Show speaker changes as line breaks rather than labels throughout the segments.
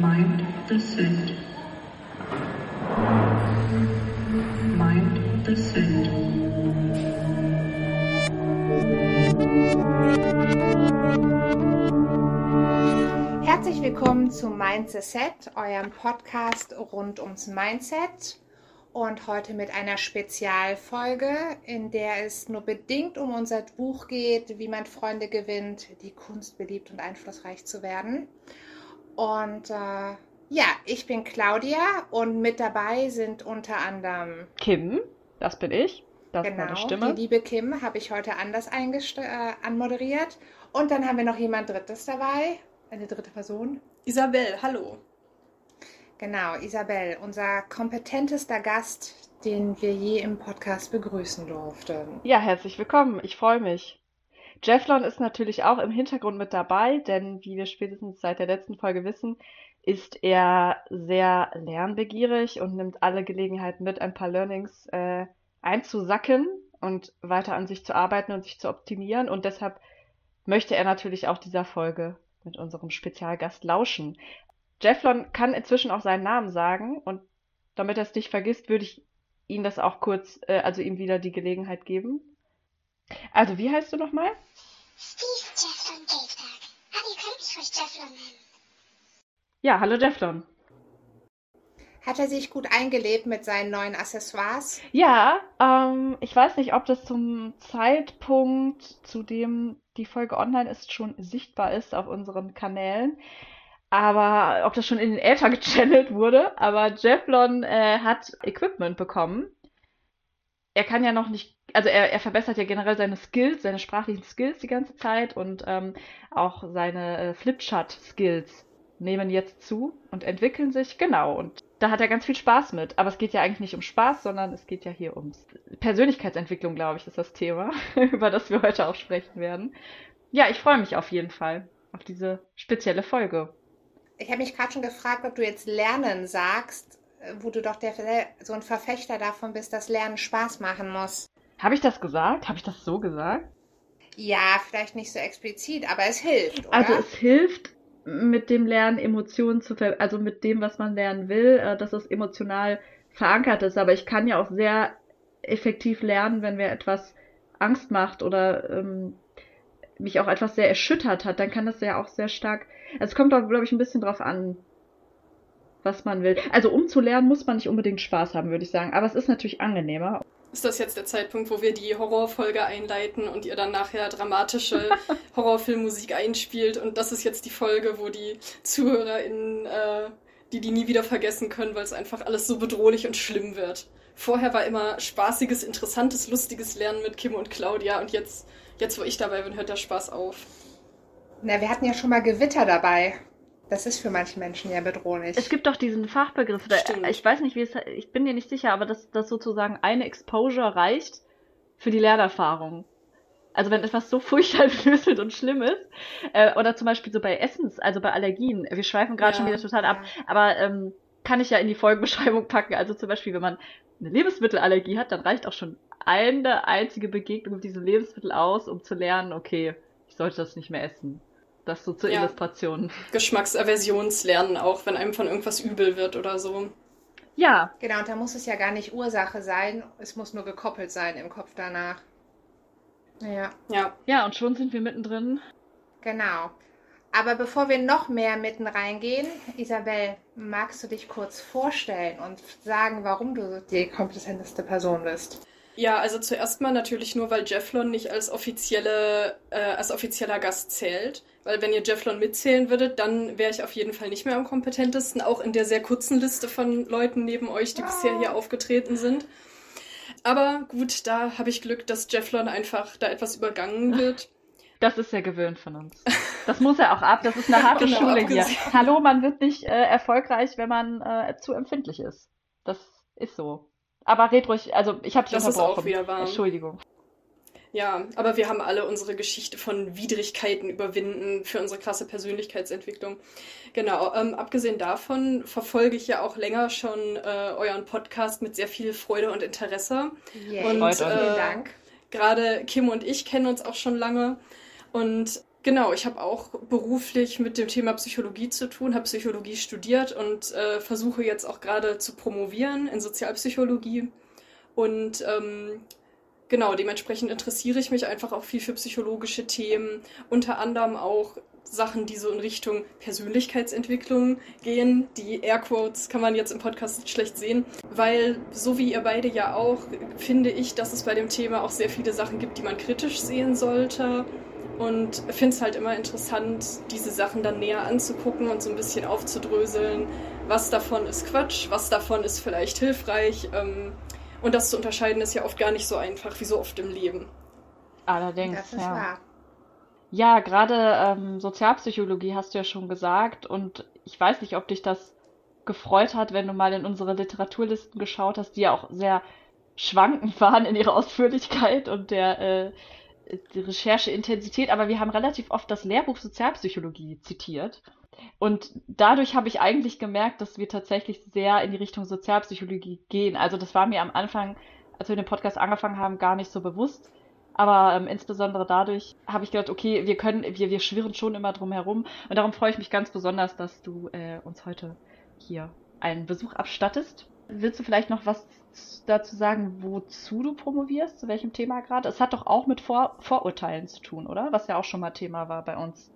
Mind the set. Mind the set.
Herzlich willkommen zu Mindset Set, eurem Podcast rund ums Mindset. Und heute mit einer Spezialfolge, in der es nur bedingt um unser Buch geht, wie man Freunde gewinnt, die Kunst beliebt und einflussreich zu werden. Und äh, ja, ich bin Claudia und mit dabei sind unter anderem
Kim, das bin ich. Das ist
genau
meine Stimme.
die liebe Kim, habe ich heute anders äh, anmoderiert. Und dann haben wir noch jemand Drittes dabei, eine dritte Person.
Isabel, hallo.
Genau, Isabel, unser kompetentester Gast, den wir je im Podcast begrüßen durften.
Ja, herzlich willkommen. Ich freue mich. Jefflon ist natürlich auch im Hintergrund mit dabei, denn wie wir spätestens seit der letzten Folge wissen, ist er sehr lernbegierig und nimmt alle Gelegenheiten mit, ein paar Learnings äh, einzusacken und weiter an sich zu arbeiten und sich zu optimieren. Und deshalb möchte er natürlich auch dieser Folge mit unserem Spezialgast lauschen. Jefflon kann inzwischen auch seinen Namen sagen und damit er es nicht vergisst, würde ich ihm das auch kurz, äh, also ihm wieder die Gelegenheit geben. Also, wie heißt du nochmal?
Steve Jefflon Gateberg. Aber ihr könnt mich ruhig Jefflon nennen.
Ja, hallo Jefflon.
Hat er sich gut eingelebt mit seinen neuen Accessoires?
Ja, ähm, ich weiß nicht, ob das zum Zeitpunkt, zu dem die Folge online ist, schon sichtbar ist auf unseren Kanälen. Aber ob das schon in den Äther gechannelt wurde. Aber Jefflon äh, hat Equipment bekommen. Er kann ja noch nicht, also er, er verbessert ja generell seine Skills, seine sprachlichen Skills die ganze Zeit und ähm, auch seine äh, Flipchart-Skills nehmen jetzt zu und entwickeln sich. Genau. Und da hat er ganz viel Spaß mit. Aber es geht ja eigentlich nicht um Spaß, sondern es geht ja hier ums Persönlichkeitsentwicklung, glaube ich, ist das Thema, über das wir heute auch sprechen werden. Ja, ich freue mich auf jeden Fall auf diese spezielle Folge.
Ich habe mich gerade schon gefragt, ob du jetzt Lernen sagst, äh, wo du doch der, so ein Verfechter davon bist, dass Lernen Spaß machen muss.
Habe ich das gesagt? Habe ich das so gesagt?
Ja, vielleicht nicht so explizit, aber es hilft, oder?
Also es hilft mit dem Lernen Emotionen zu ver also mit dem, was man lernen will, äh, dass es emotional verankert ist. Aber ich kann ja auch sehr effektiv lernen, wenn mir etwas Angst macht oder ähm, mich auch etwas sehr erschüttert hat, dann kann das ja auch sehr stark. Also es kommt doch, glaube ich, ein bisschen drauf an, was man will. Also um zu lernen, muss man nicht unbedingt Spaß haben, würde ich sagen. Aber es ist natürlich angenehmer.
Ist das jetzt der Zeitpunkt, wo wir die Horrorfolge einleiten und ihr dann nachher dramatische Horrorfilmmusik einspielt? Und das ist jetzt die Folge, wo die ZuhörerInnen, äh, die die nie wieder vergessen können, weil es einfach alles so bedrohlich und schlimm wird. Vorher war immer spaßiges, interessantes, lustiges Lernen mit Kim und Claudia und jetzt, jetzt wo ich dabei bin, hört der Spaß auf.
Na, wir hatten ja schon mal Gewitter dabei. Das ist für manche Menschen ja bedrohlich.
Es gibt doch diesen Fachbegriff,
Stimmt.
ich weiß nicht, wie es, ich bin dir nicht sicher, aber dass, dass sozusagen eine Exposure reicht für die Lernerfahrung. Also wenn etwas so furchteinflößend und schlimm ist, äh, oder zum Beispiel so bei Essens, also bei Allergien, wir schweifen gerade
Ja,
schon wieder total ab,
ja.
aber ähm, kann ich ja in die Folgenbeschreibung packen. Also zum Beispiel, wenn man eine Lebensmittelallergie hat, dann reicht auch schon eine einzige Begegnung mit diesem Lebensmittel aus, um zu lernen, okay, ich sollte das nicht mehr essen. Das so zur
Ja.
Illustration.
Geschmacksaversionslernen auch, wenn einem von irgendwas übel wird oder so.
Ja,
Genau, und da muss es ja gar nicht Ursache sein. Es muss nur gekoppelt sein im Kopf danach. Ja,
Ja,
ja, und schon sind wir mittendrin.
genau. Aber bevor wir noch mehr mitten reingehen, Isabel, magst du dich kurz vorstellen und sagen, warum du die kompetenteste Person bist?
Ja, also zuerst mal natürlich nur, weil Jefflon nicht als offizielle, äh, als offizieller Gast zählt. Weil wenn ihr Jefflon mitzählen würdet, dann wäre ich auf jeden Fall nicht mehr am kompetentesten, auch in der sehr kurzen Liste von Leuten neben euch, die bisher hier aufgetreten sind. Aber gut, da habe ich Glück, dass Jefflon einfach da etwas übergangen wird.
Das ist ja gewöhnt von uns. Das muss er auch ab. Das ist eine harte
Genau,
Schule hier. Hallo, man wird nicht äh, erfolgreich, wenn man äh, zu empfindlich ist. Das ist so. Aber red ruhig, also ich habe dich
Das ist
unterbrochen.
auch wieder wahr.
Entschuldigung.
Ja, aber wir haben alle unsere Geschichte von Widrigkeiten überwinden für unsere krasse Persönlichkeitsentwicklung. Genau, ähm, abgesehen davon verfolge ich ja auch länger schon äh, euren Podcast mit sehr viel Freude und Interesse.
Yay.
Und,
Freut uns.
Vielen
äh,
Dank.
Gerade Kim und ich kennen uns auch schon lange. Und Genau, ich habe auch beruflich mit dem Thema Psychologie zu tun, habe Psychologie studiert und äh, versuche jetzt auch gerade zu promovieren in Sozialpsychologie. Und ähm, genau, dementsprechend interessiere ich mich einfach auch viel für psychologische Themen, unter anderem auch Sachen, die so in Richtung Persönlichkeitsentwicklung gehen. Die Airquotes kann man jetzt im Podcast nicht schlecht sehen, weil so wie ihr beide ja auch, finde ich, dass es bei dem Thema auch sehr viele Sachen gibt, die man kritisch sehen sollte und finde es halt immer interessant, diese Sachen dann näher anzugucken und so ein bisschen aufzudröseln, was davon ist Quatsch, was davon ist vielleicht hilfreich. Ähm, und das zu unterscheiden ist ja oft gar nicht so einfach, wie so oft im Leben.
Allerdings,
Das ist
ja.
wahr.
Ja, gerade ähm, Sozialpsychologie hast du ja schon gesagt und ich weiß nicht, ob dich das gefreut hat, wenn du mal in unsere Literaturlisten geschaut hast, die ja auch sehr schwankend waren in ihrer Ausführlichkeit und der äh, die Rechercheintensität, aber wir haben relativ oft das Lehrbuch Sozialpsychologie zitiert. Und dadurch habe ich eigentlich gemerkt, dass wir tatsächlich sehr in die Richtung Sozialpsychologie gehen. Also das war mir am Anfang, als wir den Podcast angefangen haben, gar nicht so bewusst. Aber ähm, insbesondere dadurch habe ich gedacht, okay, wir können, wir, wir schwirren schon immer drum herum. Und darum freue ich mich ganz besonders, dass du äh, uns heute hier einen Besuch abstattest. Willst du vielleicht noch was dazu sagen, wozu du promovierst, zu welchem Thema gerade? Es hat doch auch mit Vor Vorurteilen zu tun, oder? Was ja auch schon mal Thema war bei uns.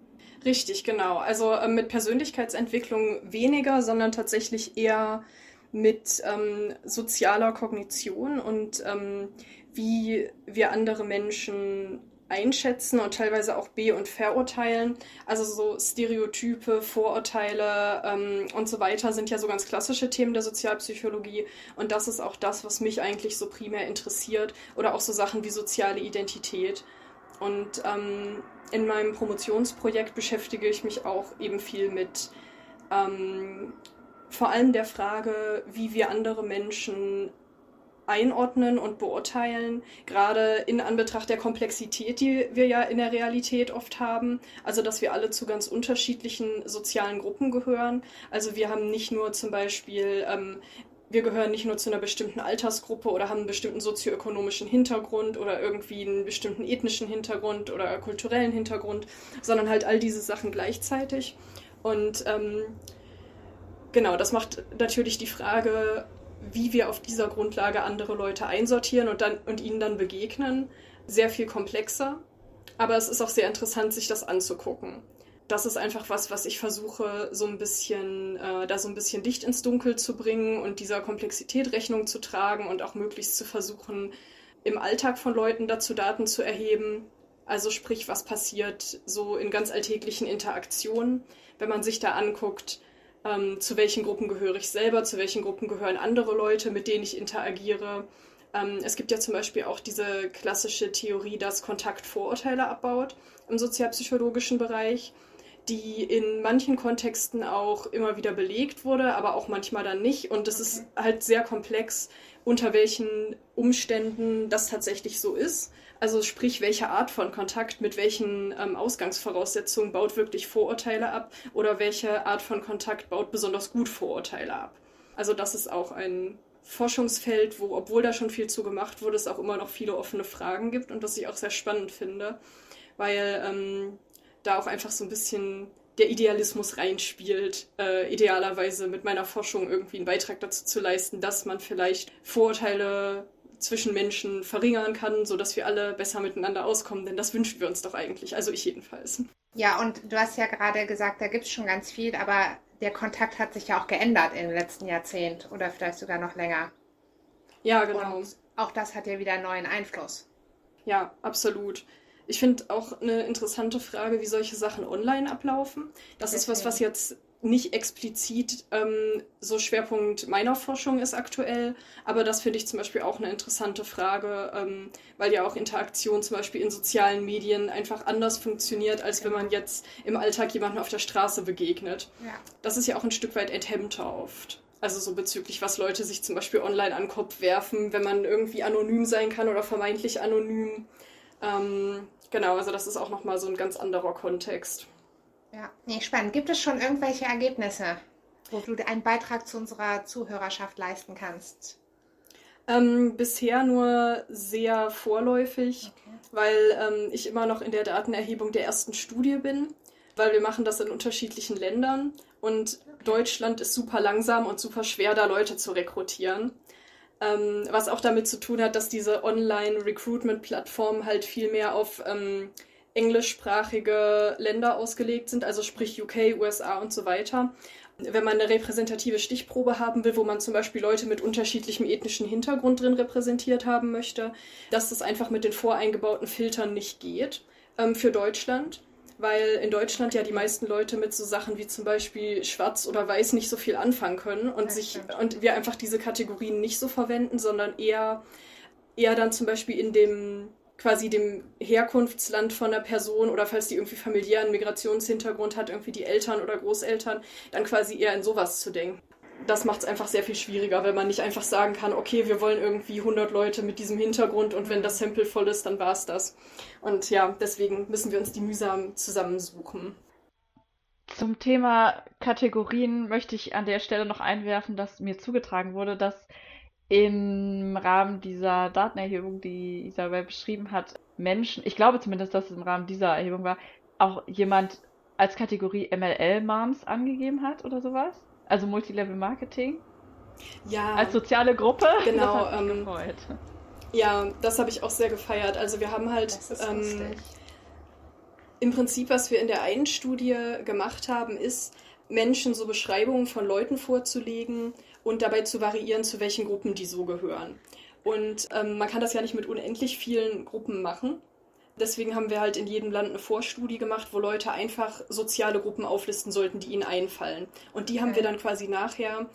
Richtig, genau. Also äh, mit Persönlichkeitsentwicklung weniger, sondern tatsächlich eher mit ähm, sozialer Kognition und ähm, wie wir andere Menschen einschätzen und teilweise auch be- und verurteilen. Also so Stereotype, Vorurteile ähm, und so weiter sind ja so ganz klassische Themen der Sozialpsychologie. Und das ist auch das, was mich eigentlich so primär interessiert. Oder auch so Sachen wie soziale Identität. Und ähm, in meinem Promotionsprojekt beschäftige ich mich auch eben viel mit ähm, vor allem der Frage, wie wir andere Menschen einordnen und beurteilen, gerade in Anbetracht der Komplexität, die wir ja in der Realität oft haben. Also, dass wir alle zu ganz unterschiedlichen sozialen Gruppen gehören. Also, wir haben nicht nur zum Beispiel, ähm, wir gehören nicht nur zu einer bestimmten Altersgruppe oder haben einen bestimmten sozioökonomischen Hintergrund oder irgendwie einen bestimmten ethnischen Hintergrund oder kulturellen Hintergrund, sondern halt all diese Sachen gleichzeitig. Und ähm, genau, das macht natürlich die Frage, wie wir auf dieser Grundlage andere Leute einsortieren und, dann, und ihnen dann begegnen, sehr viel komplexer. Aber es ist auch sehr interessant, sich das anzugucken. Das ist einfach was, was ich versuche, so ein bisschen, äh, da so ein bisschen Licht ins Dunkel zu bringen und dieser Komplexität Rechnung zu tragen und auch möglichst zu versuchen, im Alltag von Leuten dazu Daten zu erheben. Also sprich, was passiert so in ganz alltäglichen Interaktionen, wenn man sich da anguckt, ähm, zu welchen Gruppen gehöre ich selber, zu welchen Gruppen gehören andere Leute, mit denen ich interagiere. Ähm, es gibt ja zum Beispiel auch diese klassische Theorie, dass Kontakt Vorurteile abbaut im sozialpsychologischen Bereich, die in manchen Kontexten auch immer wieder belegt wurde, aber auch manchmal dann nicht. Und es ist halt sehr komplex, unter welchen Umständen das tatsächlich so ist. Also sprich, welche Art von Kontakt mit welchen ähm, Ausgangsvoraussetzungen baut wirklich Vorurteile ab oder welche Art von Kontakt baut besonders gut Vorurteile ab. Also das ist auch ein Forschungsfeld, wo, obwohl da schon viel zu gemacht wurde, es auch immer noch viele offene Fragen gibt und was ich auch sehr spannend finde, weil ähm, da auch einfach so ein bisschen der Idealismus reinspielt, äh, idealerweise mit meiner Forschung irgendwie einen Beitrag dazu zu leisten, dass man vielleicht Vorurteile zwischen Menschen verringern kann, sodass wir alle besser miteinander auskommen, denn das wünschen wir uns doch eigentlich, also ich jedenfalls.
Ja, und du hast ja gerade gesagt, da gibt es schon ganz viel, aber der Kontakt hat sich ja auch geändert im letzten Jahrzehnt oder vielleicht sogar noch länger.
Ja, genau.
Und auch das hat ja wieder einen neuen Einfluss.
Ja, absolut. Ich finde auch eine interessante Frage, wie solche Sachen online ablaufen. Das ist was, was jetzt nicht explizit ähm, so Schwerpunkt meiner Forschung ist aktuell, aber das finde ich zum Beispiel auch eine interessante Frage, ähm, weil ja auch Interaktion zum Beispiel in sozialen Medien einfach anders funktioniert, als wenn man jetzt im Alltag jemanden auf der Straße begegnet.
Ja.
Das ist ja auch ein Stück weit enthemmter oft. Also so bezüglich, was Leute sich zum Beispiel online an den Kopf werfen, wenn man irgendwie anonym sein kann oder vermeintlich anonym. Ähm, genau, also das ist auch nochmal so ein ganz anderer Kontext.
Ja, nee, spannend. Gibt es schon irgendwelche Ergebnisse, wo du einen Beitrag zu unserer Zuhörerschaft leisten kannst?
Ähm, bisher nur sehr vorläufig,
Okay.
weil ähm, ich immer noch in der Datenerhebung der ersten Studie bin, weil wir machen das in unterschiedlichen Ländern und Deutschland ist super langsam und super schwer, da Leute zu rekrutieren. Ähm, was auch damit zu tun hat, dass diese Online-Recruitment-Plattformen halt viel mehr auf ähm, englischsprachige Länder ausgelegt sind, also sprich UK, USA und so weiter. Wenn man eine repräsentative Stichprobe haben will, wo man zum Beispiel Leute mit unterschiedlichem ethnischen Hintergrund drin repräsentiert haben möchte, dass das einfach mit den voreingebauten Filtern nicht geht ähm, für Deutschland weil in Deutschland ja die meisten Leute mit so Sachen wie zum Beispiel Schwarz oder Weiß nicht so viel anfangen können und
Das
sich
stimmt.
und wir einfach diese Kategorien nicht so verwenden, sondern eher eher dann zum Beispiel in dem quasi dem Herkunftsland von der Person oder falls die irgendwie familiären Migrationshintergrund hat, irgendwie die Eltern oder Großeltern, dann quasi eher in sowas zu denken. Das macht es einfach sehr viel schwieriger, wenn man nicht einfach sagen kann, okay, wir wollen irgendwie 100 Leute mit diesem Hintergrund und wenn das Sample voll ist, dann war es das. Und ja, deswegen müssen wir uns die mühsam zusammensuchen.
Zum Thema Kategorien möchte ich an der Stelle noch einwerfen, dass mir zugetragen wurde, dass im Rahmen dieser Datenerhebung, die Isabel beschrieben hat, Menschen, ich glaube zumindest, dass es im Rahmen dieser Erhebung war, auch jemand als Kategorie MLL-Moms angegeben hat oder sowas. Also Multilevel Marketing.
Ja,
Als soziale Gruppe.
Genau,
Das hat mich
ähm,
gefreut.
ja, das habe ich auch sehr gefeiert. Also wir haben halt
Das ist
ähm. Im Prinzip, was wir in der einen Studie gemacht haben, ist, Menschen so Beschreibungen von Leuten vorzulegen und dabei zu variieren, zu welchen Gruppen die so gehören. Und ähm, man kann das ja nicht mit unendlich vielen Gruppen machen. Deswegen haben wir halt in jedem Land eine Vorstudie gemacht, wo Leute einfach soziale Gruppen auflisten sollten, die ihnen einfallen. Und die haben
Okay.
wir dann quasi nachher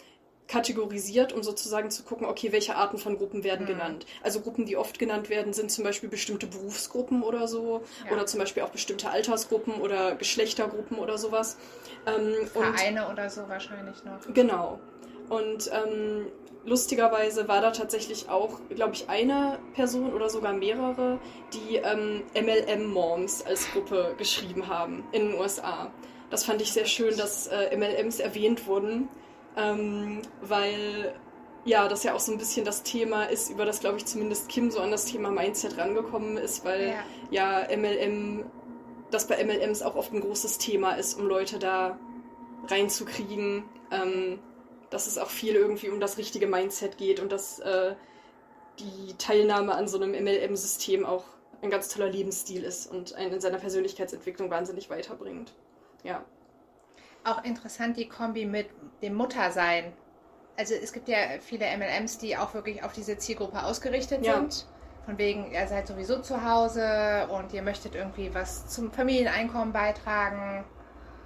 kategorisiert, um sozusagen zu gucken, okay, welche Arten von Gruppen werden
Mhm.
genannt. Also Gruppen, die oft genannt werden, sind zum Beispiel bestimmte Berufsgruppen oder so,
Ja.
oder zum Beispiel auch bestimmte Altersgruppen oder Geschlechtergruppen oder sowas. Ähm, und
Vereine oder so wahrscheinlich noch.
Genau. Und ähm, lustigerweise war da tatsächlich auch, glaube ich, eine Person oder sogar mehrere, die ähm, MLM-Moms als Gruppe geschrieben haben in den USA. Das fand ich sehr schön, dass äh, MLMs erwähnt wurden, ähm, weil ja, das ja auch so ein bisschen das Thema ist, über das, glaube ich, zumindest Kim so an das Thema Mindset rangekommen ist, weil
Ja.
ja MLM, das bei MLMs auch oft ein großes Thema ist, um Leute da reinzukriegen, ähm, dass es auch viel irgendwie um das richtige Mindset geht und dass äh, die Teilnahme an so einem MLM-System auch ein ganz toller Lebensstil ist und einen in seiner Persönlichkeitsentwicklung wahnsinnig weiterbringt. Ja.
Auch interessant die Kombi mit dem Muttersein. Also es gibt ja viele MLMs, die auch wirklich auf diese Zielgruppe ausgerichtet
Ja.
sind. Von wegen, ihr seid sowieso zu Hause und ihr möchtet irgendwie was zum Familieneinkommen beitragen.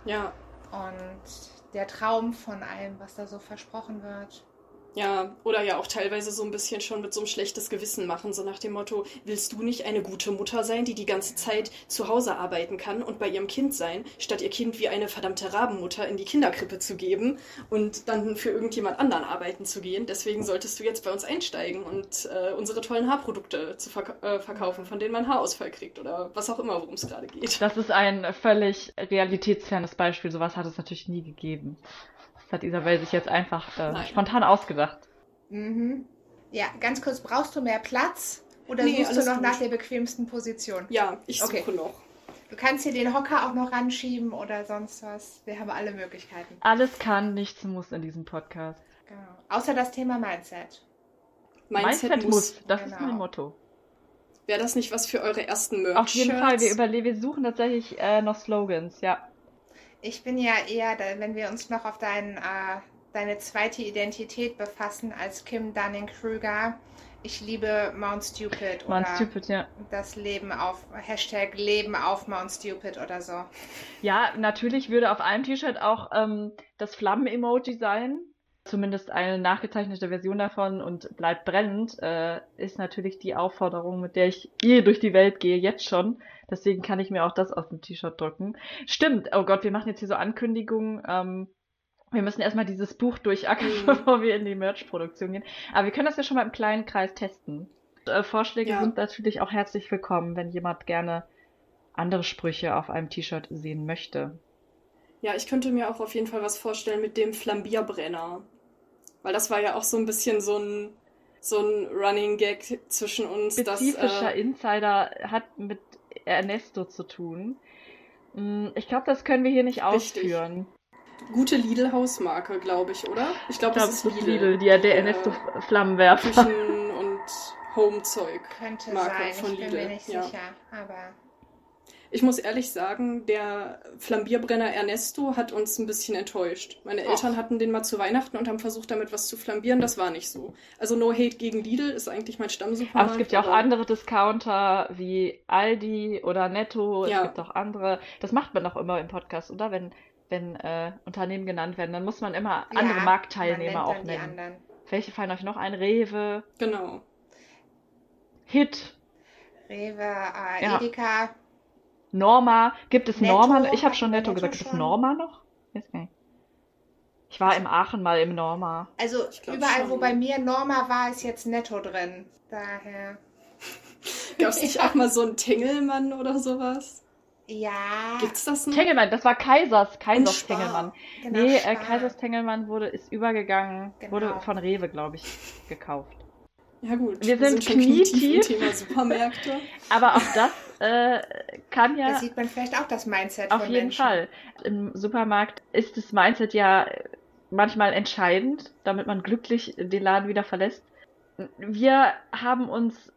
Ja,
Und der Traum von allem, was da so versprochen wird.
Ja, oder ja auch teilweise so ein bisschen schon mit so einem schlechtes Gewissen machen, so nach dem Motto, willst du nicht eine gute Mutter sein, die die ganze Zeit zu Hause arbeiten kann und bei ihrem Kind sein, statt ihr Kind wie eine verdammte Rabenmutter in die Kinderkrippe zu geben und dann für irgendjemand anderen arbeiten zu gehen. Deswegen solltest du jetzt bei uns einsteigen und äh, unsere tollen Haarprodukte zu verk äh, verkaufen, von denen man Haarausfall kriegt oder was auch immer, worum es gerade geht.
Das ist ein völlig realitätsfernes Beispiel. Sowas hat es natürlich nie gegeben. Das hat Isabel sich jetzt einfach äh, spontan ausgedacht.
Mhm. Ja, ganz kurz, brauchst du mehr Platz oder
Nee,
suchst du noch
gut.
nach der bequemsten Position?
Ja, ich suche
Okay.
noch.
Du kannst hier den Hocker auch noch ranschieben oder sonst was. Wir haben alle Möglichkeiten.
Alles kann, nichts muss in diesem Podcast.
Genau. Außer das Thema Mindset.
Mindset, muss.
Das ist
Genau.
mein Motto.
Wäre das nicht was für eure ersten Merch?
Auf jeden Fall, wir überlegen, wir suchen tatsächlich äh, noch Slogans, ja.
Ich bin ja eher, wenn wir uns noch auf dein, äh, deine zweite Identität befassen als Kim Dunning-Kruger. Ich liebe Mount Stupid oder
stupid, ja.
das Leben auf, Hashtag Leben auf Mount Stupid oder so.
Ja, natürlich würde auf einem T-Shirt auch ähm, das Flammen-Emoji sein. Zumindest eine nachgezeichnete Version davon und bleibt brennend, äh, ist natürlich die Aufforderung, mit der ich hier durch die Welt gehe, jetzt schon. Deswegen kann ich mir auch das auf dem T-Shirt drücken. Stimmt, oh Gott, wir machen jetzt hier so Ankündigungen. Ähm, wir müssen erstmal dieses Buch durchackern,
Mhm.
bevor wir in die Merch-Produktion gehen. Aber wir können das ja schon mal im kleinen Kreis testen. Äh, Vorschläge
Ja.
sind natürlich auch herzlich willkommen, wenn jemand gerne andere Sprüche auf einem T-Shirt sehen möchte.
Ja, ich könnte mir auch auf jeden Fall was vorstellen mit dem Flambierbrenner. Weil das war ja auch so ein bisschen so ein, so ein Running Gag zwischen uns.
Spezifischer
dass, äh,
Insider hat mit Ernesto zu tun. Mm, Ich glaube, das können wir hier nicht
Richtig.
ausführen.
gute Lidl-Hausmarke, glaube ich, oder? Ich glaube,
Ich
das ist
es ist
Lidl.
Lidl, die, der
Äh,
Ernesto-Flammenwerfer.
Küchen- und Home-Zeug.
Könnte
Marke
sein,
von
ich bin
Lidl,
mir nicht
ja.
sicher. Aber
Ich muss ehrlich sagen, der Flambierbrenner Ernesto hat uns ein bisschen enttäuscht. Meine Eltern hatten den mal zu Weihnachten und haben versucht, damit was zu flambieren. Das war nicht so. Also No Hate gegen Lidl ist eigentlich mein Stammsupermarkt.
Aber es gibt ja auch andere Discounter wie Aldi oder Netto.
Ja.
Es gibt auch andere. Das macht man doch immer im Podcast, oder? Wenn, wenn äh, Unternehmen genannt werden, dann muss man immer andere
ja,
Marktteilnehmer
man
auch
nennt dann
nennen.
Die anderen.
Welche fallen euch noch ein? Rewe,
Genau.
Hit,
Rewe, äh,
Ja.
Edeka.
Norma. Gibt es
Netto?
Norma? Ich habe schon
wir
Netto
Netto
gesagt. Gibt es? Norma noch? Weiß gar nicht. Ich war im Aachen mal im Norma.
Also überall,
schon.
wo bei mir Norma war, ist jetzt Netto drin. Daher.
Gab es nicht auch mal so einen Tengelmann oder sowas?
Ja.
Gibt's das noch?
Tengelmann, das war Kaisers, Kaisers. Tengelmann.
Genau,
nee, äh. Kaisers Tengelmann wurde, ist übergegangen,
Genau.
wurde von Rewe, glaube ich, gekauft.
Ja gut,
Wir sind
schon knietief im
knietief.
Thema Supermärkte.
Aber auch das äh, kann ja
Da sieht man vielleicht auch das Mindset
auf
von
jeden
Menschen.
Fall. Im Supermarkt ist das Mindset ja manchmal entscheidend, damit man glücklich den Laden wieder verlässt. Wir haben uns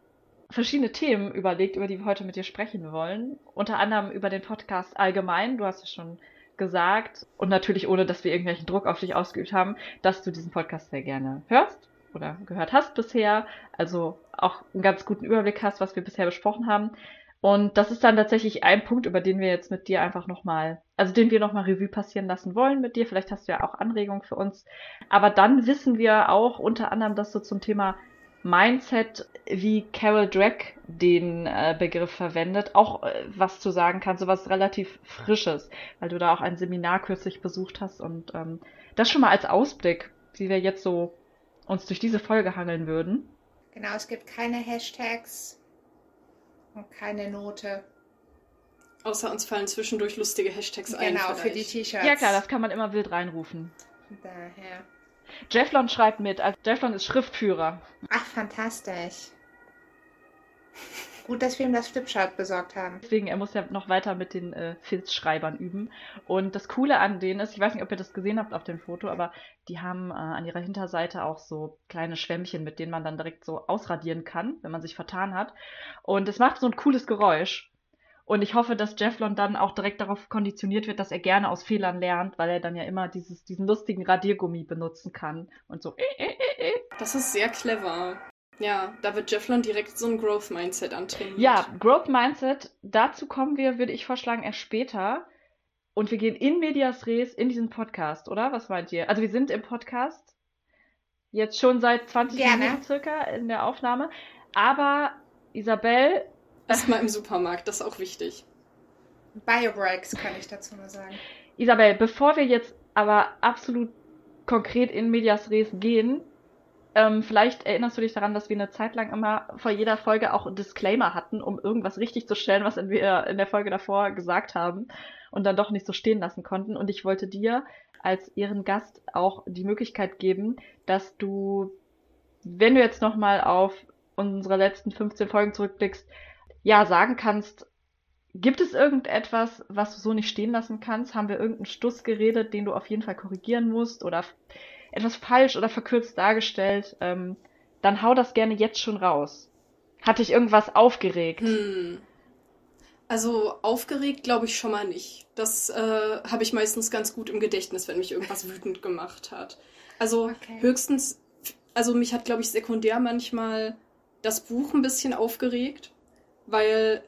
verschiedene Themen überlegt, über die wir heute mit dir sprechen wollen. Unter anderem über den Podcast allgemein. Du hast es schon gesagt. Und natürlich ohne, dass wir irgendwelchen Druck auf dich ausgeübt haben, dass du diesen Podcast sehr gerne hörst oder gehört hast bisher. Also auch einen ganz guten Überblick hast, was wir bisher besprochen haben. Und das ist dann tatsächlich ein Punkt, über den wir jetzt mit dir einfach nochmal, also den wir nochmal Revue passieren lassen wollen mit dir. Vielleicht hast du ja auch Anregungen für uns. Aber dann wissen wir auch unter anderem, dass du zum Thema Mindset, wie Carol Drake den äh, Begriff verwendet, auch äh, was zu sagen kannst, so was relativ Frisches, weil du da auch ein Seminar kürzlich besucht hast und ähm, das schon mal als Ausblick, wie wir jetzt so uns durch diese Folge hangeln würden.
Genau, es gibt keine Hashtags und keine Note.
Außer uns fallen zwischendurch lustige Hashtags ein.
Genau, für die. T-Shirts.
Ja klar, das kann man immer wild reinrufen.
Daher.
Jefflon schreibt mit, also Jefflon ist Schriftführer.
Ach, fantastisch. Gut, dass wir ihm das Flipchart besorgt haben.
Deswegen, er muss ja noch weiter mit den äh, Filzschreibern üben. Und das Coole an denen ist, ich weiß nicht, ob ihr das gesehen habt auf dem Foto, aber die haben äh, an ihrer Hinterseite auch so kleine Schwämmchen, mit denen man dann direkt so ausradieren kann, wenn man sich vertan hat. Und es macht so ein cooles Geräusch. Und ich hoffe, dass Jefflon dann auch direkt darauf konditioniert wird, dass er gerne aus Fehlern lernt, weil er dann ja immer dieses, diesen lustigen Radiergummi benutzen kann. Und so. Äh, äh, äh.
Das ist sehr clever. Ja, da wird Jefflon direkt so ein Growth-Mindset antrainiert.
Ja, Growth Mindset, dazu kommen wir, würde ich vorschlagen, erst später. Und wir gehen in Medias Res in diesen Podcast, oder? Was meint ihr? Also wir sind im Podcast. Jetzt schon seit 20
Gerne.
Minuten circa in der Aufnahme. Aber Isabel,
Erstmal im Supermarkt, das ist auch wichtig.
Biobreaks kann ich dazu nur sagen.
Isabel, bevor wir jetzt aber absolut konkret in Medias Res gehen, ähm, vielleicht erinnerst du dich daran, dass wir eine Zeit lang immer vor jeder Folge auch Disclaimer hatten, um irgendwas richtig zu stellen, was wir in der Folge davor gesagt haben und dann doch nicht so stehen lassen konnten. Und ich wollte dir als Ehrengast auch die Möglichkeit geben, dass du, wenn du jetzt nochmal auf unsere letzten 15 Folgen zurückblickst, ja, sagen kannst, Gibt es irgendetwas, was du so nicht stehen lassen kannst? Haben wir irgendeinen Stuss geredet, den du auf jeden Fall korrigieren musst oder etwas falsch oder verkürzt dargestellt? Ähm, dann hau das gerne jetzt schon raus. Hat dich irgendwas aufgeregt?
Hm. Also aufgeregt glaube ich schon mal nicht. Das äh, habe ich meistens ganz gut im Gedächtnis, wenn mich irgendwas wütend gemacht hat. Also
Okay.
höchstens, also mich hat glaube ich sekundär manchmal das Buch ein bisschen aufgeregt, weil,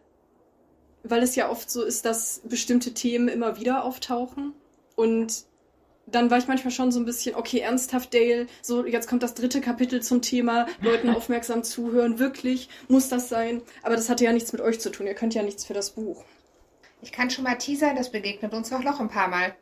weil es ja oft so ist, dass bestimmte Themen immer wieder auftauchen und dann war ich manchmal schon so ein bisschen, okay, ernsthaft, Dale, so jetzt kommt das dritte Kapitel zum Thema, Leuten aufmerksam zuhören, wirklich, muss das sein? Aber das hatte ja nichts mit euch zu tun, ihr könnt ja nichts für das Buch.
Ich kann schon mal teasern, das begegnet uns auch noch ein paar Mal.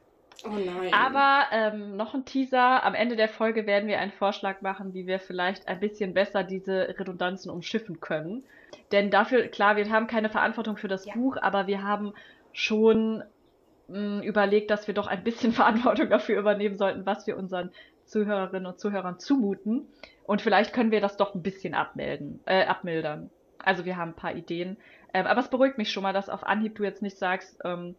Oh nein.
Aber ähm, noch ein Teaser. Am Ende der Folge werden wir einen Vorschlag machen, wie wir vielleicht ein bisschen besser diese Redundanzen umschiffen können. Denn dafür, klar, wir haben keine Verantwortung für das
Ja.
Buch, aber wir haben schon mh, überlegt, dass wir doch ein bisschen Verantwortung dafür übernehmen sollten, was wir unseren Zuhörerinnen und Zuhörern zumuten. Und vielleicht können wir das doch ein bisschen abmelden, äh, abmildern. Also wir haben ein paar Ideen. Ähm, aber es beruhigt mich schon mal, dass auf Anhieb du jetzt nicht sagst, ähm,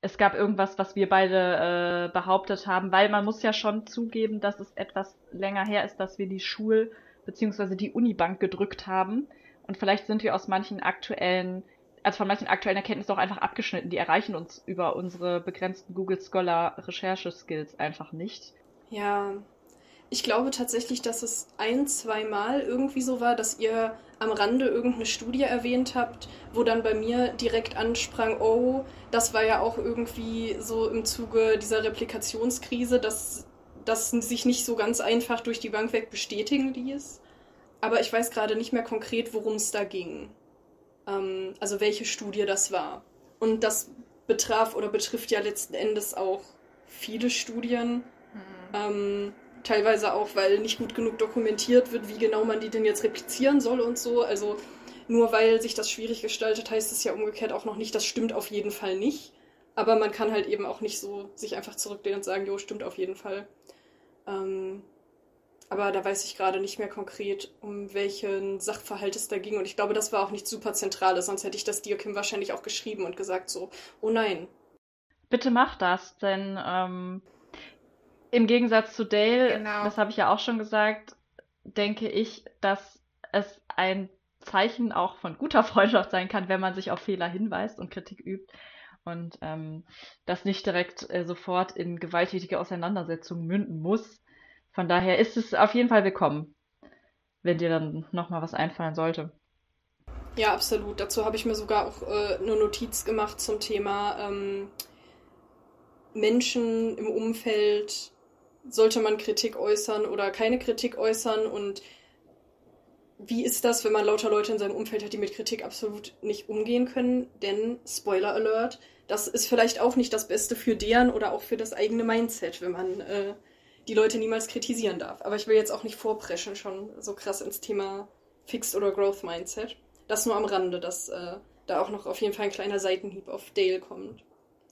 es gab irgendwas, was wir beide äh, behauptet haben, weil man muss ja schon zugeben, dass es etwas länger her ist, dass wir die Schul- bzw. die Unibank gedrückt haben. Und vielleicht sind wir aus manchen aktuellen, also von manchen aktuellen Erkenntnissen auch einfach abgeschnitten. Die erreichen uns über unsere begrenzten Google Scholar Recherche-Skills einfach nicht.
Ja, ich glaube tatsächlich, dass es ein, zwei Mal irgendwie so war, dass ihr am Rande irgendeine Studie erwähnt habt, wo dann bei mir direkt ansprang, oh, das war ja auch irgendwie so im Zuge dieser Replikationskrise, dass das sich nicht so ganz einfach durch die Bank weg bestätigen ließ. Aber ich weiß gerade nicht mehr konkret, worum es da ging. Ähm, also welche Studie das war. Und das betraf oder betrifft ja letzten Endes auch viele Studien. Mhm. Ähm, teilweise auch, weil nicht gut genug dokumentiert wird, wie genau man die denn jetzt replizieren soll und so. Also nur weil sich das schwierig gestaltet, heißt es ja umgekehrt auch noch nicht, das stimmt auf jeden Fall nicht. Aber man kann halt eben auch nicht so sich einfach zurücklehnen und sagen, jo, stimmt auf jeden Fall. Ähm, aber da weiß ich gerade nicht mehr konkret, um welchen Sachverhalt es da ging. Und ich glaube, das war auch nicht super zentral, sonst hätte ich das dir, Kim, wahrscheinlich auch geschrieben und gesagt so, oh nein.
Bitte mach das, denn ähm, im Gegensatz zu Dale, genau. das habe ich ja auch schon gesagt, denke ich, dass es ein Zeichen auch von guter Freundschaft sein kann, wenn man sich auf Fehler hinweist und Kritik übt und ähm, das nicht direkt äh, sofort in gewalttätige Auseinandersetzungen münden muss. Von daher ist es auf jeden Fall willkommen, wenn dir dann nochmal was einfallen sollte.
Ja, absolut. Dazu habe ich mir sogar auch äh, eine Notiz gemacht zum Thema ähm, Menschen im Umfeld sollte man Kritik äußern oder keine Kritik äußern und wie ist das, wenn man lauter Leute in seinem Umfeld hat, die mit Kritik absolut nicht umgehen können? Denn, Spoiler Alert, das ist vielleicht auch nicht das Beste für deren oder auch für das eigene Mindset, wenn man äh, die Leute niemals kritisieren darf. Aber ich will jetzt auch nicht vorpreschen, schon so krass ins Thema Fixed oder Growth Mindset. Das nur am Rande, dass äh, da auch noch auf jeden Fall ein kleiner Seitenhieb auf Dale kommt.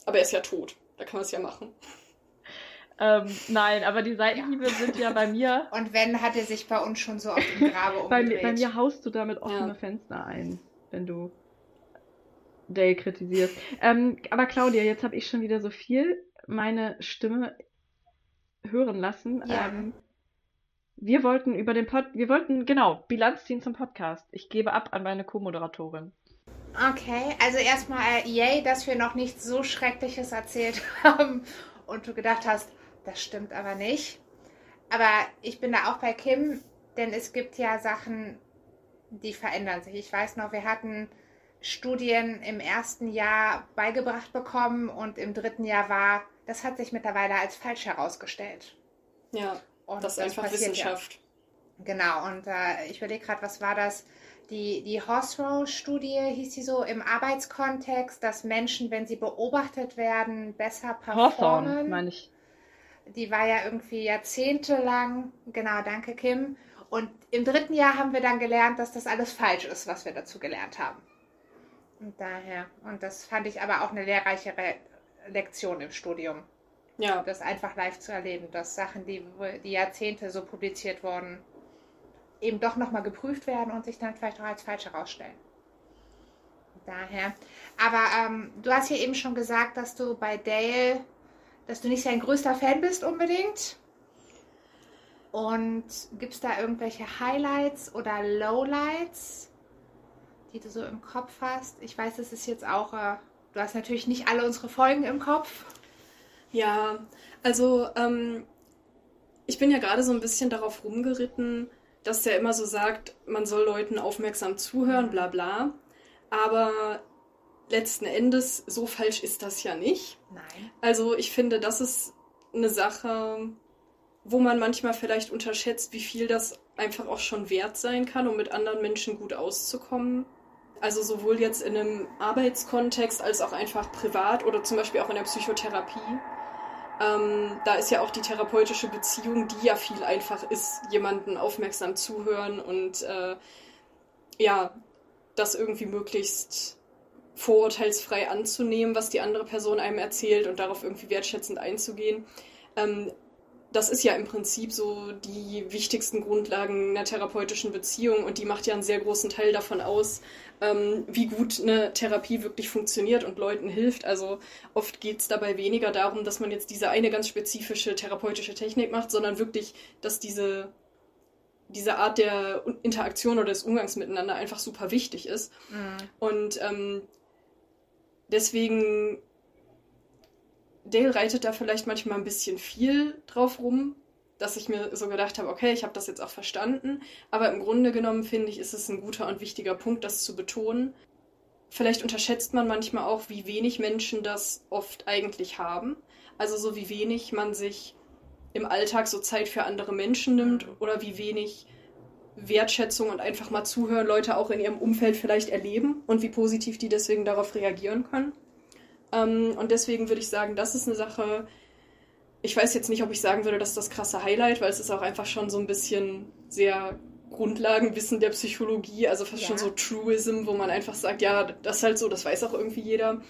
Aber er ist ja tot, da kann man es ja machen.
Ähm, nein, aber die Seitenhiebe ja. sind ja bei mir.
Und wenn, hat er sich bei uns schon so auf dem Grabe umgedreht.
bei, mir, bei mir haust du damit offene ja. Fenster ein, wenn du Dale kritisierst. Ähm, aber Claudia, jetzt habe ich schon wieder so viel meine Stimme hören lassen. Ja. Ähm, wir wollten über den Pod, wir wollten genau Bilanz ziehen zum Podcast. Ich gebe ab an meine Co-Moderatorin.
Okay, also erstmal äh, yay, dass wir noch nichts so Schreckliches erzählt haben und du gedacht hast, das stimmt aber nicht. Aber ich bin da auch bei Kim, denn es gibt ja Sachen, die verändern sich. Ich weiß noch, wir hatten Studien im ersten Jahr beigebracht bekommen und im dritten Jahr war, das hat sich mittlerweile als falsch herausgestellt.
Ja, und das ist einfach Wissenschaft.
Ja. Genau, und äh, ich überlege gerade, was war das? Die, die Horsrow-Studie hieß sie so im Arbeitskontext, dass Menschen, wenn sie beobachtet werden, besser performen. Hawthorne,
meine ich
die war ja irgendwie jahrzehntelang, genau, danke Kim. Und im dritten Jahr haben wir dann gelernt, dass das alles falsch ist, was wir dazu gelernt haben. Und daher, und das fand ich aber auch eine lehrreiche Re Lektion im Studium. Ja. Das einfach live zu erleben, dass Sachen, die, die Jahrzehnte so publiziert wurden, eben doch nochmal geprüft werden und sich dann vielleicht auch als falsch herausstellen. Daher. Aber ähm, du hast hier eben schon gesagt, dass du bei Dale dass du nicht sein größter Fan bist unbedingt. Und gibt es da irgendwelche Highlights oder Lowlights, die du so im Kopf hast? Ich weiß, es ist jetzt auch, äh, du hast natürlich nicht alle unsere Folgen im Kopf.
Ja, also ähm, ich bin ja gerade so ein bisschen darauf rumgeritten, dass der immer so sagt, man soll Leuten aufmerksam zuhören, bla bla. Aber letzten Endes, so falsch ist das ja nicht.
Nein.
Also ich finde, das ist eine Sache, wo man manchmal vielleicht unterschätzt, wie viel das einfach auch schon wert sein kann, um mit anderen Menschen gut auszukommen. Also sowohl jetzt in einem Arbeitskontext als auch einfach privat oder zum Beispiel auch in der Psychotherapie. Ähm, da ist ja auch die therapeutische Beziehung, die ja viel einfach ist, jemanden aufmerksam zuhören und äh, ja, das irgendwie möglichst vorurteilsfrei anzunehmen, was die andere Person einem erzählt und darauf irgendwie wertschätzend einzugehen. Ähm, das ist ja im Prinzip so die wichtigsten Grundlagen einer therapeutischen Beziehung und die macht ja einen sehr großen Teil davon aus, ähm, wie gut eine Therapie wirklich funktioniert und Leuten hilft. Also oft geht es dabei weniger darum, dass man jetzt diese eine ganz spezifische therapeutische Technik macht, sondern wirklich, dass diese, diese Art der Interaktion oder des Umgangs miteinander einfach super wichtig ist.
Mhm.
Und ähm, deswegen Dale reitet da vielleicht manchmal ein bisschen viel drauf rum, dass ich mir so gedacht habe, okay, ich habe das jetzt auch verstanden. Aber im Grunde genommen finde ich, ist es ein guter und wichtiger Punkt, das zu betonen. Vielleicht unterschätzt man manchmal auch, wie wenig Menschen das oft eigentlich haben. Also so wie wenig man sich im Alltag so Zeit für andere Menschen nimmt oder wie wenig Wertschätzung und einfach mal zuhören Leute auch in ihrem Umfeld vielleicht erleben und wie positiv die deswegen darauf reagieren können. Ähm, und deswegen würde ich sagen, das ist eine Sache. Ich weiß jetzt nicht, ob ich sagen würde, das ist das krasse Highlight, weil es ist auch einfach schon so ein bisschen sehr Grundlagenwissen der Psychologie, also fast
Ja.
schon so Truism, wo man einfach sagt, ja, das ist halt so, das weiß auch irgendwie jeder.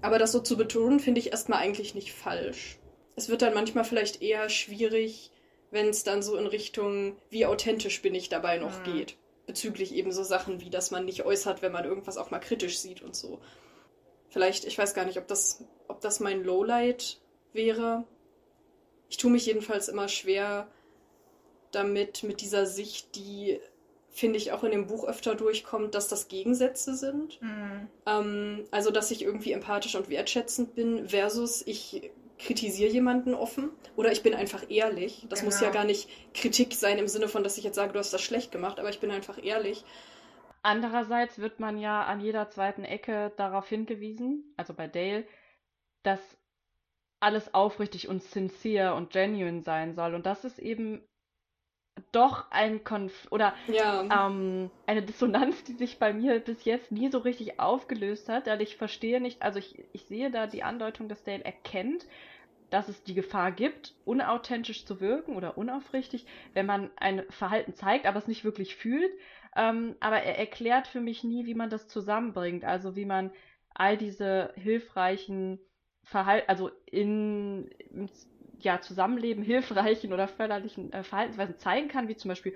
Aber das so zu betonen, finde ich erstmal eigentlich nicht falsch. Es wird dann manchmal vielleicht eher schwierig, wenn es dann so in Richtung, wie authentisch bin ich dabei noch
Mhm.
geht. Bezüglich eben so Sachen wie, dass man nicht äußert, wenn man irgendwas auch mal kritisch sieht und so. Vielleicht, ich weiß gar nicht, ob das, ob das mein Lowlight wäre. Ich tue mich jedenfalls immer schwer damit, mit dieser Sicht, die, finde ich, auch in dem Buch öfter durchkommt, dass das Gegensätze sind.
Mhm.
Ähm, also, dass ich irgendwie empathisch und wertschätzend bin, versus ich kritisiere jemanden offen oder ich bin einfach ehrlich. Das muss
Genau.
ja gar nicht Kritik sein im Sinne von, dass ich jetzt sage, du hast das schlecht gemacht, aber ich bin einfach ehrlich.
Andererseits wird man ja an jeder zweiten Ecke darauf hingewiesen, also bei Dale, dass alles aufrichtig und sincere und genuine sein soll. Und das ist eben doch ein Konf oder
Ja,
ähm, eine Dissonanz, die sich bei mir bis jetzt nie so richtig aufgelöst hat, weil ich verstehe nicht, also ich, ich sehe da die Andeutung, dass Dale erkennt, dass es die Gefahr gibt, unauthentisch zu wirken oder unaufrichtig, wenn man ein Verhalten zeigt, aber es nicht wirklich fühlt. Ähm, aber er erklärt für mich nie, wie man das zusammenbringt, also wie man all diese hilfreichen Verhalten, also in, im ja, Zusammenleben hilfreichen oder förderlichen äh, Verhaltensweisen zeigen kann, wie zum Beispiel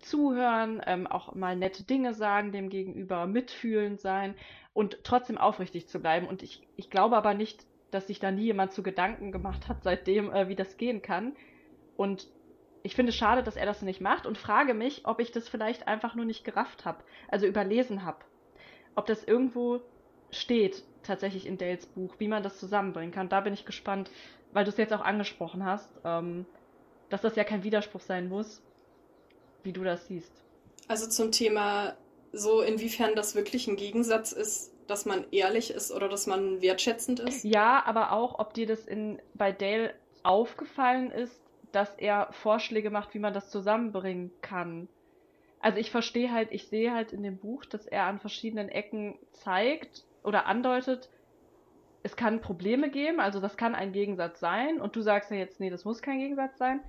zuhören, ähm, auch mal nette Dinge sagen dem Gegenüber, mitfühlend sein und trotzdem aufrichtig zu bleiben. Und ich, ich glaube aber nicht, dass sich da nie jemand zu Gedanken gemacht hat seitdem, äh, wie das gehen kann. Und ich finde es schade, dass er das nicht macht und frage mich, ob ich das vielleicht einfach nur nicht gerafft habe, also überlesen habe. Ob das irgendwo steht, tatsächlich in Dales Buch, wie man das zusammenbringen kann. Da bin ich gespannt, weil du es jetzt auch angesprochen hast, ähm, dass das ja kein Widerspruch sein muss, wie du das siehst.
also zum Thema so, inwiefern das wirklich ein Gegensatz ist, dass man ehrlich ist oder dass man wertschätzend ist.
Ja, aber auch, ob dir das in, bei Dale aufgefallen ist, dass er Vorschläge macht, wie man das zusammenbringen kann. Also ich verstehe halt, ich sehe halt in dem Buch, dass er an verschiedenen Ecken zeigt oder andeutet, es kann Probleme geben, also das kann ein Gegensatz sein und du sagst ja jetzt, nee, das muss kein Gegensatz sein.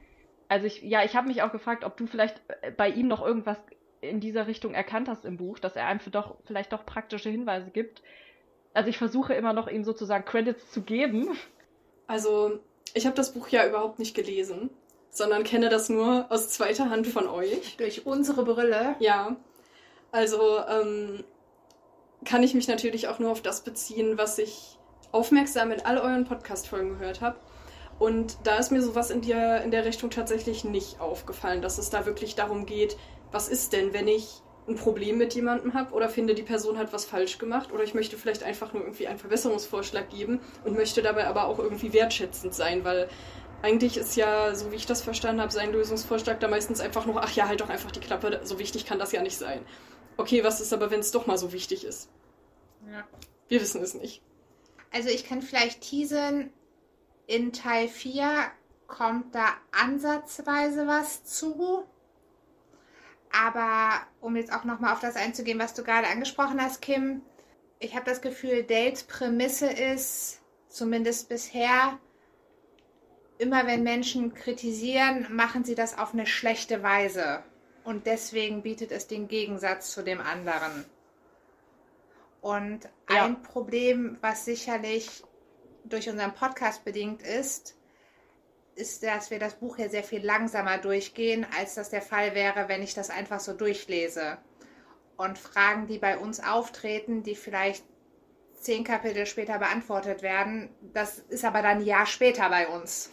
Also ich, ja, ich habe mich auch gefragt, ob du vielleicht äh, bei ihm noch irgendwas in dieser Richtung erkannt hast im Buch, dass er einem doch, vielleicht doch praktische Hinweise gibt. Also ich versuche immer noch ihm sozusagen Credits zu geben.
Also, ich habe das Buch ja überhaupt nicht gelesen, sondern kenne das nur aus zweiter Hand von euch.
Durch unsere Brille.
Ja, also ähm, kann ich mich natürlich auch nur auf das beziehen, was ich aufmerksam in all euren Podcast-Folgen gehört habe. Und da ist mir sowas in der, in der Richtung tatsächlich nicht aufgefallen, dass es da wirklich darum geht, was ist denn, wenn ich ein Problem mit jemandem habe oder finde, die Person hat was falsch gemacht oder ich möchte vielleicht einfach nur irgendwie einen Verbesserungsvorschlag geben und möchte dabei aber auch irgendwie wertschätzend sein, weil eigentlich ist ja, so wie ich das verstanden habe, sein Lösungsvorschlag da meistens einfach nur, ach ja, halt doch einfach die Klappe, so wichtig kann das ja nicht sein. Okay, was ist aber, wenn es doch mal so wichtig ist?
Ja.
Wir wissen es nicht.
Also ich kann vielleicht teasen, in Teil 4 kommt da ansatzweise was zu. Aber um jetzt auch nochmal auf das einzugehen, was du gerade angesprochen hast, Kim, ich habe das Gefühl, Dales Prämisse ist, zumindest bisher, immer wenn Menschen kritisieren, machen sie das auf eine schlechte Weise. Und deswegen bietet es den Gegensatz zu dem anderen. Und
Ja.
ein Problem, was sicherlich durch unseren Podcast bedingt ist, ist, dass wir das Buch ja sehr viel langsamer durchgehen, als das der Fall wäre, wenn ich das einfach so durchlese. Und Fragen, die bei uns auftreten, die vielleicht zehn Kapitel später beantwortet werden, das ist aber dann ein Jahr später bei uns.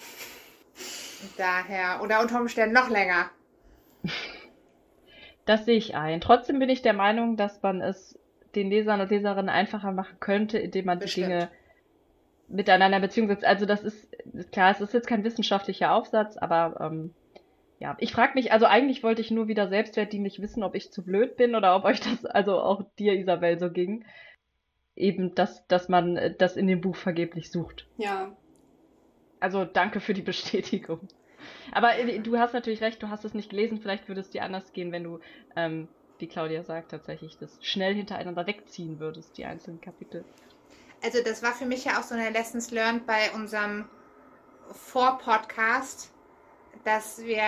Daher, oder unter Umständen noch länger.
Das sehe ich ein. Trotzdem bin ich der Meinung, dass man es den Lesern und Leserinnen einfacher machen könnte, indem man
Bestimmt.
die Dinge miteinander in Beziehung setzt. Also das ist klar, es ist jetzt kein wissenschaftlicher Aufsatz, aber ähm, ja, ich frage mich, also eigentlich wollte ich nur wieder selbstwertdienlich wissen, ob ich zu blöd bin oder ob euch das, also auch dir, Isabel, so ging. Eben, dass, dass man äh, das in dem Buch vergeblich sucht.
Ja,
Also danke für die Bestätigung. Aber äh, du hast natürlich recht, du hast es nicht gelesen, vielleicht würde es dir anders gehen, wenn du, ähm, wie Claudia sagt, tatsächlich das schnell hintereinander wegziehen würdest, die einzelnen Kapitel.
Also das war für mich ja auch so eine Lessons learned bei unserem Vorpodcast, dass wir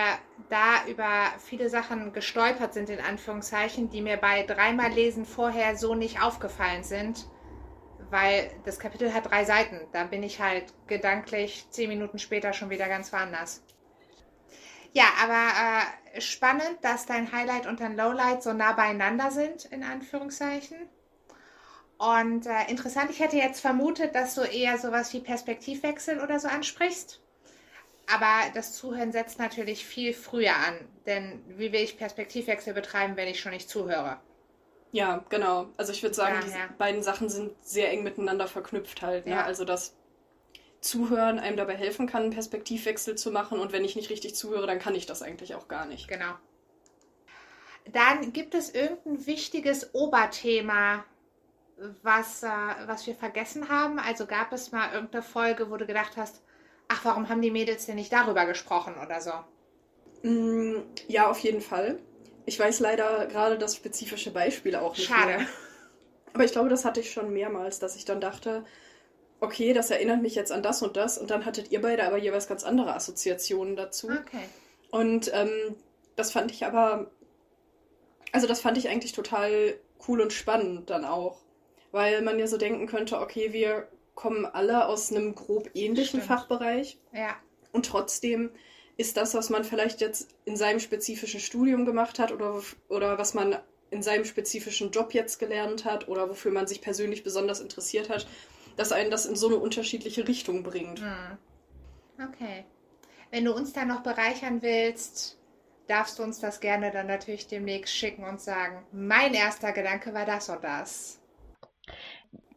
da über viele Sachen gestolpert sind, in Anführungszeichen, die mir bei dreimal Lesen vorher so nicht aufgefallen sind, weil das Kapitel hat drei Seiten. Da bin ich halt gedanklich zehn Minuten später schon wieder ganz woanders. Ja, aber äh, spannend, dass dein Highlight und dein Lowlight so nah beieinander sind, in Anführungszeichen. Und äh, interessant, ich hätte jetzt vermutet, dass du eher sowas wie Perspektivwechsel oder so ansprichst. Aber das Zuhören setzt natürlich viel früher an. Denn wie will ich Perspektivwechsel betreiben, wenn ich schon nicht zuhöre?
ja, genau. Also ich würde sagen,
Ja, ja.
beiden Sachen sind sehr eng miteinander verknüpft halt. Ne?
Ja.
Also das Zuhören einem dabei helfen kann, einen Perspektivwechsel zu machen. Und wenn ich nicht richtig zuhöre, dann kann ich das eigentlich auch gar nicht.
Genau. Dann gibt es irgendein wichtiges Oberthema, was, äh, was wir vergessen haben. Also gab es mal irgendeine Folge, wo du gedacht hast, ach, warum haben die Mädels denn nicht darüber gesprochen oder so?
Mm, ja, auf jeden Fall. Ich weiß leider gerade das spezifische Beispiel auch nicht
Schade.
mehr. Aber ich glaube, das hatte ich schon mehrmals, dass ich dann dachte, okay, das erinnert mich jetzt an das und das. Und dann hattet ihr beide aber jeweils ganz andere Assoziationen dazu.
Okay.
Und ähm, das fand ich aber, also das fand ich eigentlich total cool und spannend dann auch. Weil man ja so denken könnte, okay, wir kommen alle aus einem grob ähnlichen
Stimmt.
Fachbereich.
Ja,
Und trotzdem ist das, was man vielleicht jetzt in seinem spezifischen Studium gemacht hat oder, oder was man in seinem spezifischen Job jetzt gelernt hat oder wofür man sich persönlich besonders interessiert hat, dass einen das in so eine unterschiedliche Richtung bringt.
Hm. Okay. Wenn du uns da noch bereichern willst, darfst du uns das gerne dann natürlich demnächst schicken und sagen, mein erster Gedanke war das und das.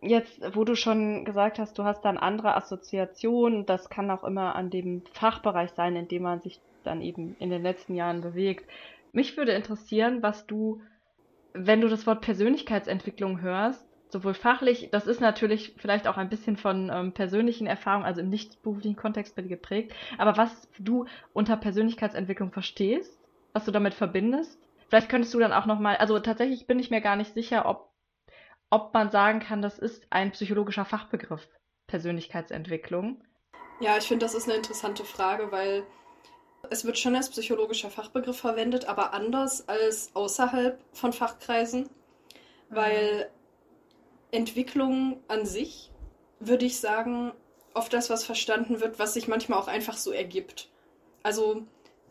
Jetzt, wo du schon gesagt hast, du hast dann andere Assoziationen, das kann auch immer an dem Fachbereich sein, in dem man sich dann eben in den letzten Jahren bewegt. Mich würde interessieren, was du, wenn du das Wort Persönlichkeitsentwicklung hörst, sowohl fachlich, das ist natürlich vielleicht auch ein bisschen von ähm, persönlichen Erfahrungen, also im nicht beruflichen Kontext geprägt, aber was du unter Persönlichkeitsentwicklung verstehst, was du damit verbindest. Vielleicht könntest du dann auch nochmal, also tatsächlich bin ich mir gar nicht sicher, ob ob man sagen kann, das ist ein psychologischer Fachbegriff, Persönlichkeitsentwicklung.
Ja, ich finde, das ist eine interessante Frage, weil es wird schon als psychologischer Fachbegriff verwendet, aber anders als außerhalb von Fachkreisen, weil Entwicklung an sich, würde ich sagen, oft das, was verstanden wird, was sich manchmal auch einfach so ergibt. Also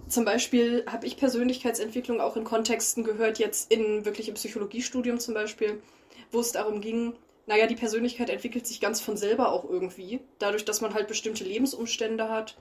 zum Beispiel habe ich Persönlichkeitsentwicklung auch in Kontexten gehört, jetzt in wirklich im Psychologiestudium zum Beispiel, wo es darum ging, naja, die Persönlichkeit entwickelt sich ganz von selber auch irgendwie, dadurch, dass man halt bestimmte Lebensumstände hat.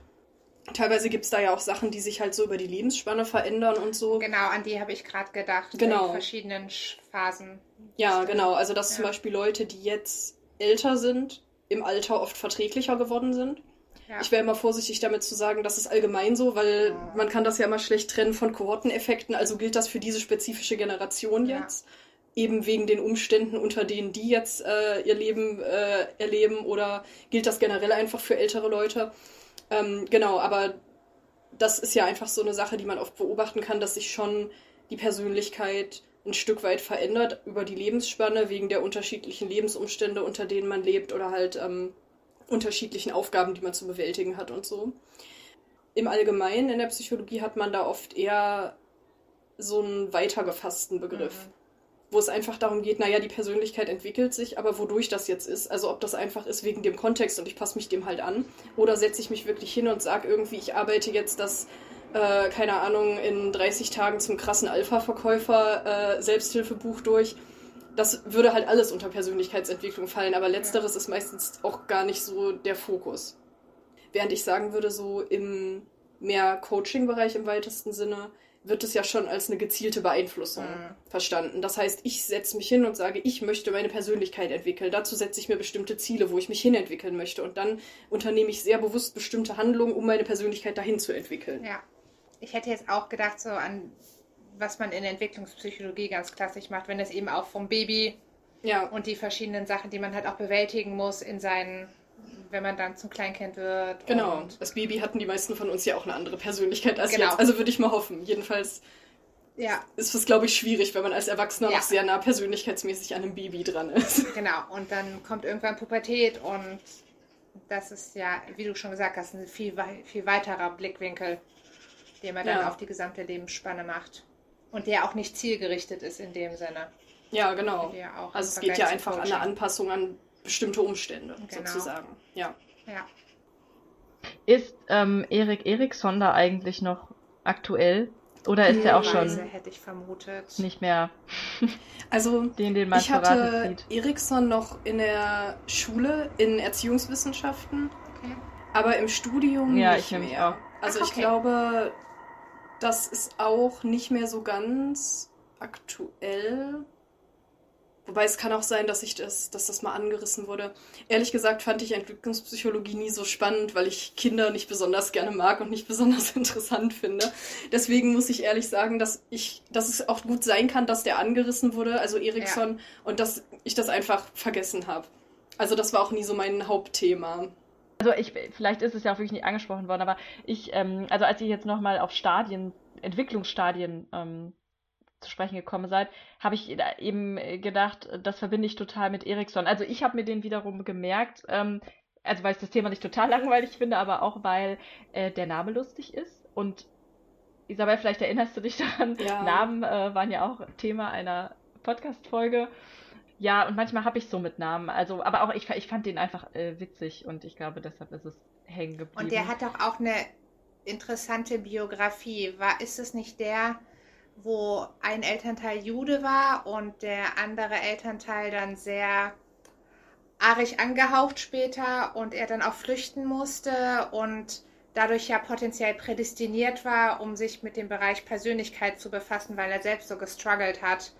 Teilweise gibt es da ja auch Sachen, die sich halt so über die Lebensspanne verändern und so.
Genau, an die habe ich gerade gedacht.
Genau.
In verschiedenen Sch- Phasen.
Ja, genau. Also, dass
Ja.
zum Beispiel Leute, die jetzt älter sind, im Alter oft verträglicher geworden sind.
Ja.
Ich wäre immer vorsichtig damit zu sagen, das ist allgemein so, weil
Ja.
man kann das ja immer schlecht trennen von Kohorteneffekten. Also gilt das für diese spezifische Generation
Ja.
Eben wegen den Umständen, unter denen die jetzt äh, ihr Leben äh, erleben oder gilt das generell einfach für ältere Leute? Ähm, genau, aber das ist ja einfach so eine Sache, die man oft beobachten kann, dass sich schon die Persönlichkeit ein Stück weit verändert über die Lebensspanne, wegen der unterschiedlichen Lebensumstände, unter denen man lebt oder halt ähm, unterschiedlichen Aufgaben, die man zu bewältigen hat und so. Im Allgemeinen in der Psychologie hat man da oft eher so einen weiter gefassten Begriff.
Mhm.
Wo es einfach darum geht, naja, die Persönlichkeit entwickelt sich, aber wodurch das jetzt ist, also ob das einfach ist wegen dem Kontext und ich passe mich dem halt an, oder setze ich mich wirklich hin und sage irgendwie, ich arbeite jetzt das, äh, keine Ahnung, in 30 Tagen zum krassen Alpha-Verkäufer äh, Selbsthilfebuch durch. Das würde halt alles unter Persönlichkeitsentwicklung fallen, aber letzteres ist meistens auch gar nicht so der Fokus. Während ich sagen würde, so im mehr Coaching-Bereich im weitesten Sinne, wird es ja schon als eine gezielte Beeinflussung
Mhm.
verstanden. Das heißt, ich setze mich hin und sage, ich möchte meine Persönlichkeit entwickeln. Dazu setze ich mir bestimmte Ziele, wo ich mich hinentwickeln möchte. Und dann unternehme ich sehr bewusst bestimmte Handlungen, um meine Persönlichkeit dahin zu entwickeln.
Ja. Ich hätte jetzt auch gedacht, so an was man in der Entwicklungspsychologie ganz klassisch macht, wenn es eben auch vom Baby
Ja,
und die verschiedenen Sachen, die man halt auch bewältigen muss in seinen, wenn man dann zum Kleinkind wird.
genau.
Und,
Als Baby hatten die meisten von uns ja auch eine andere Persönlichkeit als
Genau.
jetzt. Also würde ich mal hoffen. Jedenfalls
ja,
ist es, glaube ich, schwierig, wenn man als Erwachsener
Ja.
noch sehr nah persönlichkeitsmäßig an einem Baby dran ist.
genau. Und dann kommt irgendwann Pubertät und das ist ja, wie du schon gesagt hast, ein viel, viel weiterer Blickwinkel, den man dann
Ja.
auf die gesamte Lebensspanne macht. Und der auch nicht zielgerichtet ist in dem Sinne.
Ja, genau. Also es geht ja einfach an eine Anpassung an bestimmte Umstände,
Genau.
sozusagen. Ja.
Ja.
Ist ähm, Erik Eriksson da eigentlich noch aktuell? Oder ist er auch schon
hätte ich vermutet.
nicht mehr
Also
den, den man
ich hatte? Eriksson noch in der Schule in Erziehungswissenschaften,
Okay.
aber im Studium
Ja,
nicht
ich
mehr.
auch.
Also
Ach,
ich
okay.
glaube, das ist auch nicht mehr so ganz aktuell. Wobei es kann auch sein, dass ich das, dass das mal angerissen wurde. Ehrlich gesagt fand ich Entwicklungspsychologie nie so spannend, weil ich Kinder nicht besonders gerne mag und nicht besonders interessant finde. Deswegen muss ich ehrlich sagen, dass ich, dass es auch gut sein kann, dass der angerissen wurde, also Eriksson, und dass ich das einfach vergessen habe. Also das war auch nie so mein Hauptthema.
Also ich, vielleicht ist es ja auch wirklich nicht angesprochen worden, aber ich, ähm, also als ihr jetzt nochmal auf Stadien, Entwicklungsstadien ähm, zu sprechen gekommen seid, habe ich eben gedacht, das verbinde ich total mit Ericsson. Also ich habe mir den wiederum gemerkt, ähm, also weil ich das Thema nicht total langweilig finde, aber auch weil äh, der Name lustig ist. Und Isabel, vielleicht erinnerst du dich daran,
Ja.
Namen äh, waren ja auch Thema einer Podcast-Folge. Ja, und manchmal habe ich so mit Namen. Also, aber auch ich, ich fand den einfach äh, witzig und ich glaube, deshalb ist es hängen geblieben.
Und der hat doch auch eine interessante Biografie. War, ist es nicht der, wo ein Elternteil Jude war und der andere Elternteil dann sehr arisch angehaucht später und er dann auch flüchten musste und dadurch ja potenziell prädestiniert war, um sich mit dem Bereich Persönlichkeit zu befassen, weil er selbst so gestruggelt hat,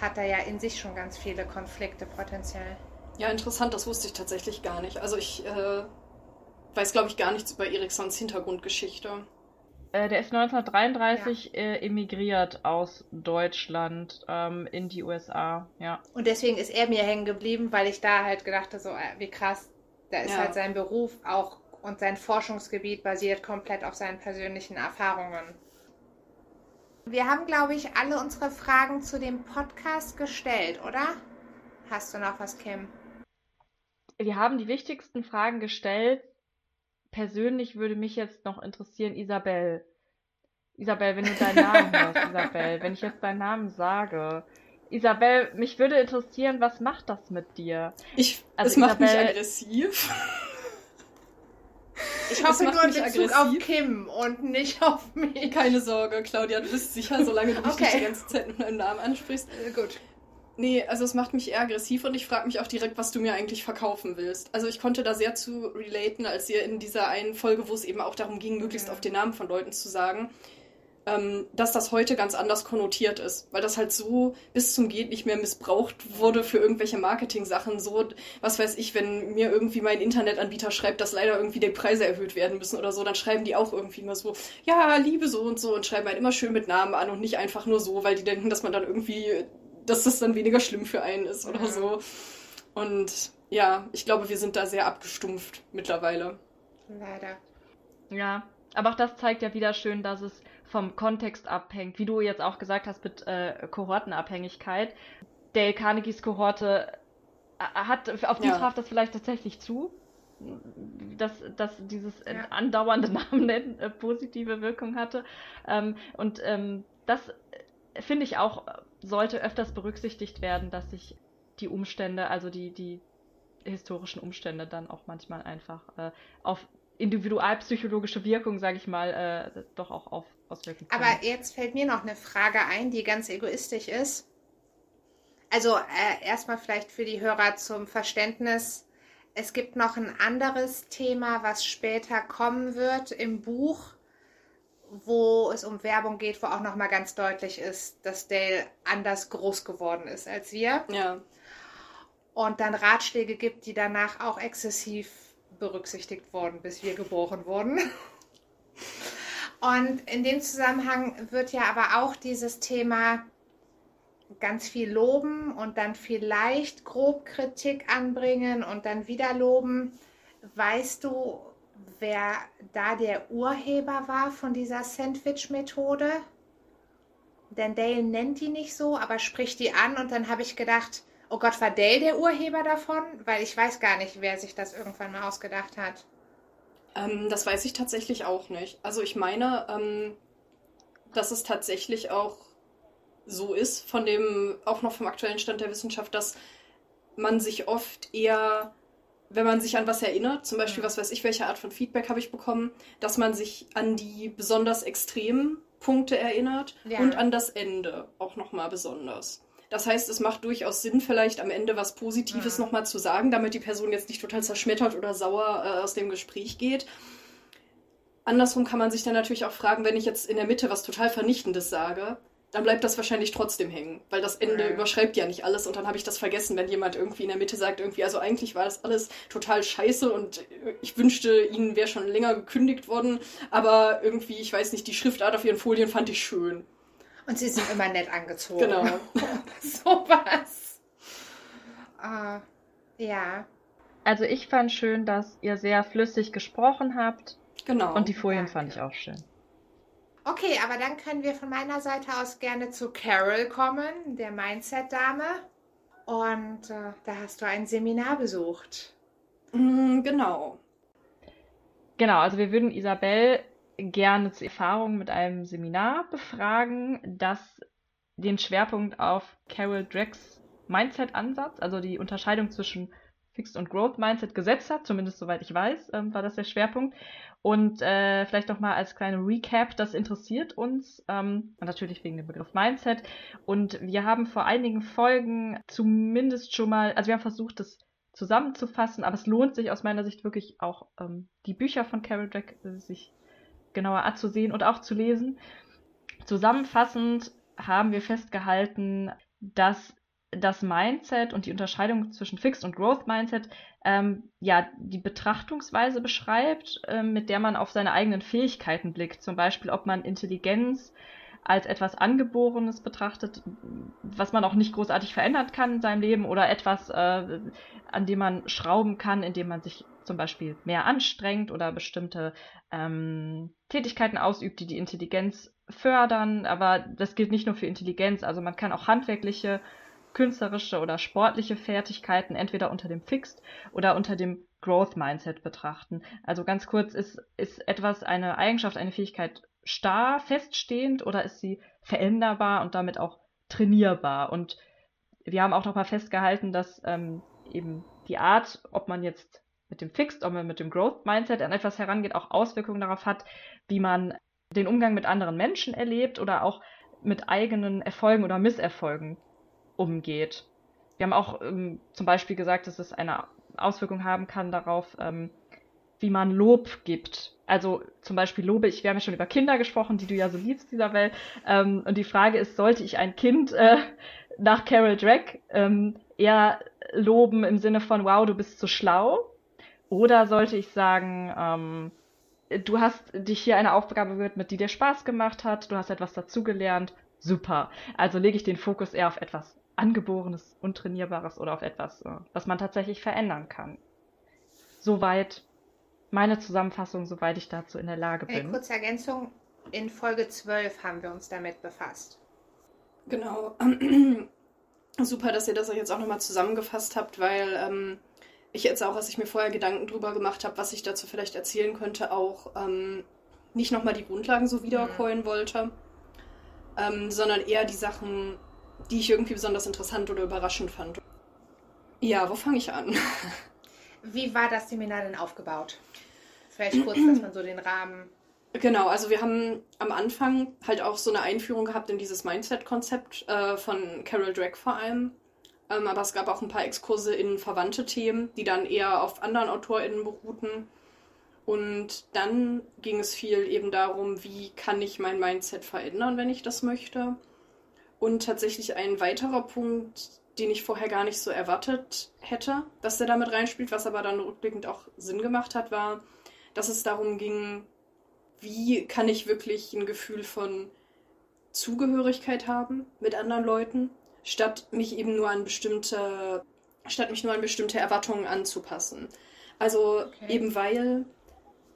hat er ja in sich schon ganz viele Konflikte potenziell.
Ja, interessant, das wusste ich tatsächlich gar nicht. Also ich äh, weiß, glaube ich, gar nichts über Ericssons Hintergrundgeschichte.
Äh, der ist 1933 äh, emigriert aus Deutschland ähm, in die USA. Ja.
Und deswegen ist er mir hängen geblieben, weil ich da halt gedacht habe, so äh, wie krass, da ist
Ja.
halt sein Beruf auch und sein Forschungsgebiet basiert komplett auf seinen persönlichen Erfahrungen. Wir haben, glaube ich, alle unsere Fragen zu dem Podcast gestellt, oder? Hast du noch was, Kim?
Wir haben die wichtigsten Fragen gestellt. Persönlich würde mich jetzt noch interessieren, Isabel. Isabel, wenn du deinen Namen hörst, Isabel, wenn ich jetzt deinen Namen sage. Isabel, mich würde interessieren, was macht das mit dir?
Ich,
Also
es macht mich aggressiv.
Ich hoffe nur in Bezug
aggressiv.
auf Kim und nicht auf mich.
Keine Sorge, Claudia, du bist sicher, solange du mich
Okay.
nicht die ganze Zeit mit meinem Namen ansprichst.
Äh, Gut.
Nee, also es macht mich eher aggressiv und ich frage mich auch direkt, was du mir eigentlich verkaufen willst. Also ich konnte da sehr zu relaten, als ihr in dieser einen Folge, wo es eben auch darum ging, möglichst
Ja.
auf den Namen von Leuten zu sagen, ähm, dass das heute ganz anders konnotiert ist, weil das halt so bis zum geht nicht mehr missbraucht wurde für irgendwelche Marketing-Sachen. So, was weiß ich, wenn mir irgendwie mein Internetanbieter schreibt, dass leider irgendwie die Preise erhöht werden müssen oder so, dann schreiben die auch irgendwie immer so, ja, liebe so und so und schreiben halt immer schön mit Namen an und nicht einfach nur so, weil die denken, dass man dann irgendwie, dass das dann weniger schlimm für einen ist oder
Ja.
so. Und ja, ich glaube, wir sind da sehr abgestumpft mittlerweile.
Leider.
Ja, aber auch das zeigt ja wieder schön, dass es vom Kontext abhängt, wie du jetzt auch gesagt hast mit äh, Kohortenabhängigkeit. Dale Carnegies Kohorte äh, hat, auf die
Ja.
traf das vielleicht tatsächlich zu, dass, dass dieses
Ja.
andauernde Namen nennen äh, positive Wirkung hatte. Ähm, und ähm, das finde ich auch, sollte öfters berücksichtigt werden, dass sich die Umstände, also die, die historischen Umstände dann auch manchmal einfach äh, auf individualpsychologische Wirkung, sage ich mal, äh, doch auch auf, auswirken können.
Aber jetzt fällt mir noch eine Frage ein, die ganz egoistisch ist. Also äh, erstmal vielleicht für die Hörer zum Verständnis. Es gibt noch ein anderes Thema, was später kommen wird im Buch, wo es um Werbung geht, wo auch noch mal ganz deutlich ist, dass Dale anders groß geworden ist als wir
Ja.
und dann Ratschläge gibt, die danach auch exzessiv berücksichtigt wurden, bis wir geboren wurden. Und in dem Zusammenhang wird ja aber auch dieses Thema ganz viel loben und dann vielleicht grob Kritik anbringen und dann wieder loben. Weißt du, wer da der Urheber war von dieser Sandwich-Methode? Denn Dale nennt die nicht so, aber spricht die an und dann habe ich gedacht, oh Gott, war Dale der Urheber davon? Weil ich weiß gar nicht, wer sich das irgendwann mal ausgedacht hat.
Ähm, das weiß ich tatsächlich auch nicht. Also ich meine, ähm, dass es tatsächlich auch so ist, von dem, auch noch vom aktuellen Stand der Wissenschaft, dass man sich oft eher, wenn man sich an was erinnert, zum Beispiel, was weiß ich, welche Art von Feedback habe ich bekommen, dass man sich an die besonders extremen Punkte erinnert
Ja.
und an das Ende auch nochmal besonders. Das heißt, es macht durchaus Sinn, vielleicht am Ende was Positives
Mhm.
nochmal zu sagen, damit die Person jetzt nicht total zerschmettert oder sauer äh, aus dem Gespräch geht. Andersrum kann man sich dann natürlich auch fragen, wenn ich jetzt in der Mitte was total Vernichtendes sage, dann bleibt das wahrscheinlich trotzdem hängen, weil das Ende
Ja.
überschreibt ja nicht alles und dann habe ich das vergessen, wenn jemand irgendwie in der Mitte sagt, irgendwie, also eigentlich war das alles total scheiße und äh, ich wünschte, ihnen wäre schon länger gekündigt worden, aber irgendwie, ich weiß nicht, die Schriftart auf ihren Folien fand ich schön.
Und sie sind immer nett angezogen.
Genau.
Sowas. Äh, ja.
Also ich fand schön, dass ihr sehr flüssig gesprochen habt
Genau.
und die Folien
danke.
fand ich auch schön.
Okay, aber dann können wir von meiner Seite aus gerne zu Carol kommen, der Mindset-Dame. Und äh, da hast du ein Seminar besucht.
Mm, genau.
Genau, also wir würden Isabel gerne zur Erfahrung mit einem Seminar befragen, das den Schwerpunkt auf Carol Drecks Mindset-Ansatz, also die Unterscheidung zwischen Fixed und Growth Mindset gesetzt hat, zumindest soweit ich weiß, ähm, war das der Schwerpunkt. Und äh, vielleicht noch mal als kleine Recap, das interessiert uns, ähm, natürlich wegen dem Begriff Mindset. Und wir haben vor einigen Folgen zumindest schon mal, also wir haben versucht, das zusammenzufassen, aber es lohnt sich aus meiner Sicht wirklich auch ähm, die Bücher von Carol Dweck äh, sich genauer anzusehen und auch zu lesen. Zusammenfassend haben wir festgehalten, dass das Mindset und die Unterscheidung zwischen Fixed und Growth Mindset ähm, ja die Betrachtungsweise beschreibt, ähm, mit der man auf seine eigenen Fähigkeiten blickt. Zum Beispiel, ob man Intelligenz als etwas Angeborenes betrachtet, was man auch nicht großartig verändern kann in seinem Leben oder etwas, äh, an dem man schrauben kann, indem man sich zum Beispiel mehr anstrengt oder bestimmte ähm, Tätigkeiten ausübt, die die Intelligenz fördern. Aber das gilt nicht nur für Intelligenz, also man kann auch handwerkliche, künstlerische oder sportliche Fertigkeiten entweder unter dem Fixed oder unter dem Growth Mindset betrachten. Also ganz kurz, ist, ist etwas eine Eigenschaft, eine Fähigkeit starr, feststehend oder ist sie veränderbar und damit auch trainierbar? Und wir haben auch nochmal festgehalten, dass ähm, eben die Art, ob man jetzt mit dem Fixed, ob man mit dem Growth Mindset an etwas herangeht, auch Auswirkungen darauf hat, wie man den Umgang mit anderen Menschen erlebt oder auch mit eigenen Erfolgen oder Misserfolgen umgeht. Wir haben auch ähm, zum Beispiel gesagt, dass es eine Auswirkung haben kann darauf, ähm, wie man Lob gibt. Also zum Beispiel Lobe, ich, wir haben ja schon über Kinder gesprochen, die du ja so liebst, Isabel. Ähm, und die Frage ist, sollte ich ein Kind äh, nach Carol Drake ähm, eher loben im Sinne von, wow, du bist so schlau? Oder sollte ich sagen, ähm, du hast dich hier einer Aufgabe gewidmet, die dir Spaß gemacht hat, du hast etwas dazugelernt, super. Also lege ich den Fokus eher auf etwas Angeborenes, Untrainierbares oder auf etwas, äh, was man tatsächlich verändern kann. Soweit meine Zusammenfassung, soweit ich dazu in der Lage bin.
kurze Ergänzung. In Folge 12 haben wir uns damit befasst.
Genau. Super, dass ihr das euch jetzt auch nochmal zusammengefasst habt, weil ähm, ich jetzt auch, als ich mir vorher Gedanken drüber gemacht habe, was ich dazu vielleicht erzählen könnte, auch ähm, nicht nochmal die Grundlagen so wiederholen wollte. ähm, sondern eher die Sachen, die ich irgendwie besonders interessant oder überraschend fand. Ja, wo fange ich an?
Wie war das Seminar denn aufgebaut? Vielleicht kurz, dass man so den Rahmen.
Genau, also wir haben am Anfang halt auch so eine Einführung gehabt in dieses Mindset-Konzept äh, von Carol Drake vor allem. Ähm, aber es gab auch ein paar Exkurse in verwandte Themen, die dann eher auf anderen AutorInnen beruhten. Und dann ging es viel eben darum, wie kann ich mein Mindset verändern, wenn ich das möchte. Und tatsächlich ein weiterer Punkt, den ich vorher gar nicht so erwartet hätte, dass der damit reinspielt, was aber dann rückblickend auch Sinn gemacht hat, war, dass es darum ging, wie kann ich wirklich ein Gefühl von Zugehörigkeit haben mit anderen Leuten, statt mich eben nur an bestimmte, statt mich nur an bestimmte Erwartungen anzupassen. Also
Okay.
eben weil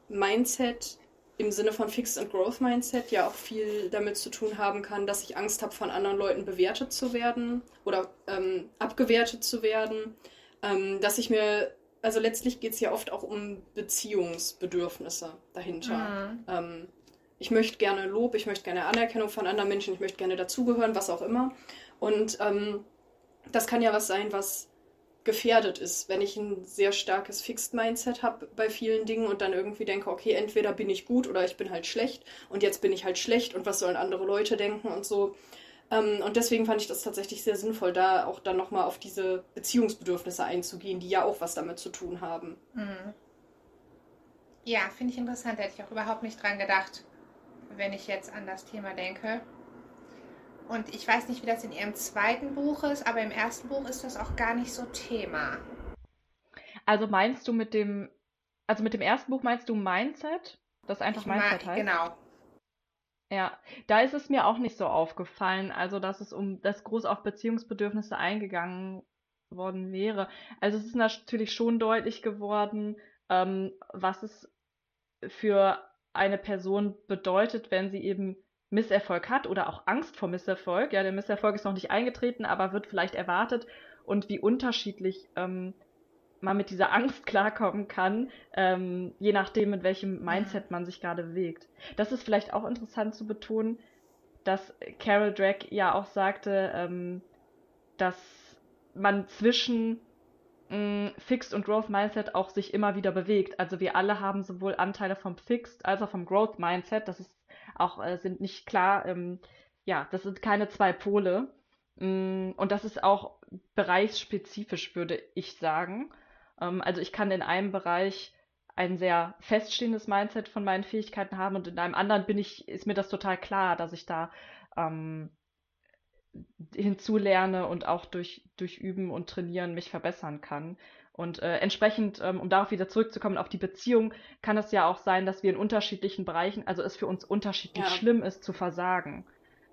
Mindset im Sinne von Fixed and Growth Mindset ja auch viel damit zu tun haben kann, dass ich Angst habe, von anderen Leuten bewertet zu werden oder ähm, abgewertet zu werden. Ähm, dass ich mir, also letztlich geht es ja oft auch um Beziehungsbedürfnisse dahinter.
Mhm.
Ähm, ich möchte gerne Lob, ich möchte gerne Anerkennung von anderen Menschen, ich möchte gerne dazugehören, was auch immer. Und ähm, das kann ja was sein, was gefährdet ist, wenn ich ein sehr starkes Fixed Mindset habe bei vielen Dingen und dann irgendwie denke, okay, entweder bin ich gut oder ich bin halt schlecht und jetzt bin ich halt schlecht und was sollen andere Leute denken und so. Ähm, und deswegen fand ich das tatsächlich sehr sinnvoll, da auch dann nochmal auf diese Beziehungsbedürfnisse einzugehen, die ja auch was damit zu tun haben.
Mhm. Ja, finde ich interessant. Hätte ich auch überhaupt nicht dran gedacht, wenn ich jetzt an das Thema denke. Und ich weiß nicht, wie das in Ihrem zweiten Buch ist, aber im ersten Buch ist das auch gar nicht so Thema.
Also meinst du mit dem, also mit dem ersten Buch meinst du Mindset? Das einfach
Ich
Mindset heißt?
Genau.
Ja, da ist es mir auch nicht so aufgefallen, also dass es um das groß auf Beziehungsbedürfnisse eingegangen worden wäre. Also es ist natürlich schon deutlich geworden, ähm, was es für eine Person bedeutet, wenn sie eben Misserfolg hat oder auch Angst vor Misserfolg. Ja, der Misserfolg ist noch nicht eingetreten, aber wird vielleicht erwartet und wie unterschiedlich ähm, man mit dieser Angst klarkommen kann, ähm, je nachdem, mit welchem Mindset man sich gerade bewegt. Das ist vielleicht auch interessant zu betonen, dass Carol Drake ja auch sagte, ähm, dass man zwischen mh, Fixed und Growth Mindset auch sich immer wieder bewegt. Also wir alle haben sowohl Anteile vom Fixed als auch vom Growth Mindset. Das ist auch äh, sind nicht klar, ähm, ja, das sind keine zwei Pole. Mm, Und das ist auch bereichsspezifisch, würde ich sagen. Ähm, also ich kann in einem Bereich ein sehr feststehendes Mindset von meinen Fähigkeiten haben und in einem anderen bin ich, ist mir das total klar, dass ich da ähm, hinzulerne und auch durch, durch Üben und Trainieren mich verbessern kann. Und äh, entsprechend, ähm, um darauf wieder zurückzukommen, auf die Beziehung, kann es ja auch sein, dass wir in unterschiedlichen Bereichen, also es für uns unterschiedlich
Ja.
schlimm ist zu versagen.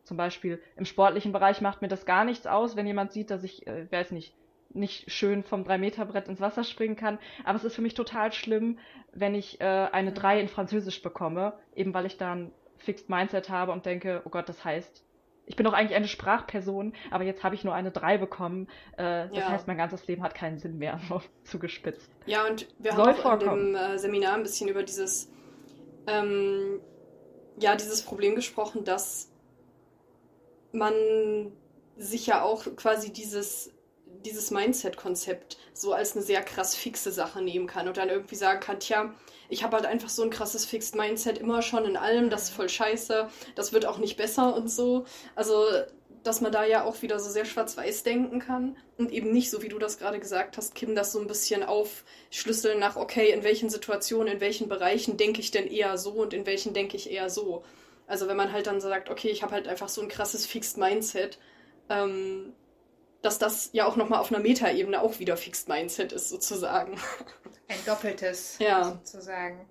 Zum Beispiel im sportlichen Bereich macht mir das gar nichts aus, wenn jemand sieht, dass ich, äh, weiß nicht, nicht schön vom 3-Meter-Brett ins Wasser springen kann. Aber es ist für mich total schlimm, wenn ich äh, eine 3 in Französisch bekomme, eben weil ich da ein Fixed Mindset habe und denke, oh Gott, das heißt, ich bin doch eigentlich eine Sprachperson, aber jetzt habe ich nur eine 3 bekommen. Äh, das
Ja.
heißt, mein ganzes Leben hat keinen Sinn mehr, zugespitzt.
Ja, und wir
Soll
haben auch
vorkommen.
in dem äh, Seminar ein bisschen über dieses, ähm, ja, dieses Problem gesprochen, dass man sich ja auch quasi dieses, dieses Mindset-Konzept so als eine sehr krass fixe Sache nehmen kann und dann irgendwie sagen kann, tja, ich habe halt einfach so ein krasses Fixed Mindset immer schon in allem, das ist voll scheiße, das wird auch nicht besser und so. Also, dass man da ja auch wieder so sehr schwarz-weiß denken kann und eben nicht, so wie du das gerade gesagt hast, Kim, das so ein bisschen aufschlüsseln nach, okay, in welchen Situationen, in welchen Bereichen denke ich denn eher so und in welchen denke ich eher so. Also wenn man halt dann sagt, okay, ich habe halt einfach so ein krasses Fixed Mindset, ähm, dass das ja auch nochmal auf einer Metaebene auch wieder Fixed Mindset ist, sozusagen.
Ein doppeltes,
Ja.
sozusagen.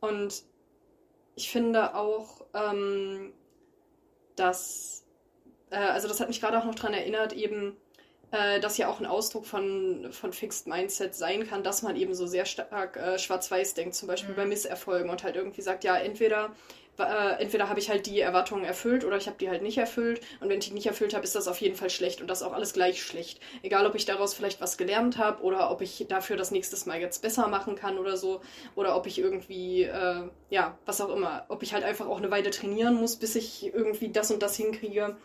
Und ich finde auch, ähm, dass, äh, also das hat mich gerade auch noch dran erinnert, eben, äh, das ja auch ein Ausdruck von, von Fixed Mindset sein kann, dass man eben so sehr stark äh, schwarz-weiß denkt, zum Beispiel
Mhm.
bei Misserfolgen und halt irgendwie sagt, ja, entweder äh, entweder habe ich halt die Erwartungen erfüllt oder ich habe die halt nicht erfüllt. Und wenn ich die nicht erfüllt habe, ist das auf jeden Fall schlecht und das auch alles gleich schlecht. Egal, ob ich daraus vielleicht was gelernt habe oder ob ich dafür das nächste Mal jetzt besser machen kann oder so. Oder ob ich irgendwie, äh, ja, was auch immer. Ob ich halt einfach auch eine Weile trainieren muss, bis ich irgendwie das und das hinkriege.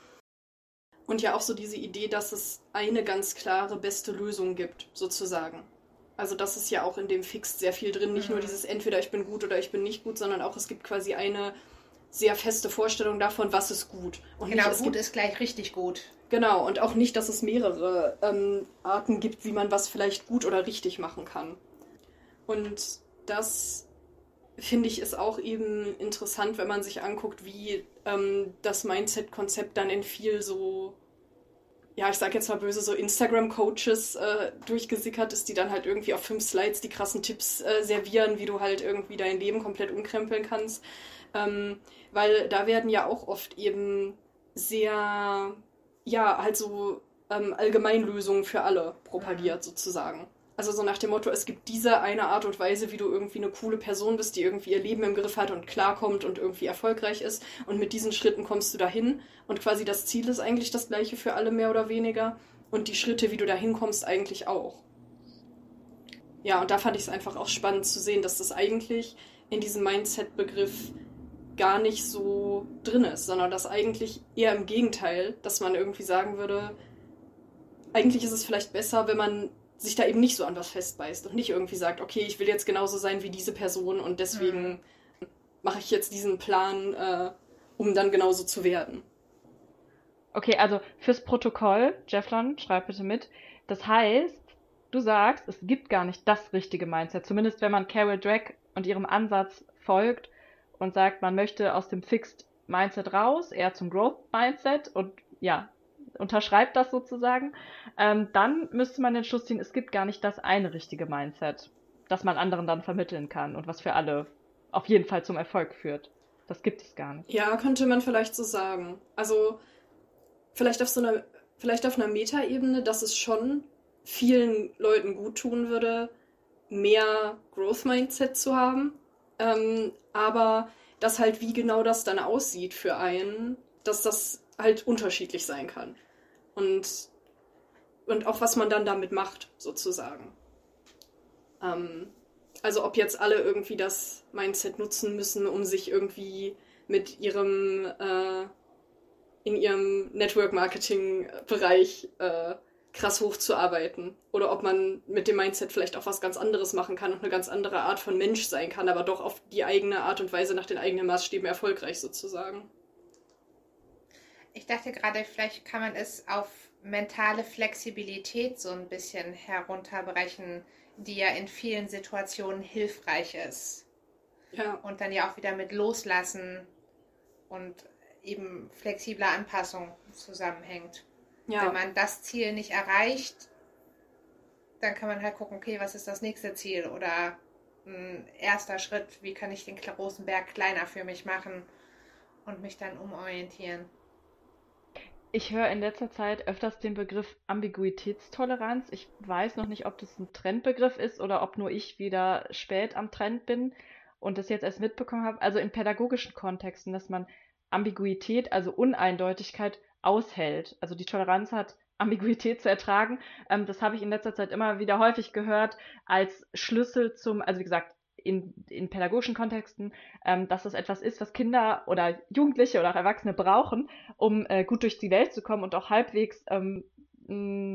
Und ja auch so diese Idee, dass es eine ganz klare beste Lösung gibt, sozusagen. Also das ist ja auch in dem Fixed sehr viel drin. Nicht nur
Mhm.
dieses entweder ich bin gut oder ich bin nicht gut, sondern auch es gibt quasi eine sehr feste Vorstellung davon, was ist gut. Und
Genau,
nicht, es
gut ist gleich richtig gut.
genau, und auch nicht, dass es mehrere ähm, Arten gibt, wie man was vielleicht gut oder richtig machen kann. Und das finde ich ist auch eben interessant, wenn man sich anguckt, wie ähm, das Mindset-Konzept dann in viel so, ja, ich sag jetzt mal böse, so Instagram-Coaches äh, durchgesickert ist, die dann halt irgendwie auf fünf Slides die krassen Tipps äh, servieren, wie du halt irgendwie dein Leben komplett umkrempeln kannst. Ähm, weil da werden ja auch oft eben sehr, ja, halt so ähm, Allgemeinlösungen für alle propagiert, sozusagen. Also so nach dem Motto, es gibt diese eine Art und Weise, wie du irgendwie eine coole Person bist, die irgendwie ihr Leben im Griff hat und klarkommt und irgendwie erfolgreich ist. Und mit diesen Schritten kommst du dahin. Und quasi das Ziel ist eigentlich das gleiche für alle mehr oder weniger. Und die Schritte, wie du dahin kommst, eigentlich auch. Ja, und da fand ich es einfach auch spannend zu sehen, dass das eigentlich in diesem Mindset-Begriff gar nicht so drin ist, sondern dass eigentlich eher im Gegenteil, dass man irgendwie sagen würde, eigentlich ist es vielleicht besser, wenn man sich da eben nicht so an was festbeißt und nicht irgendwie sagt, okay, ich will jetzt genauso sein wie diese Person und deswegen mache ich jetzt diesen Plan, äh, um dann genauso zu werden.
Okay, also fürs Protokoll, Jefflon, schreib bitte mit. Das heißt, du sagst, es gibt gar nicht das richtige Mindset. Zumindest wenn man Carol Drake und ihrem Ansatz folgt und sagt, man möchte aus dem Fixed Mindset raus, eher zum Growth Mindset und ja, unterschreibt das sozusagen, ähm, dann müsste man den Schluss ziehen, es gibt gar nicht das eine richtige Mindset, das man anderen dann vermitteln kann und was für alle auf jeden Fall zum Erfolg führt. Das gibt es gar nicht.
Ja, könnte man vielleicht so sagen. Also vielleicht auf so einer, vielleicht auf einer Metaebene, dass es schon vielen Leuten gut tun würde, mehr Growth Mindset zu haben. Ähm, aber dass halt, wie genau das dann aussieht für einen, dass das halt unterschiedlich sein kann. Und, und auch was man dann damit macht, sozusagen. Ähm, also ob jetzt alle irgendwie das Mindset nutzen müssen, um sich irgendwie mit ihrem äh, in ihrem Network-Marketing-Bereich äh, krass hochzuarbeiten. Oder ob man mit dem Mindset vielleicht auch was ganz anderes machen kann und eine ganz andere Art von Mensch sein kann, aber doch auf die eigene Art und Weise nach den eigenen Maßstäben erfolgreich sozusagen.
Ich dachte gerade, vielleicht kann man es auf mentale Flexibilität so ein bisschen herunterbrechen, die ja in vielen Situationen hilfreich ist.
Ja,
Und dann ja auch wieder mit Loslassen und eben flexibler Anpassung zusammenhängt. Wenn
ja,
man das Ziel nicht erreicht, dann kann man halt gucken, okay, was ist das nächste Ziel? Oder ein erster Schritt, wie kann ich den großen Berg kleiner für mich machen und mich dann umorientieren.
Ich höre in letzter Zeit öfters den Begriff Ambiguitätstoleranz. Ich weiß noch nicht, ob das ein Trendbegriff ist oder ob nur ich wieder spät am Trend bin und das jetzt erst mitbekommen habe. Also in pädagogischen Kontexten, dass man Ambiguität, also Uneindeutigkeit, aushält. Also die Toleranz hat, Ambiguität zu ertragen. Ähm, das habe ich in letzter Zeit immer wieder häufig gehört als Schlüssel zum, also wie gesagt, in, in pädagogischen Kontexten, ähm, dass das etwas ist, was Kinder oder Jugendliche oder auch Erwachsene brauchen, um äh, gut durch die Welt zu kommen und auch halbwegs ähm,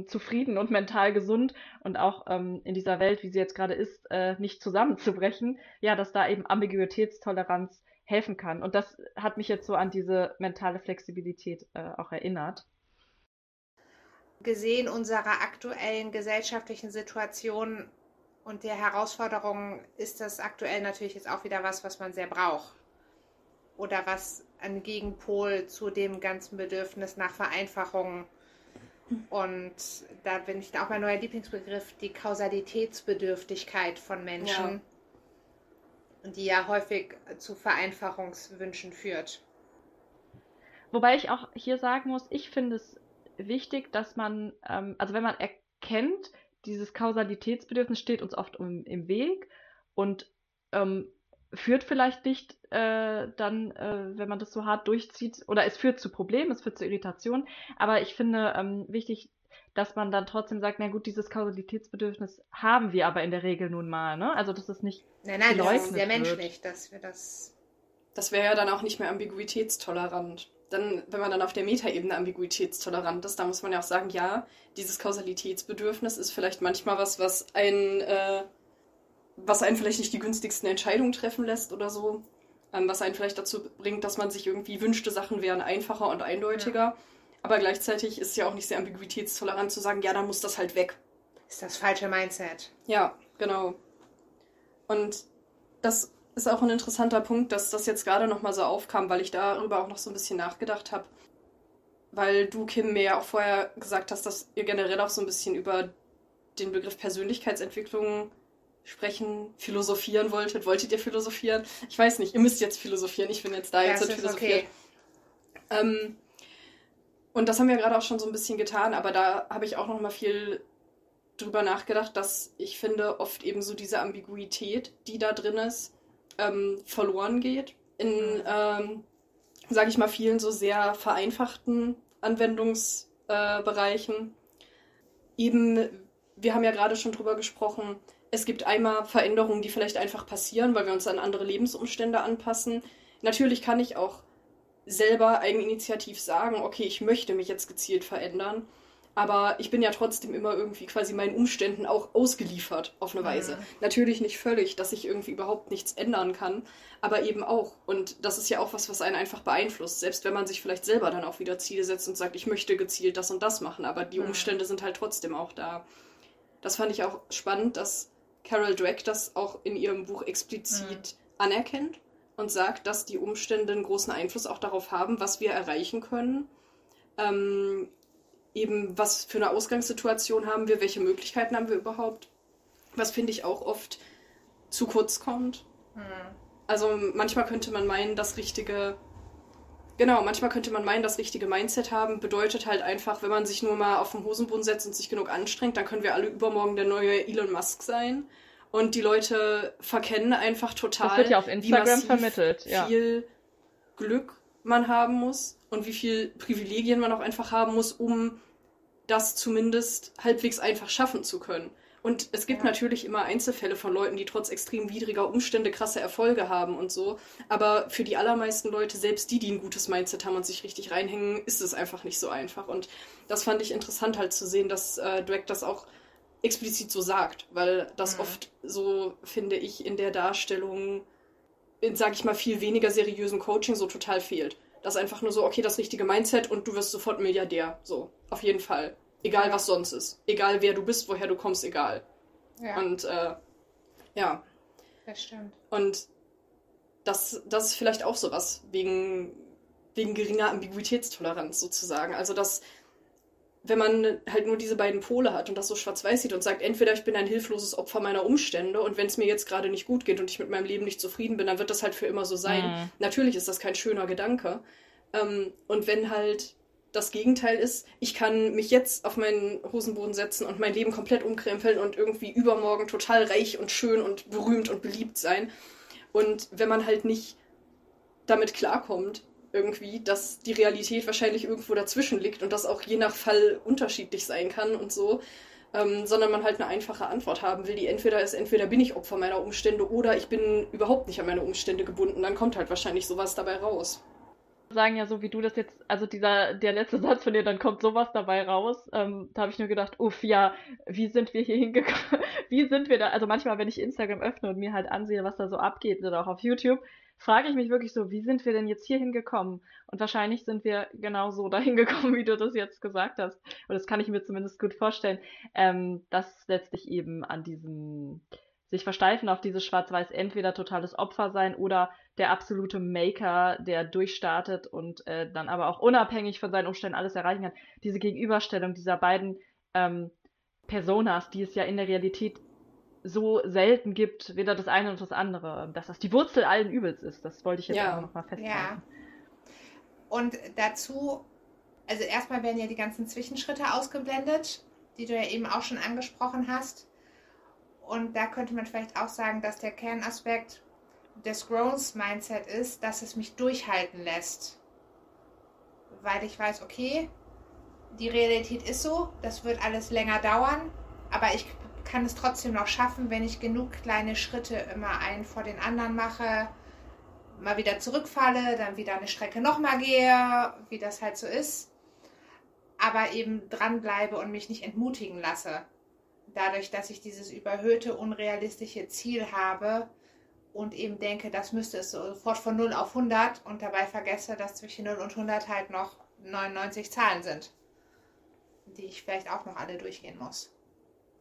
zufrieden und mental gesund und auch ähm, in dieser Welt, wie sie jetzt gerade ist, äh, nicht zusammenzubrechen. Ja, dass da eben Ambiguitätstoleranz helfen kann. Und das hat mich jetzt so an diese mentale Flexibilität äh, auch erinnert.
Gesehen unserer aktuellen gesellschaftlichen Situation und der Herausforderungen ist das aktuell natürlich jetzt auch wieder was, was man sehr braucht. Oder was ein Gegenpol zu dem ganzen Bedürfnis nach Vereinfachung. Und da bin ich auch mein neuer Lieblingsbegriff, die Kausalitätsbedürftigkeit von Menschen, die ja häufig zu Vereinfachungswünschen führt.
Wobei ich auch hier sagen muss, ich finde es wichtig, dass man, ähm, also wenn man erkennt, dieses Kausalitätsbedürfnis steht uns oft im, im Weg und ähm, führt vielleicht nicht äh, dann, äh, wenn man das so hart durchzieht, oder es führt zu Problemen, es führt zu Irritationen. Aber ich finde ähm, wichtig, dass man dann trotzdem sagt, na gut, dieses Kausalitätsbedürfnis haben wir aber in der Regel nun mal, ne? Also das ist nicht.
Nein, nein, das ist sehr menschlich, dass wir das.
Das wäre ja dann auch nicht mehr ambiguitätstolerant. Dann, wenn man dann auf der Metaebene ambiguitätstolerant ist, da muss man ja auch sagen, ja, dieses Kausalitätsbedürfnis ist vielleicht manchmal was, was ein äh, was einen vielleicht nicht die günstigsten Entscheidungen treffen lässt oder so. Ähm, was einen vielleicht dazu bringt, dass man sich irgendwie wünschte, Sachen wären einfacher und eindeutiger. Aber gleichzeitig ist es ja auch nicht sehr ambiguitätstolerant zu sagen, ja, dann muss das halt weg.
Ist das falsche Mindset.
Ja, genau. Und das ist auch ein interessanter Punkt, dass das jetzt gerade nochmal so aufkam, weil ich darüber auch noch so ein bisschen nachgedacht habe. Weil du, Kim, mir ja auch vorher gesagt hast, dass ihr generell auch so ein bisschen über den Begriff Persönlichkeitsentwicklung sprechen, philosophieren wolltet. Wolltet ihr philosophieren? Ich weiß nicht, ihr müsst jetzt philosophieren. Ich bin jetzt da,
Ja,
jetzt
ist
philosophiert.
okay.
Ähm, und das haben wir gerade auch schon so ein bisschen getan, aber da habe ich auch noch mal viel drüber nachgedacht, dass ich finde, oft eben so diese Ambiguität, die da drin ist, ähm, verloren geht. In, ähm, sage ich mal, vielen so sehr vereinfachten Anwendungsbereichen. Äh. Eben, wir haben ja gerade schon drüber gesprochen, es gibt einmal Veränderungen, die vielleicht einfach passieren, weil wir uns an andere Lebensumstände anpassen. Natürlich kann ich auch selber eigeninitiativ sagen, okay, ich möchte mich jetzt gezielt verändern, aber ich bin ja trotzdem immer irgendwie quasi meinen Umständen auch ausgeliefert auf eine Weise. Natürlich nicht völlig, dass ich irgendwie überhaupt nichts ändern kann, aber eben auch. Und das ist ja auch was, was einen einfach beeinflusst, selbst wenn man sich vielleicht selber dann auch wieder Ziele setzt und sagt, ich möchte gezielt das und das machen, aber die
Mhm.
Umstände sind halt trotzdem auch da. Das fand ich auch spannend, dass Carol Dweck das auch in ihrem Buch explizit anerkennt und sagt, dass die Umstände einen großen Einfluss auch darauf haben, was wir erreichen können. Ähm, eben, was für eine Ausgangssituation haben wir, welche Möglichkeiten haben wir überhaupt. Was finde ich auch oft zu kurz kommt.
Hm.
Also manchmal könnte man meinen, das richtige. Genau, manchmal könnte man meinen, das richtige Mindset haben, bedeutet halt einfach, wenn man sich nur mal auf den Hosenboden setzt und sich genug anstrengt, dann können wir alle übermorgen der neue Elon Musk sein. Und die Leute verkennen einfach total,
Das wird ja auf
wie
Instagram
massiv
vermittelt, ja.
viel Glück man haben muss und wie viel Privilegien man auch einfach haben muss, um das zumindest halbwegs einfach schaffen zu können. Und es gibt
Ja.
natürlich immer Einzelfälle von Leuten, die trotz extrem widriger Umstände krasse Erfolge haben und so. Aber für die allermeisten Leute, selbst die, die ein gutes Mindset haben und sich richtig reinhängen, ist es einfach nicht so einfach. Und das fand ich interessant halt zu sehen, dass äh, Drake das auch explizit so sagt, weil das
Mhm.
oft so, finde ich, in der Darstellung, in, sag ich mal, viel weniger seriösen Coaching so total fehlt. Das ist einfach nur so, okay, das richtige Mindset und du wirst sofort Milliardär. So, auf jeden Fall. Egal, was sonst ist. Egal, wer du bist, woher du kommst, egal.
Ja,
Und äh, ja,
das stimmt.
und das, das ist vielleicht auch sowas wegen, wegen geringer Ambiguitätstoleranz sozusagen. Also, dass, wenn man halt nur diese beiden Pole hat und das so schwarz-weiß sieht und sagt, entweder ich bin ein hilfloses Opfer meiner Umstände und wenn es mir jetzt gerade nicht gut geht und ich mit meinem Leben nicht zufrieden bin, dann wird das halt für immer so sein.
Mhm.
Natürlich ist das kein schöner Gedanke. Ähm, und wenn halt das Gegenteil ist, ich kann mich jetzt auf meinen Hosenboden setzen und mein Leben komplett umkrempeln und irgendwie übermorgen total reich und schön und berühmt und beliebt sein. Und wenn man halt nicht damit klarkommt, irgendwie, dass die Realität wahrscheinlich irgendwo dazwischen liegt und das auch je nach Fall unterschiedlich sein kann und so, ähm, sondern man halt eine einfache Antwort haben will, die entweder ist, entweder bin ich Opfer meiner Umstände oder ich bin überhaupt nicht an meine Umstände gebunden, dann kommt halt wahrscheinlich sowas dabei raus.
Sagen ja so, wie du das jetzt, also dieser, der letzte Satz von dir, dann kommt sowas dabei raus. Ähm, da habe ich nur gedacht, uff, ja, wie sind wir hier hingekommen? Wie sind wir da? Also manchmal, wenn ich Instagram öffne und mir halt ansehe, was da so abgeht, oder auch auf YouTube, frage ich mich wirklich so, wie sind wir denn jetzt hier hingekommen? Und wahrscheinlich sind wir genau so dahin gekommen, wie du das jetzt gesagt hast. Und das kann ich mir zumindest gut vorstellen, ähm, dass letztlich eben an diesem sich versteifen auf dieses Schwarz-Weiß entweder totales Opfer sein oder der absolute Maker, der durchstartet und äh, dann aber auch unabhängig von seinen Umständen alles erreichen kann. Diese Gegenüberstellung dieser beiden ähm, Personas, die es ja in der Realität so selten gibt, weder das eine noch das andere, dass das die Wurzel allen Übels ist. Das wollte ich jetzt
Ja.
auch nochmal festhalten.
Ja. Und dazu also erstmal werden ja die ganzen Zwischenschritte ausgeblendet, die du ja eben auch schon angesprochen hast. Und da könnte man vielleicht auch sagen, dass der Kernaspekt des Growth Mindset ist, dass es mich durchhalten lässt. Weil ich weiß, okay, die Realität ist so, das wird alles länger dauern, aber ich kann es trotzdem noch schaffen, wenn ich genug kleine Schritte immer einen vor den anderen mache, mal wieder zurückfalle, dann wieder eine Strecke nochmal gehe, wie das halt so ist, aber eben dranbleibe und mich nicht entmutigen lasse. Dadurch, dass ich dieses überhöhte, unrealistische Ziel habe und eben denke, das müsste es sofort von 0 auf 100 und dabei vergesse, dass zwischen 0 und 100 halt noch 99 Zahlen sind, die ich vielleicht auch noch alle durchgehen muss.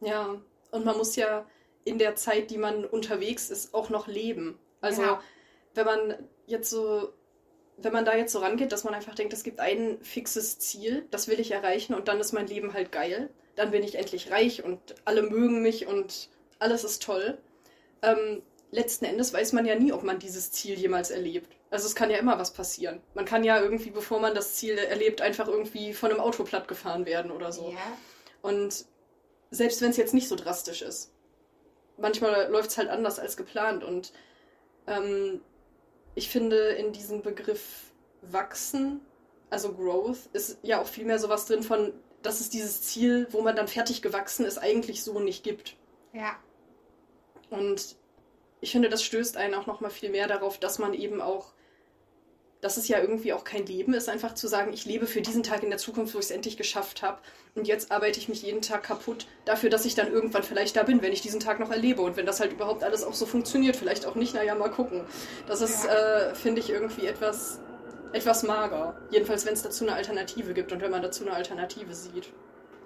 Ja, und man muss ja in der Zeit, die man unterwegs ist, auch noch leben. Also
Genau.
wenn man jetzt so, wenn man da jetzt so rangeht, dass man einfach denkt, es gibt ein fixes Ziel, das will ich erreichen und dann ist mein Leben halt geil. Dann bin ich endlich reich und alle mögen mich und alles ist toll. Ähm, letzten Endes weiß man ja nie, ob man dieses Ziel jemals erlebt. Also es kann ja immer was passieren. Man kann ja irgendwie, bevor man das Ziel erlebt, einfach irgendwie von einem Auto platt gefahren werden oder so.
Ja,
Und selbst wenn es jetzt nicht so drastisch ist, manchmal läuft es halt anders als geplant. Und ähm, ich finde, in diesem Begriff wachsen, also Growth, ist ja auch viel mehr sowas drin von, dass es dieses Ziel, wo man dann fertig gewachsen ist, eigentlich so nicht gibt.
ja,
Und ich finde, das stößt einen auch nochmal viel mehr darauf, dass man eben auch, dass es ja irgendwie auch kein Leben ist, einfach zu sagen, ich lebe für diesen Tag in der Zukunft, wo ich es endlich geschafft habe. Und jetzt arbeite ich mich jeden Tag kaputt dafür, dass ich dann irgendwann vielleicht da bin, wenn ich diesen Tag noch erlebe. Und wenn das halt überhaupt alles auch so funktioniert, vielleicht auch nicht, naja, mal gucken. Das ist, äh, finde ich, irgendwie etwas, etwas mager. Jedenfalls, wenn es dazu eine Alternative gibt und wenn man dazu eine Alternative sieht.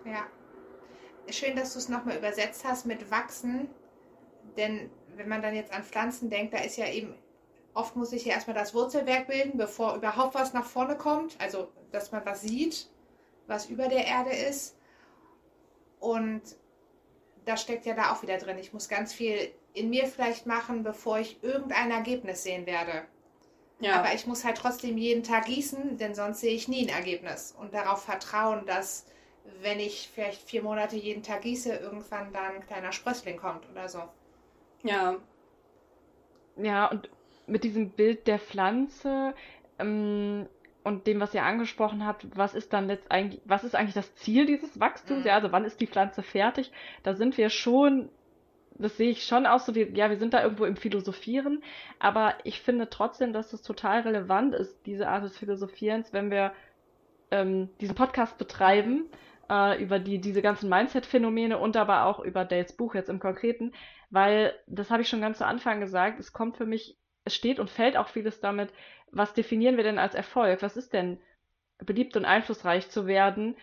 ja. Schön, dass du es nochmal übersetzt hast mit wachsen, denn wenn man dann jetzt an Pflanzen denkt, da ist ja eben, oft muss sich ja erstmal das Wurzelwerk bilden, bevor überhaupt was nach vorne kommt, also dass man was sieht, was über der Erde ist. Und das steckt ja da auch wieder drin. Ich muss ganz viel in mir vielleicht machen, bevor ich irgendein Ergebnis sehen werde.
Ja,
Aber ich muss halt trotzdem jeden Tag gießen, denn sonst sehe ich nie ein Ergebnis. Und darauf vertrauen, dass wenn ich vielleicht vier Monate jeden Tag gieße, irgendwann dann ein kleiner Sprössling kommt oder so.
ja,
Ja, und mit diesem Bild der Pflanze ähm, und dem, was ihr angesprochen habt, was ist dann letztendlich, was ist eigentlich das Ziel dieses Wachstums?
Mhm.
Ja, also wann ist die Pflanze fertig? Da sind wir schon, das sehe ich schon aus, so wie, ja, wir sind da irgendwo im Philosophieren, aber ich finde trotzdem, dass es total relevant ist, diese Art des Philosophierens, wenn wir ähm, diesen Podcast betreiben, äh, über die, diese ganzen Mindset-Phänomene und aber auch über Dales Buch jetzt im Konkreten, weil, das habe ich schon ganz zu Anfang gesagt, es kommt für mich, es steht und fällt auch vieles damit, was definieren wir denn als Erfolg? Was ist denn beliebt und einflussreich zu werden?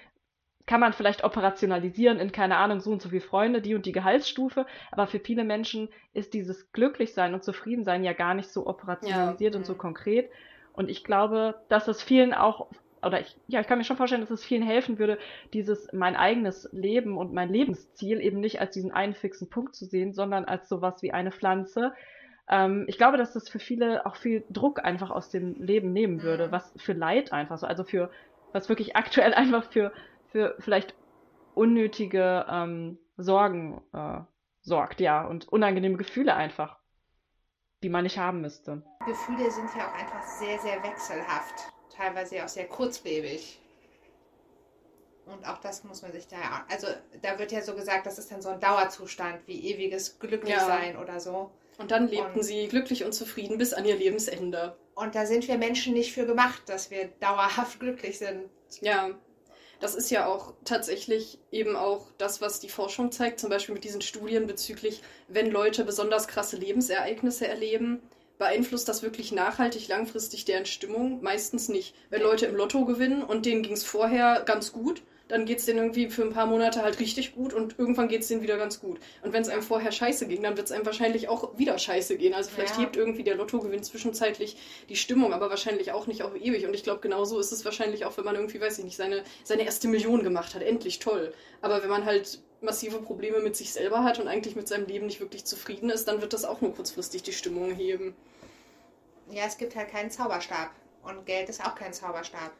Kann man vielleicht operationalisieren in, keine Ahnung, so und so viele Freunde, die und die Gehaltsstufe, aber für viele Menschen ist dieses Glücklichsein und Zufriedensein ja gar nicht so operationalisiert
Ja,
und so konkret. Und ich glaube, dass es vielen auch, oder ich, ja, ich kann mir schon vorstellen, dass es vielen helfen würde, dieses mein eigenes Leben und mein Lebensziel eben nicht als diesen einen fixen Punkt zu sehen, sondern als sowas wie eine Pflanze. Ähm, ich glaube, dass das für viele auch viel Druck einfach aus dem Leben nehmen würde,
Mhm.
was für Leid einfach so, also für, was wirklich aktuell einfach für, für vielleicht unnötige ähm, Sorgen äh, sorgt, ja, und unangenehme Gefühle einfach, die man nicht haben müsste.
Gefühle sind ja auch einfach sehr, sehr wechselhaft. Teilweise ja auch sehr kurzlebig. Und auch das muss man sich da ja, also da wird ja so gesagt, das ist dann so ein Dauerzustand, wie ewiges Glücklichsein oder so.
Und dann lebten
Und-
sie glücklich und zufrieden bis an ihr Lebensende.
Und da sind wir Menschen nicht für gemacht, dass wir dauerhaft glücklich sind.
Ja, das ist ja auch tatsächlich eben auch das, was die Forschung zeigt, zum Beispiel mit diesen Studien bezüglich, wenn Leute besonders krasse Lebensereignisse erleben, beeinflusst das wirklich nachhaltig langfristig deren Stimmung? Meistens nicht. Wenn Leute im Lotto gewinnen und denen ging es vorher ganz gut, dann geht es denen irgendwie für ein paar Monate halt richtig gut und irgendwann geht es denen wieder ganz gut. Und wenn es einem vorher scheiße ging, dann wird es einem wahrscheinlich auch wieder scheiße gehen. Also vielleicht
Ja.
hebt irgendwie der Lottogewinn zwischenzeitlich die Stimmung, aber wahrscheinlich auch nicht auf ewig. Und ich glaube, genauso ist es wahrscheinlich auch, wenn man irgendwie, weiß ich nicht, seine, seine erste Million gemacht hat. Endlich toll. Aber wenn man halt massive Probleme mit sich selber hat und eigentlich mit seinem Leben nicht wirklich zufrieden ist, dann wird das auch nur kurzfristig die Stimmung heben.
Ja, es gibt halt keinen Zauberstab. Und Geld ist auch kein Zauberstab.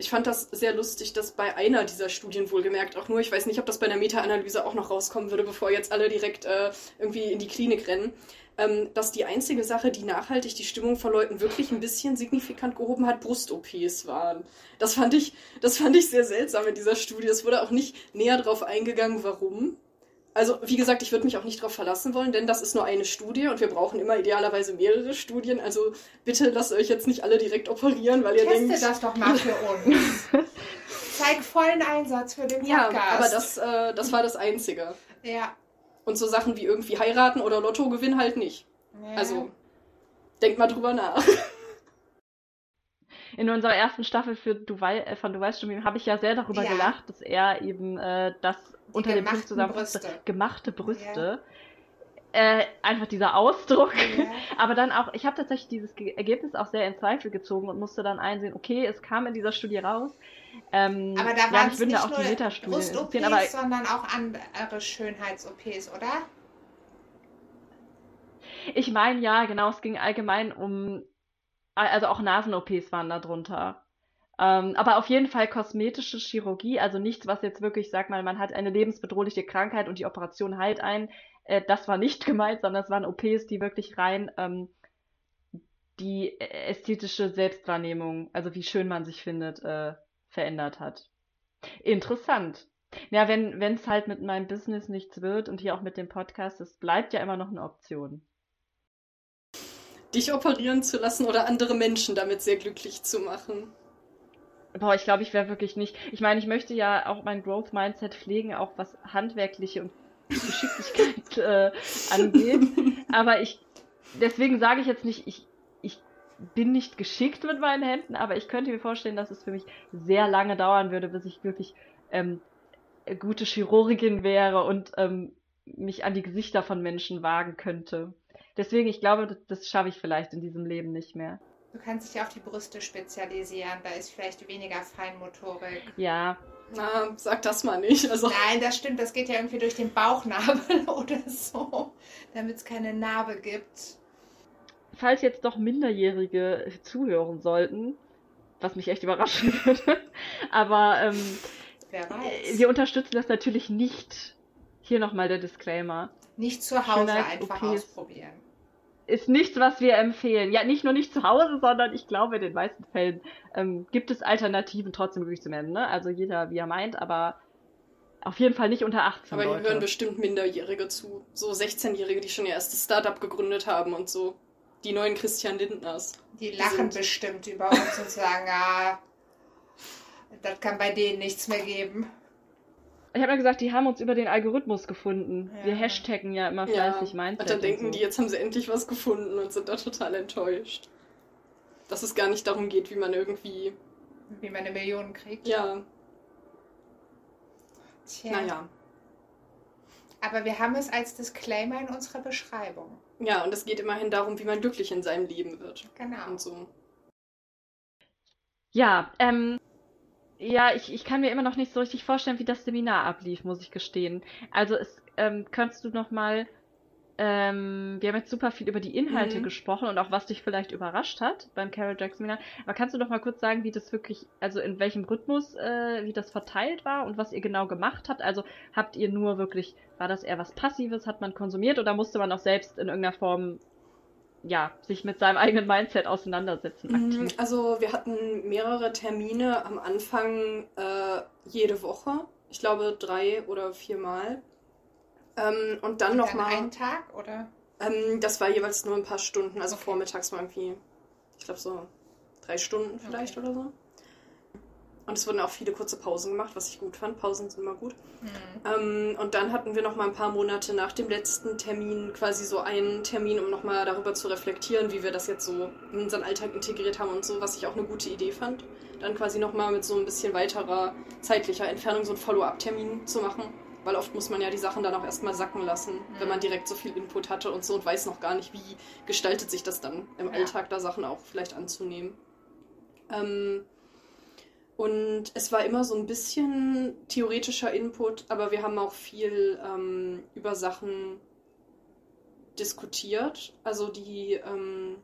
Ich fand das sehr lustig, dass bei einer dieser Studien wohlgemerkt auch nur, ich weiß nicht, ob das bei einer Meta-Analyse auch noch rauskommen würde, bevor jetzt alle direkt äh, irgendwie in die Klinik rennen, ähm, dass die einzige Sache, die nachhaltig die Stimmung von Leuten wirklich ein bisschen signifikant gehoben hat, Brust-OPs waren. Das fand ich, das fand ich sehr seltsam in dieser Studie. Es wurde auch nicht näher drauf eingegangen, warum. Also, wie gesagt, ich würde mich auch nicht darauf verlassen wollen, denn das ist nur eine Studie und wir brauchen immer idealerweise mehrere Studien. Also bitte lasst euch jetzt nicht alle direkt operieren, weil ihr
Teste
denkt.
das doch mal für uns. Zeig vollen Einsatz für den
Ja,
Podcast.
aber das, äh, das war das Einzige.
Ja.
Und so Sachen wie irgendwie heiraten oder Lottogewinn halt nicht.
ja.
Also, denkt mal drüber nach.
In unserer ersten Staffel für du wei äh, von Du weißt schon, habe ich ja sehr darüber
Ja.
gelacht, dass er eben äh, das unter dem
gemachten
zusammenfasste, gemachte Brüste. Äh, einfach dieser Ausdruck.
Ja.
Aber dann auch, ich habe tatsächlich dieses Ge Ergebnis auch sehr in Zweifel gezogen und musste dann einsehen, okay, es kam in dieser Studie raus. Ähm,
Aber da
ja,
waren
mich
es nicht
auch
nur Brust-OPs, sondern auch andere Schönheits-OPs, oder?
Ich meine, ja, genau, es ging allgemein um, also auch Nasen-OPs waren da drunter. Ähm, aber auf jeden Fall kosmetische Chirurgie, also nichts, was jetzt wirklich, sag mal, man hat eine lebensbedrohliche Krankheit und die Operation heilt ein. Äh, das war nicht gemeint, sondern es waren OPs, die wirklich rein ähm, die ästhetische Selbstwahrnehmung, also wie schön man sich findet, äh, verändert hat. Interessant. Ja, wenn wenn es halt mit meinem Business nichts wird und hier auch mit dem Podcast, es bleibt ja immer noch eine Option.
Dich operieren zu lassen oder andere Menschen damit sehr glücklich zu machen.
Boah, ich glaube, ich wäre wirklich nicht. Ich meine, ich möchte ja auch mein Growth Mindset pflegen, auch was handwerkliche und Geschicklichkeit äh, angeht. Aber ich, deswegen sage ich jetzt nicht, ich, ich bin nicht geschickt mit meinen Händen, aber ich könnte mir vorstellen, dass es für mich sehr lange dauern würde, bis ich wirklich ähm, gute Chirurgin wäre und ähm, mich an die Gesichter von Menschen wagen könnte. Deswegen, ich glaube, das, das schaffe ich vielleicht in diesem Leben nicht mehr.
Du kannst dich auf die Brüste spezialisieren, da ist vielleicht weniger Feinmotorik.
Ja,
Na, sag das mal nicht. Also,
Nein, das stimmt, das geht ja irgendwie durch den Bauchnabel oder so, damit es keine Narbe gibt.
falls jetzt doch Minderjährige zuhören sollten, was mich echt überraschen würde, aber ähm,
Wer weiß.
wir unterstützen das natürlich nicht. Hier nochmal der Disclaimer.
Nicht zu Hause einfach
OPs.
ausprobieren.
Ist nichts, was wir empfehlen. Ja, nicht nur nicht zu Hause, sondern ich glaube, in den meisten Fällen ähm, gibt es Alternativen trotzdem durchzumelden. Ne? Also jeder, wie er meint, aber auf jeden Fall nicht unter 18
aber hier
Leute.
hören bestimmt Minderjährige zu. So 16-Jährige, die schon ihr erstes Startup gegründet haben und so. Die neuen Christian Lindners.
Die lachen
sind-
bestimmt über uns und sagen, ah, das kann bei denen nichts mehr geben.
Ich habe ja gesagt, die haben uns über den Algorithmus gefunden.
Ja.
Wir hashtaggen ja immer
Ja,
fleißig Mindset.
und dann denken
so.
die, jetzt haben sie endlich was gefunden und sind da total enttäuscht. Dass es gar nicht darum geht, wie man irgendwie.
Wie man eine Million kriegt.
Ja,
Tja.
naja.
Aber wir haben es als Disclaimer in unserer Beschreibung.
Ja, und es geht immerhin darum, wie man glücklich in seinem Leben wird.
Genau.
Und so.
Ja, ähm, ja, ich, ich kann mir immer noch nicht so richtig vorstellen, wie das Seminar ablief, muss ich gestehen. Also es, ähm, könntest du noch mal, ähm, wir haben jetzt super viel über die Inhalte
Mhm.
gesprochen und auch was dich vielleicht überrascht hat beim Carol Jack Seminar. Aber kannst du noch mal kurz sagen, wie das wirklich, also in welchem Rhythmus, äh, wie das verteilt war und was ihr genau gemacht habt? Also habt ihr nur wirklich, war das eher was Passives, hat man konsumiert oder musste man auch selbst in irgendeiner Form, ja, sich mit seinem eigenen Mindset auseinandersetzen
Mhm,
aktiv?
Also wir hatten mehrere Termine am Anfang äh, jede Woche. Ich glaube drei oder viermal. Ähm, und dann nochmal.
einen Tag oder?
Ähm, das war jeweils nur ein paar Stunden, also
Okay.
vormittags mal irgendwie, ich glaube so drei Stunden vielleicht oder so. Und es wurden auch viele kurze Pausen gemacht, was ich gut fand. Pausen sind immer gut.
Hm.
Ähm, und dann hatten wir noch mal ein paar Monate nach dem letzten Termin quasi so einen Termin, um noch mal darüber zu reflektieren, wie wir das jetzt so in unseren Alltag integriert haben und so, was ich auch eine gute Idee fand. Dann quasi noch mal mit so ein bisschen weiterer zeitlicher Entfernung so einen Follow-up-Termin zu machen. Weil oft muss man ja die Sachen dann auch erstmal sacken lassen, wenn man direkt so viel Input hatte und so und weiß noch gar nicht, wie gestaltet sich das dann im
Ja.
Alltag, da Sachen auch vielleicht anzunehmen. Ähm, und es war immer so ein bisschen theoretischer Input, aber wir haben auch viel ähm, über Sachen diskutiert. Also die ähm,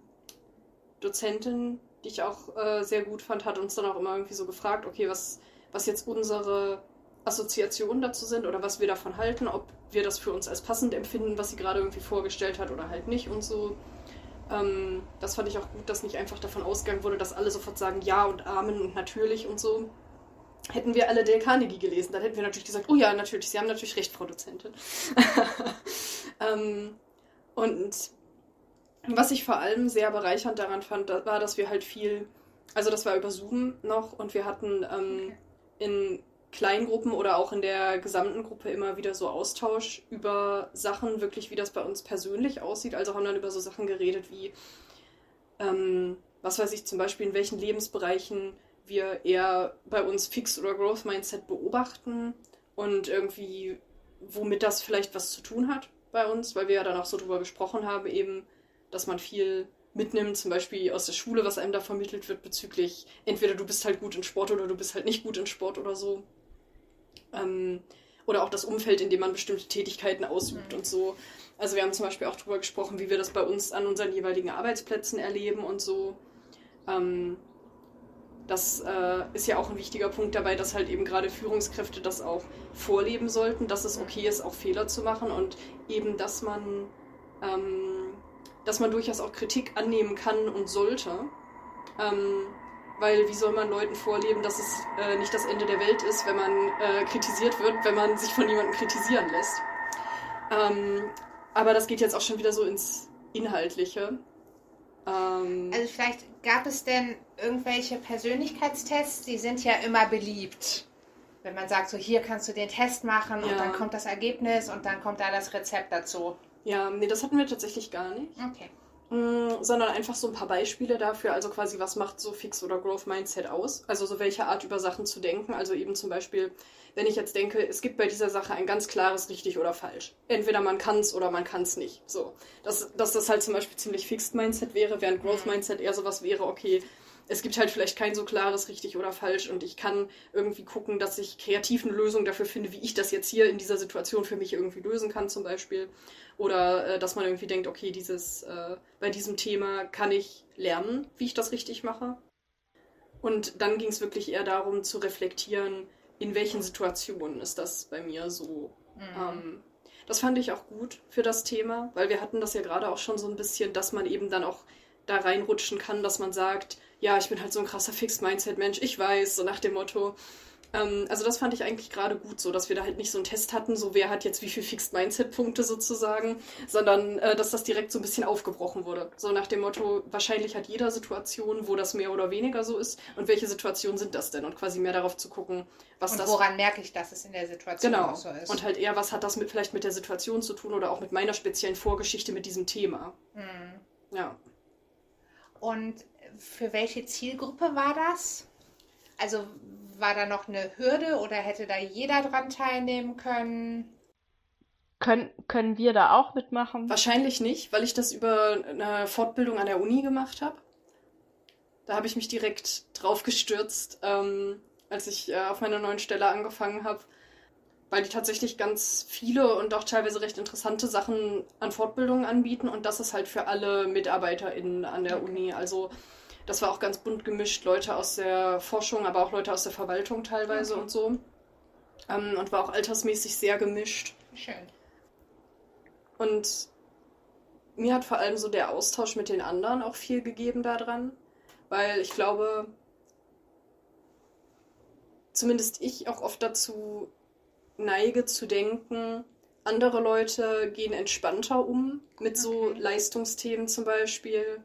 Dozentin, die ich auch äh, sehr gut fand, hat uns dann auch immer irgendwie so gefragt, okay, was, was jetzt unsere Assoziationen dazu sind oder was wir davon halten, ob wir das für uns als passend empfinden, was sie gerade irgendwie vorgestellt hat oder halt nicht und so. Ähm, das fand ich auch gut, dass nicht einfach davon ausgegangen wurde, dass alle sofort sagen Ja und Amen und natürlich und so. Hätten wir alle Dale Carnegie gelesen, dann hätten wir natürlich gesagt, oh ja, natürlich, Sie haben natürlich recht, Frau Dozentin. ähm, und was ich vor allem sehr bereichernd daran fand, war, dass wir halt viel, also das war über Zoom noch und wir hatten ähm, okay. in Kleingruppen oder auch in der gesamten Gruppe immer wieder so Austausch über Sachen, wirklich wie das bei uns persönlich aussieht. Also haben dann über so Sachen geredet wie, ähm, was weiß ich, zum Beispiel in welchen Lebensbereichen wir eher bei uns Fix- oder Growth Mindset beobachten und irgendwie, womit das vielleicht was zu tun hat bei uns, weil wir ja dann auch so drüber gesprochen haben, eben, dass man viel mitnimmt, zum Beispiel aus der Schule, was einem da vermittelt wird bezüglich, entweder du bist halt gut in Sport oder du bist halt nicht gut in Sport oder so. Ähm, oder auch das Umfeld, in dem man bestimmte Tätigkeiten ausübt mhm. und so. Also wir haben zum Beispiel auch darüber gesprochen, wie wir das bei uns an unseren jeweiligen Arbeitsplätzen erleben und so. Ähm, das äh, ist ja auch ein wichtiger Punkt dabei, dass halt eben gerade Führungskräfte das auch vorleben sollten, dass es okay ist, auch Fehler zu machen und eben, dass man, ähm, dass man durchaus auch Kritik annehmen kann und sollte. Ähm, weil wie soll man Leuten vorleben, dass es äh, nicht das Ende der Welt ist, wenn man äh, kritisiert wird, wenn man sich von jemandem kritisieren lässt. Ähm, aber das geht jetzt auch schon wieder so ins Inhaltliche.
Ähm, also vielleicht gab es denn irgendwelche Persönlichkeitstests, die sind ja immer beliebt. Wenn man sagt, so hier kannst du den Test machen ja. und dann kommt das Ergebnis und dann kommt da das Rezept dazu.
Ja, nee, das hatten wir tatsächlich gar nicht.
Okay.
Mm, sondern einfach so ein paar Beispiele dafür, also quasi, was macht so Fix- oder Growth-Mindset aus? Also so welche Art über Sachen zu denken. Also eben zum Beispiel, wenn ich jetzt denke, es gibt bei dieser Sache ein ganz klares richtig oder falsch. Entweder man kann es oder man kann es nicht. So. Dass, dass das halt zum Beispiel ziemlich Fixed-Mindset wäre, während Growth-Mindset eher sowas wäre, okay, es gibt halt vielleicht kein so klares richtig oder falsch und ich kann irgendwie gucken, dass ich kreativ eine Lösung dafür finde, wie ich das jetzt hier in dieser Situation für mich irgendwie lösen kann zum Beispiel. Oder äh, dass man irgendwie denkt, okay, dieses, äh, bei diesem Thema kann ich lernen, wie ich das richtig mache. Und dann ging es wirklich eher darum zu reflektieren, in welchen Situationen ist das bei mir so. Mhm. Ähm, das fand ich auch gut für das Thema, weil wir hatten das ja gerade auch schon so ein bisschen, dass man eben dann auch da reinrutschen kann, dass man sagt, ja, ich bin halt so ein krasser Fixed-Mindset-Mensch, ich weiß, so nach dem Motto, ähm, also das fand ich eigentlich gerade gut so, dass wir da halt nicht so einen Test hatten, so wer hat jetzt wie viel Fixed Mindset-Punkte sozusagen, sondern äh, dass das direkt so ein bisschen aufgebrochen wurde. So nach dem Motto, wahrscheinlich hat jeder Situation, wo das mehr oder weniger so ist und welche Situationen sind das denn? Und quasi mehr darauf zu gucken, was
und
das...
woran merke ich, dass es in der Situation
genau.
so ist.
Und halt eher, was hat das mit, vielleicht mit der Situation zu tun oder auch mit meiner speziellen Vorgeschichte mit diesem Thema.
Mhm.
Ja.
Und für welche Zielgruppe war das? Also war da noch eine Hürde oder hätte da jeder dran teilnehmen können?
Können, können wir da auch mitmachen?
Wahrscheinlich nicht, weil ich das über eine Fortbildung an der Uni gemacht habe. Da habe ich mich direkt drauf gestürzt, ähm, als ich äh, auf meiner neuen Stelle angefangen habe, weil die tatsächlich ganz viele und auch teilweise recht interessante Sachen an Fortbildungen anbieten und das ist halt für alle MitarbeiterInnen an der Uni. Also das war auch ganz bunt gemischt, Leute aus der Forschung, aber auch Leute aus der Verwaltung teilweise okay. und so. Ähm, und war auch altersmäßig sehr gemischt.
Schön.
Und mir hat vor allem so der Austausch mit den anderen auch viel gegeben daran, weil ich glaube, zumindest ich auch oft dazu neige zu denken, andere Leute gehen entspannter um mit so okay. Leistungsthemen zum Beispiel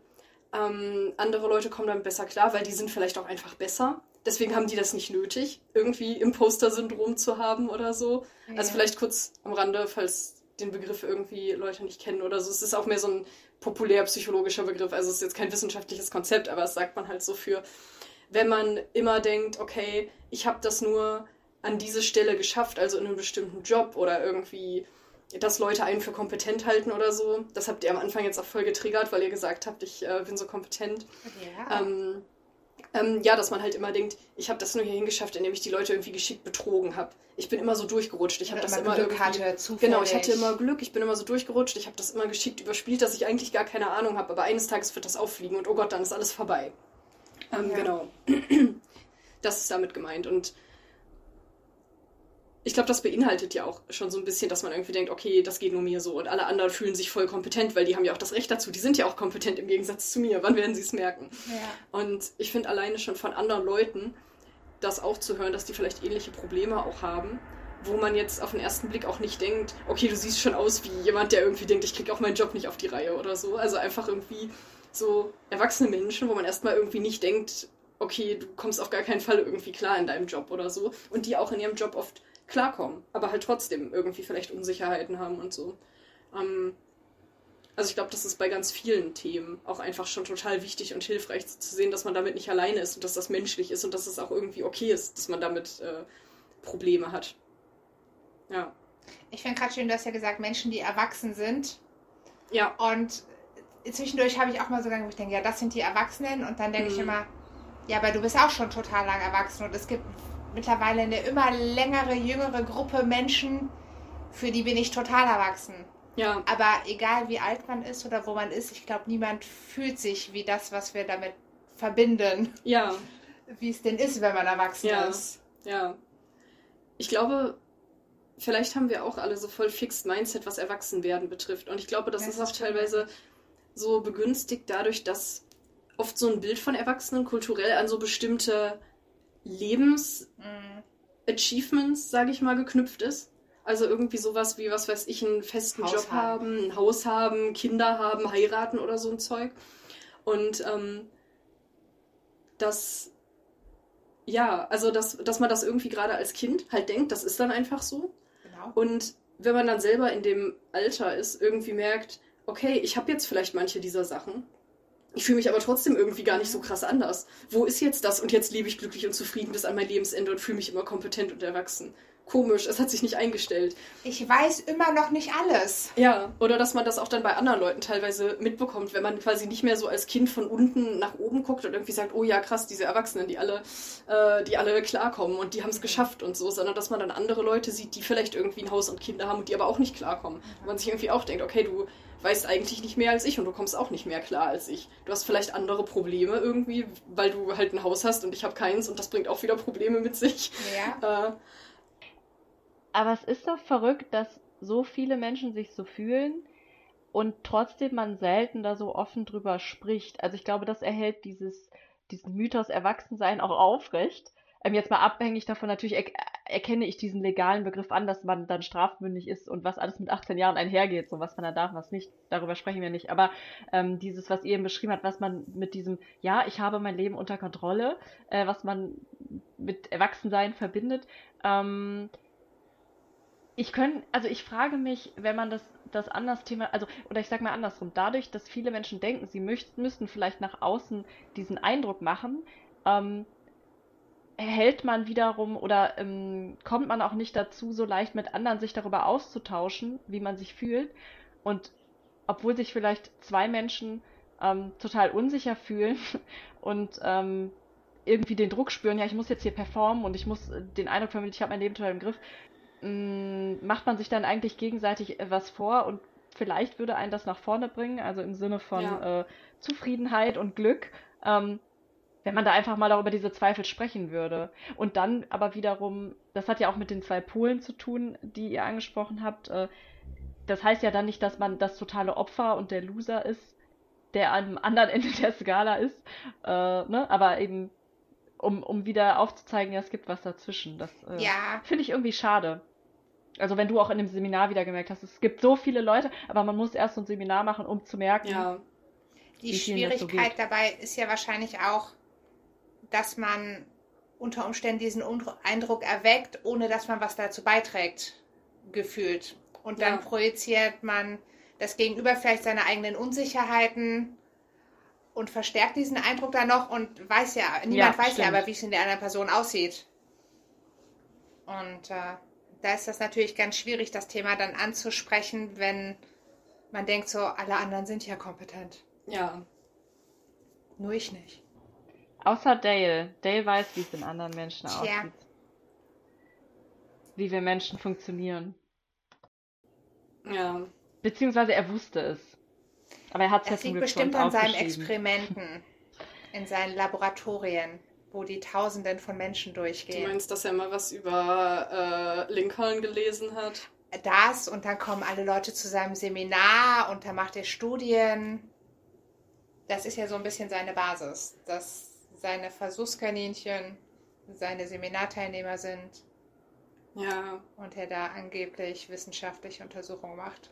ähm, andere Leute kommen damit besser klar, weil die sind vielleicht auch einfach besser. Deswegen haben die das nicht nötig, irgendwie Imposter-Syndrom zu haben oder so. Ja. Also vielleicht kurz am Rande, falls den Begriff irgendwie Leute nicht kennen oder so. Es ist auch mehr so ein populär psychologischer Begriff. Also es ist jetzt kein wissenschaftliches Konzept, aber es sagt man halt so für, wenn man immer denkt, okay, ich habe das nur an diese Stelle geschafft, also in einem bestimmten Job oder irgendwie dass Leute einen für kompetent halten oder so. Das habt ihr am Anfang jetzt auch voll getriggert, weil ihr gesagt habt, ich äh, bin so kompetent.
Ja.
Ähm, ähm, ja, dass man halt immer denkt, ich habe das nur hier hingeschafft, indem ich die Leute irgendwie geschickt betrogen habe. Ich bin immer so durchgerutscht. Ich habe das immer
Glück hatte,
Genau, ich hatte immer Glück. Ich bin immer so durchgerutscht. Ich habe das immer geschickt überspielt, dass ich eigentlich gar keine Ahnung habe. Aber eines Tages wird das auffliegen und oh Gott, dann ist alles vorbei. Ähm,
Ja.
Genau. Das ist damit gemeint. Und ich glaube, das beinhaltet ja auch schon so ein bisschen, dass man irgendwie denkt, okay, das geht nur mir so. Und alle anderen fühlen sich voll kompetent, weil die haben ja auch das Recht dazu. Die sind ja auch kompetent im Gegensatz zu mir. Wann werden sie es merken?
Ja.
Und ich finde alleine schon von anderen Leuten, das auch zu hören, dass die vielleicht ähnliche Probleme auch haben, wo man jetzt auf den ersten Blick auch nicht denkt, okay, du siehst schon aus wie jemand, der irgendwie denkt, ich krieg auch meinen Job nicht auf die Reihe oder so. Also einfach irgendwie so erwachsene Menschen, wo man erstmal irgendwie nicht denkt, okay, du kommst auf gar keinen Fall irgendwie klar in deinem Job oder so. Und die auch in ihrem Job oft klarkommen, aber halt trotzdem irgendwie vielleicht Unsicherheiten haben und so. Ähm, also ich glaube, das ist bei ganz vielen Themen auch einfach schon total wichtig und hilfreich zu sehen, dass man damit nicht alleine ist und dass das menschlich ist und dass es auch irgendwie okay ist, dass man damit äh, Probleme hat. Ja.
Ich finde gerade schön, du hast ja gesagt, Menschen, die erwachsen sind.
Ja.
Und zwischendurch habe ich auch mal so gedacht, wo ich denke, ja, das sind die Erwachsenen. Und dann denke ich
Mhm.
immer, ja, aber du bist auch schon total lang erwachsen. Und es gibt mittlerweile eine immer längere, jüngere Gruppe Menschen, für die bin ich total erwachsen.
Ja.
Aber egal wie alt man ist oder wo man ist, ich glaube, niemand fühlt sich wie das, was wir damit verbinden,
Ja.
wie es denn ist, wenn man erwachsen
Ja.
ist.
Ja. Ich glaube, vielleicht haben wir auch alle so voll fixed Mindset, was Erwachsenwerden betrifft. Und ich glaube, das
Das
ist auch teilweise so begünstigt dadurch, dass oft so ein Bild von Erwachsenen kulturell an so bestimmte Lebens-Achievements, sage ich mal, geknüpft ist. Also irgendwie sowas wie, was weiß ich, einen festen
Haus
Job
haben.
haben, ein Haus haben, Kinder haben, heiraten oder so ein Zeug. Und ähm, das, ja, also dass, dass man das irgendwie gerade als Kind halt denkt, das ist dann einfach so.
Genau.
Und wenn man dann selber in dem Alter ist, irgendwie merkt, okay, ich habe jetzt vielleicht manche dieser Sachen. Ich fühle mich aber trotzdem irgendwie gar nicht so krass anders. Wo ist jetzt das? Und jetzt lebe ich glücklich und zufrieden bis an mein Lebensende und fühle mich immer kompetent und erwachsen. Komisch, es hat sich nicht eingestellt.
Ich weiß immer noch nicht alles.
Ja, oder dass man das auch dann bei anderen Leuten teilweise mitbekommt, wenn man quasi nicht mehr so als Kind von unten nach oben guckt und irgendwie sagt, oh ja, krass, diese Erwachsenen, die alle, äh, die alle klarkommen und die haben es geschafft und so, sondern dass man dann andere Leute sieht, die vielleicht irgendwie ein Haus und Kinder haben und die aber auch nicht klarkommen. Und man sich irgendwie auch denkt, okay, du weißt eigentlich nicht mehr als ich und du kommst auch nicht mehr klar als ich. Du hast vielleicht andere Probleme irgendwie, weil du halt ein Haus hast und ich habe keins und das bringt auch wieder Probleme mit sich.
Ja.
Äh,
Aber es ist doch verrückt, dass so viele Menschen sich so fühlen und trotzdem man selten da so offen drüber spricht. Also ich glaube, das erhält dieses, diesen Mythos Erwachsensein auch aufrecht. Ähm, jetzt mal abhängig davon, natürlich er erkenne ich diesen legalen Begriff an, dass man dann strafmündig ist und was alles mit 18 Jahren einhergeht, so was man da darf, was nicht, darüber sprechen wir nicht. Aber ähm, dieses, was ihr eben beschrieben habt, was man mit diesem, ja, ich habe mein Leben unter Kontrolle, äh, was man mit Erwachsensein verbindet, ähm, ich können, also ich frage mich, wenn man das, das anders Thema, also, oder ich sag mal andersrum, dadurch, dass viele Menschen denken, sie möcht, müssten vielleicht nach außen diesen Eindruck machen, ähm, erhält man wiederum oder ähm, kommt man auch nicht dazu, so leicht mit anderen sich darüber auszutauschen, wie man sich fühlt. Und obwohl sich vielleicht zwei Menschen ähm, total unsicher fühlen und ähm, irgendwie den Druck spüren, ja, ich muss jetzt hier performen und ich muss äh, den Eindruck vermitteln, ich habe mein Leben total im Griff, macht man sich dann eigentlich gegenseitig was vor und vielleicht würde einen das nach vorne bringen, also im Sinne von
Ja.
äh, Zufriedenheit und Glück, ähm, wenn man da einfach mal darüber diese Zweifel sprechen würde. Und dann aber wiederum, das hat ja auch mit den zwei Polen zu tun, die ihr angesprochen habt. Äh, das heißt ja dann nicht, dass man das totale Opfer und der Loser ist, der am anderen Ende der Skala ist, äh, ne? aber eben um, um wieder aufzuzeigen, ja, es gibt was dazwischen. Das äh,
Ja.
finde ich irgendwie schade. Also wenn du auch in dem Seminar wieder gemerkt hast, es gibt so viele Leute, aber man muss erst so ein Seminar machen, um zu merken,
ja,
Die
so
Schwierigkeit
geht.
dabei ist ja wahrscheinlich auch, dass man unter Umständen diesen Eindruck erweckt, ohne dass man was dazu beiträgt, gefühlt. Und dann
Ja.
projiziert man das Gegenüber vielleicht seine eigenen Unsicherheiten und verstärkt diesen Eindruck dann noch und weiß ja, niemand weiß ja
stimmt.
aber, wie es in der anderen Person aussieht. Und äh, da ist das natürlich ganz schwierig, das Thema dann anzusprechen, wenn man denkt so, alle anderen sind ja kompetent.
ja.
Nur ich nicht.
Außer Dale. Dale weiß, wie es in anderen Menschen
Tja.
aussieht. Wie wir Menschen funktionieren.
Ja,
Beziehungsweise er wusste es. Aber er hat es ja
liegt bestimmt an seinen. Experimenten. in seinen Laboratorien, wo die Tausenden von Menschen
Du
durchgehen.
meinst, dass er mal was über äh, Lincoln gelesen hat?
Das und dann kommen alle Leute zu seinem Seminar und da macht er Studien. Das ist ja so ein bisschen seine Basis, dass seine Versuchskaninchen seine Seminarteilnehmer sind
Ja.
und er da angeblich wissenschaftliche Untersuchungen macht.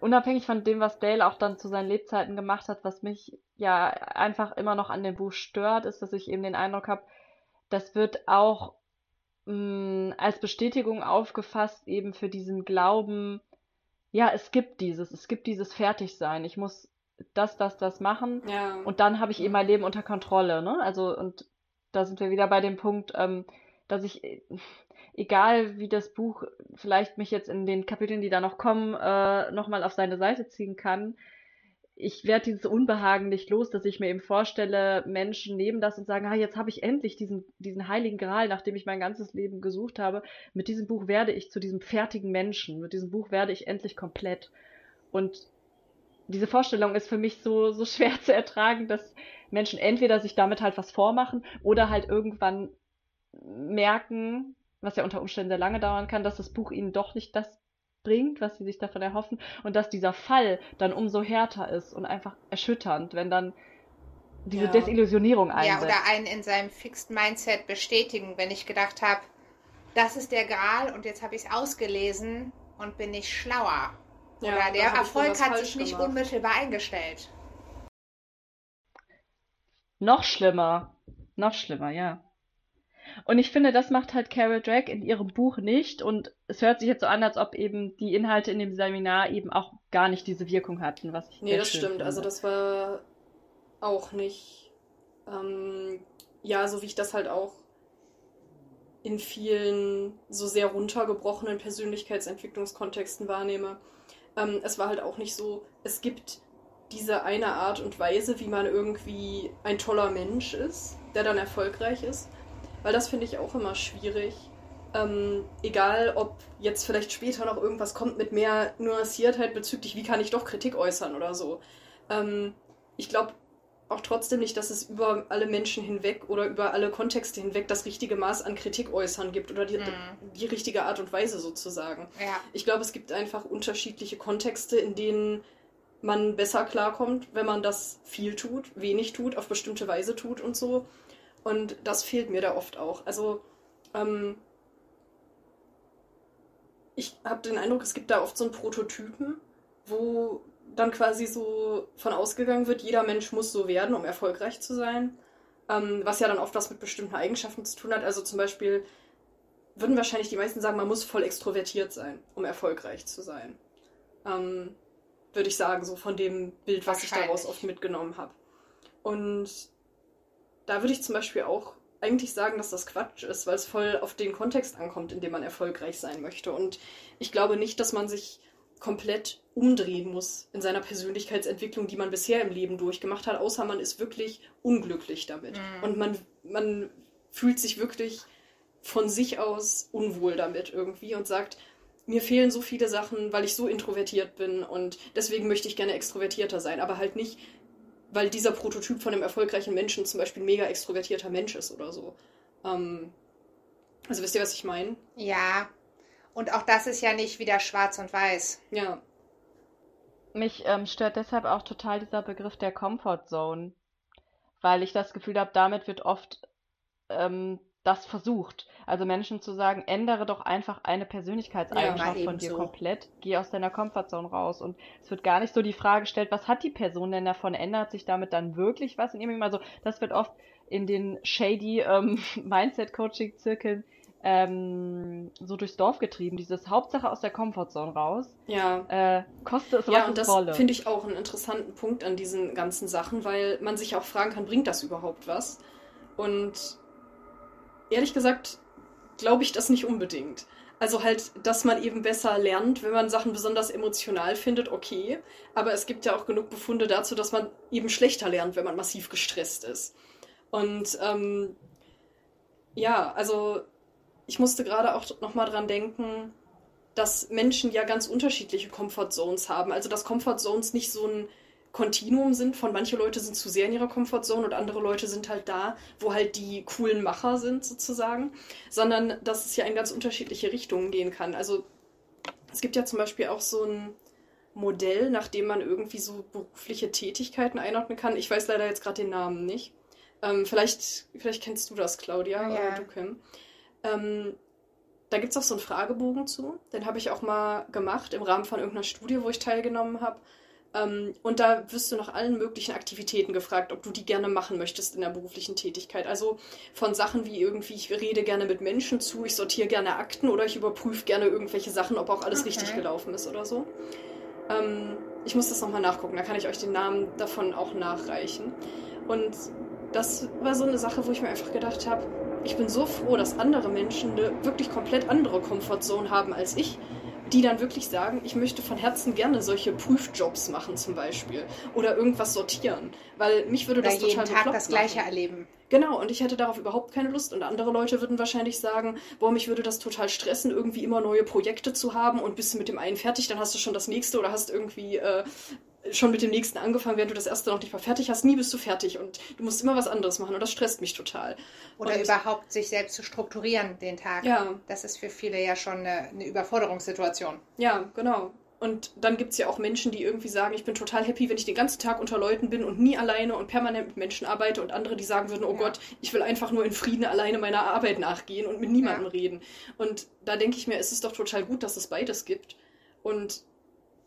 Unabhängig von dem, was Dale auch dann zu seinen Lebzeiten gemacht hat, was mich ja einfach immer noch an dem Buch stört, ist, dass ich eben den Eindruck habe, das wird auch mh, als Bestätigung aufgefasst, eben für diesen Glauben, ja, es gibt dieses, es gibt dieses Fertigsein. Ich muss das, das, das machen.
Ja.
Und dann habe ich eben mein Leben unter Kontrolle, ne? Also, und da sind wir wieder bei dem Punkt, ähm, dass ich, egal wie das Buch vielleicht mich jetzt in den Kapiteln, die da noch kommen, äh, nochmal auf seine Seite ziehen kann, ich werde dieses Unbehagen nicht los, dass ich mir eben vorstelle, Menschen nehmen das und sagen, ah, jetzt habe ich endlich diesen, diesen heiligen Gral, nach dem ich mein ganzes Leben gesucht habe. Mit diesem Buch werde ich zu diesem fertigen Menschen. Mit diesem Buch werde ich endlich komplett. Und diese Vorstellung ist für mich so, so schwer zu ertragen, dass Menschen entweder sich damit halt was vormachen oder halt irgendwann merken, was ja unter Umständen sehr lange dauern kann, dass das Buch ihnen doch nicht das bringt, was sie sich davon erhoffen und dass dieser Fall dann umso härter ist und einfach erschütternd, wenn dann diese
Ja.
Desillusionierung
Ja,
einsetzt.
oder einen in seinem Fixed Mindset bestätigen, wenn ich gedacht habe, das ist der Gral und jetzt habe ich es ausgelesen und bin nicht schlauer.
Ja,
oder der
ich
Erfolg hat sich nicht
gemacht.
unmittelbar eingestellt.
Noch schlimmer. Noch schlimmer, ja. Und ich finde, das macht halt Carol Drake in ihrem Buch nicht. Und es hört sich jetzt so an, als ob eben die Inhalte in dem Seminar eben auch gar nicht diese Wirkung hatten, was ich
Nee, das stimmt.
finde.
Also das war auch nicht, ähm, ja, so wie ich das halt auch in vielen so sehr runtergebrochenen Persönlichkeitsentwicklungskontexten wahrnehme. Ähm, es war halt auch nicht so, es gibt diese eine Art und Weise, wie man irgendwie ein toller Mensch ist, der dann erfolgreich ist. Weil das finde ich auch immer schwierig. Ähm, egal, ob jetzt vielleicht später noch irgendwas kommt mit mehr Nuanciertheit bezüglich, wie kann ich doch Kritik äußern oder so. Ähm, ich glaube auch trotzdem nicht, dass es über alle Menschen hinweg oder über alle Kontexte hinweg das richtige Maß an Kritik äußern gibt oder die,
Mhm.
die richtige Art und Weise sozusagen.
Ja.
Ich glaube, es gibt einfach unterschiedliche Kontexte, in denen man besser klarkommt, wenn man das viel tut, wenig tut, auf bestimmte Weise tut und so. Und das fehlt mir da oft auch. Also, ähm, ich habe den Eindruck, es gibt da oft so einen Prototypen, wo dann quasi so von ausgegangen wird, jeder Mensch muss so werden, um erfolgreich zu sein. Ähm, was ja dann oft was mit bestimmten Eigenschaften zu tun hat. Also zum Beispiel würden wahrscheinlich die meisten sagen, man muss voll extrovertiert sein, um erfolgreich zu sein. Ähm, würde ich sagen, so von dem Bild, was ich daraus oft mitgenommen habe. Und da würde ich zum Beispiel auch eigentlich sagen, dass das Quatsch ist, weil es voll auf den Kontext ankommt, in dem man erfolgreich sein möchte. Und ich glaube nicht, dass man sich komplett umdrehen muss in seiner Persönlichkeitsentwicklung, die man bisher im Leben durchgemacht hat, außer man ist wirklich unglücklich damit.
Mhm.
Und man, man fühlt sich wirklich von sich aus unwohl damit irgendwie und sagt, mir fehlen so viele Sachen, weil ich so introvertiert bin und deswegen möchte ich gerne extrovertierter sein, aber halt nicht, weil dieser Prototyp von einem erfolgreichen Menschen zum Beispiel ein mega extrovertierter Mensch ist oder so. Ähm, also wisst ihr, was ich meine?
Ja. Und auch das ist ja nicht wieder schwarz und weiß.
Ja.
Mich ähm, stört deshalb auch total dieser Begriff der Comfort Zone, weil ich das Gefühl habe, damit wird oft ähm, das versucht. Also Menschen zu sagen, ändere doch einfach eine Persönlichkeitseigenschaft
Ja,
von dir
ebenso.
komplett, geh aus deiner Comfort Zone raus. Und es wird gar nicht so die Frage gestellt, was hat die Person denn davon? Ändert sich damit dann wirklich was in Leben? Also das wird oft in den shady ähm, Mindset-Coaching-Zirkeln ähm, so durchs Dorf getrieben. Dieses Hauptsache aus der Comfort Zone raus.
Ja.
Äh, koste es,
Ja,
was
und
es
das
wolle.
finde ich auch einen interessanten Punkt an diesen ganzen Sachen, weil man sich auch fragen kann, bringt das überhaupt was? Und ehrlich gesagt glaube ich das nicht unbedingt. Also halt, dass man eben besser lernt, wenn man Sachen besonders emotional findet, okay. Aber es gibt ja auch genug Befunde dazu, dass man eben schlechter lernt, wenn man massiv gestresst ist. Und ähm, ja, also ich musste gerade auch nochmal dran denken, dass Menschen ja ganz unterschiedliche Comfort Zones haben. Also dass Comfort Zones nicht so ein Kontinuum sind von manche Leute sind zu sehr in ihrer Komfortzone und andere Leute sind halt da, wo halt die coolen Macher sind sozusagen, sondern dass es ja in ganz unterschiedliche Richtungen gehen kann. Also es gibt ja zum Beispiel auch so ein Modell, nach dem man irgendwie so berufliche Tätigkeiten einordnen kann. Ich weiß leider jetzt gerade den Namen nicht. Ähm, vielleicht, vielleicht kennst du das, Claudia,
Ja.
oder du, Kim. Ähm, da gibt es auch so einen Fragebogen zu. Den habe ich auch mal gemacht im Rahmen von irgendeiner Studie, wo ich teilgenommen habe. Ähm, und da wirst du nach allen möglichen Aktivitäten gefragt, ob du die gerne machen möchtest in der beruflichen Tätigkeit. Also von Sachen wie irgendwie, ich rede gerne mit Menschen zu, ich sortiere gerne Akten oder ich überprüfe gerne irgendwelche Sachen, ob auch alles
Okay.
richtig gelaufen ist oder so. Ähm, ich muss das nochmal nachgucken, da kann ich euch den Namen davon auch nachreichen. Und das war so eine Sache, wo ich mir einfach gedacht habe, ich bin so froh, dass andere Menschen eine wirklich komplett andere Comfortzone haben als ich, die dann wirklich sagen, ich möchte von Herzen gerne solche Prüfjobs machen zum Beispiel oder irgendwas sortieren, weil mich würde
Oder
das
jeden
total
Tag
bekloppt
das Gleiche
machen.
erleben.
Genau, und ich hätte darauf überhaupt keine Lust. Und andere Leute würden wahrscheinlich sagen, boah, mich würde das total stressen, irgendwie immer neue Projekte zu haben und bist du mit dem einen fertig, dann hast du schon das nächste oder hast irgendwie äh, schon mit dem nächsten angefangen, während du das erste noch nicht mal fertig hast. Nie bist du fertig und du musst immer was anderes machen und das stresst mich total.
Oder
und,
überhaupt sich selbst zu strukturieren den Tag.
Ja.
Das ist für viele ja schon eine, eine Überforderungssituation.
Ja, genau. Und dann gibt es ja auch Menschen, die irgendwie sagen, ich bin total happy, wenn ich den ganzen Tag unter Leuten bin und nie alleine und permanent mit Menschen arbeite und andere, die sagen würden, oh
Ja.
Gott, ich will einfach nur in Frieden alleine meiner Arbeit nachgehen und mit niemandem
Ja.
reden. Und da denke ich mir, es ist doch total gut, dass es beides gibt. Und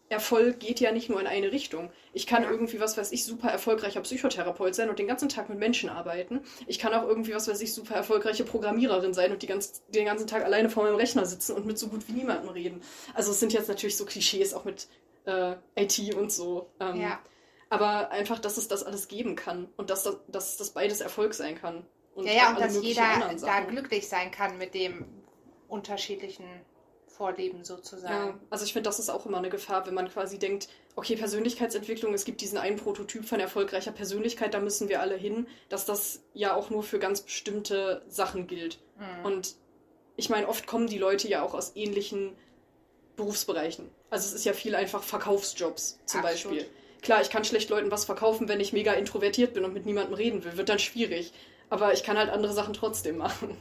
Erfolg geht ja nicht nur in eine Richtung. Ich kann
Ja.
irgendwie, was weiß ich, super erfolgreicher Psychotherapeut sein und den ganzen Tag mit Menschen arbeiten. Ich kann auch irgendwie, was weiß ich, super erfolgreiche Programmiererin sein und die ganz, den ganzen Tag alleine vor meinem Rechner sitzen und mit so gut wie niemandem reden. Also es sind jetzt natürlich so Klischees auch mit äh, IT und so. Ähm,
Ja.
Aber einfach, dass es das alles geben kann und dass das, dass das beides Erfolg sein kann.
ja, ja,
auch
und dass jeder da glücklich sein kann mit dem unterschiedlichen Vorleben sozusagen.
Ja, also ich finde, das ist auch immer eine Gefahr, wenn man quasi denkt, okay, Persönlichkeitsentwicklung, es gibt diesen einen Prototyp von erfolgreicher Persönlichkeit, da müssen wir alle hin, dass das ja auch nur für ganz bestimmte Sachen gilt.
Mhm.
Und ich meine, oft kommen die Leute ja auch aus ähnlichen Berufsbereichen. Also es ist ja viel einfach Verkaufsjobs zum
Absolut.
Beispiel. Klar, ich kann schlecht Leuten was verkaufen, wenn ich mega introvertiert bin und mit niemandem reden will. Wird dann schwierig. Aber ich kann halt andere Sachen trotzdem machen.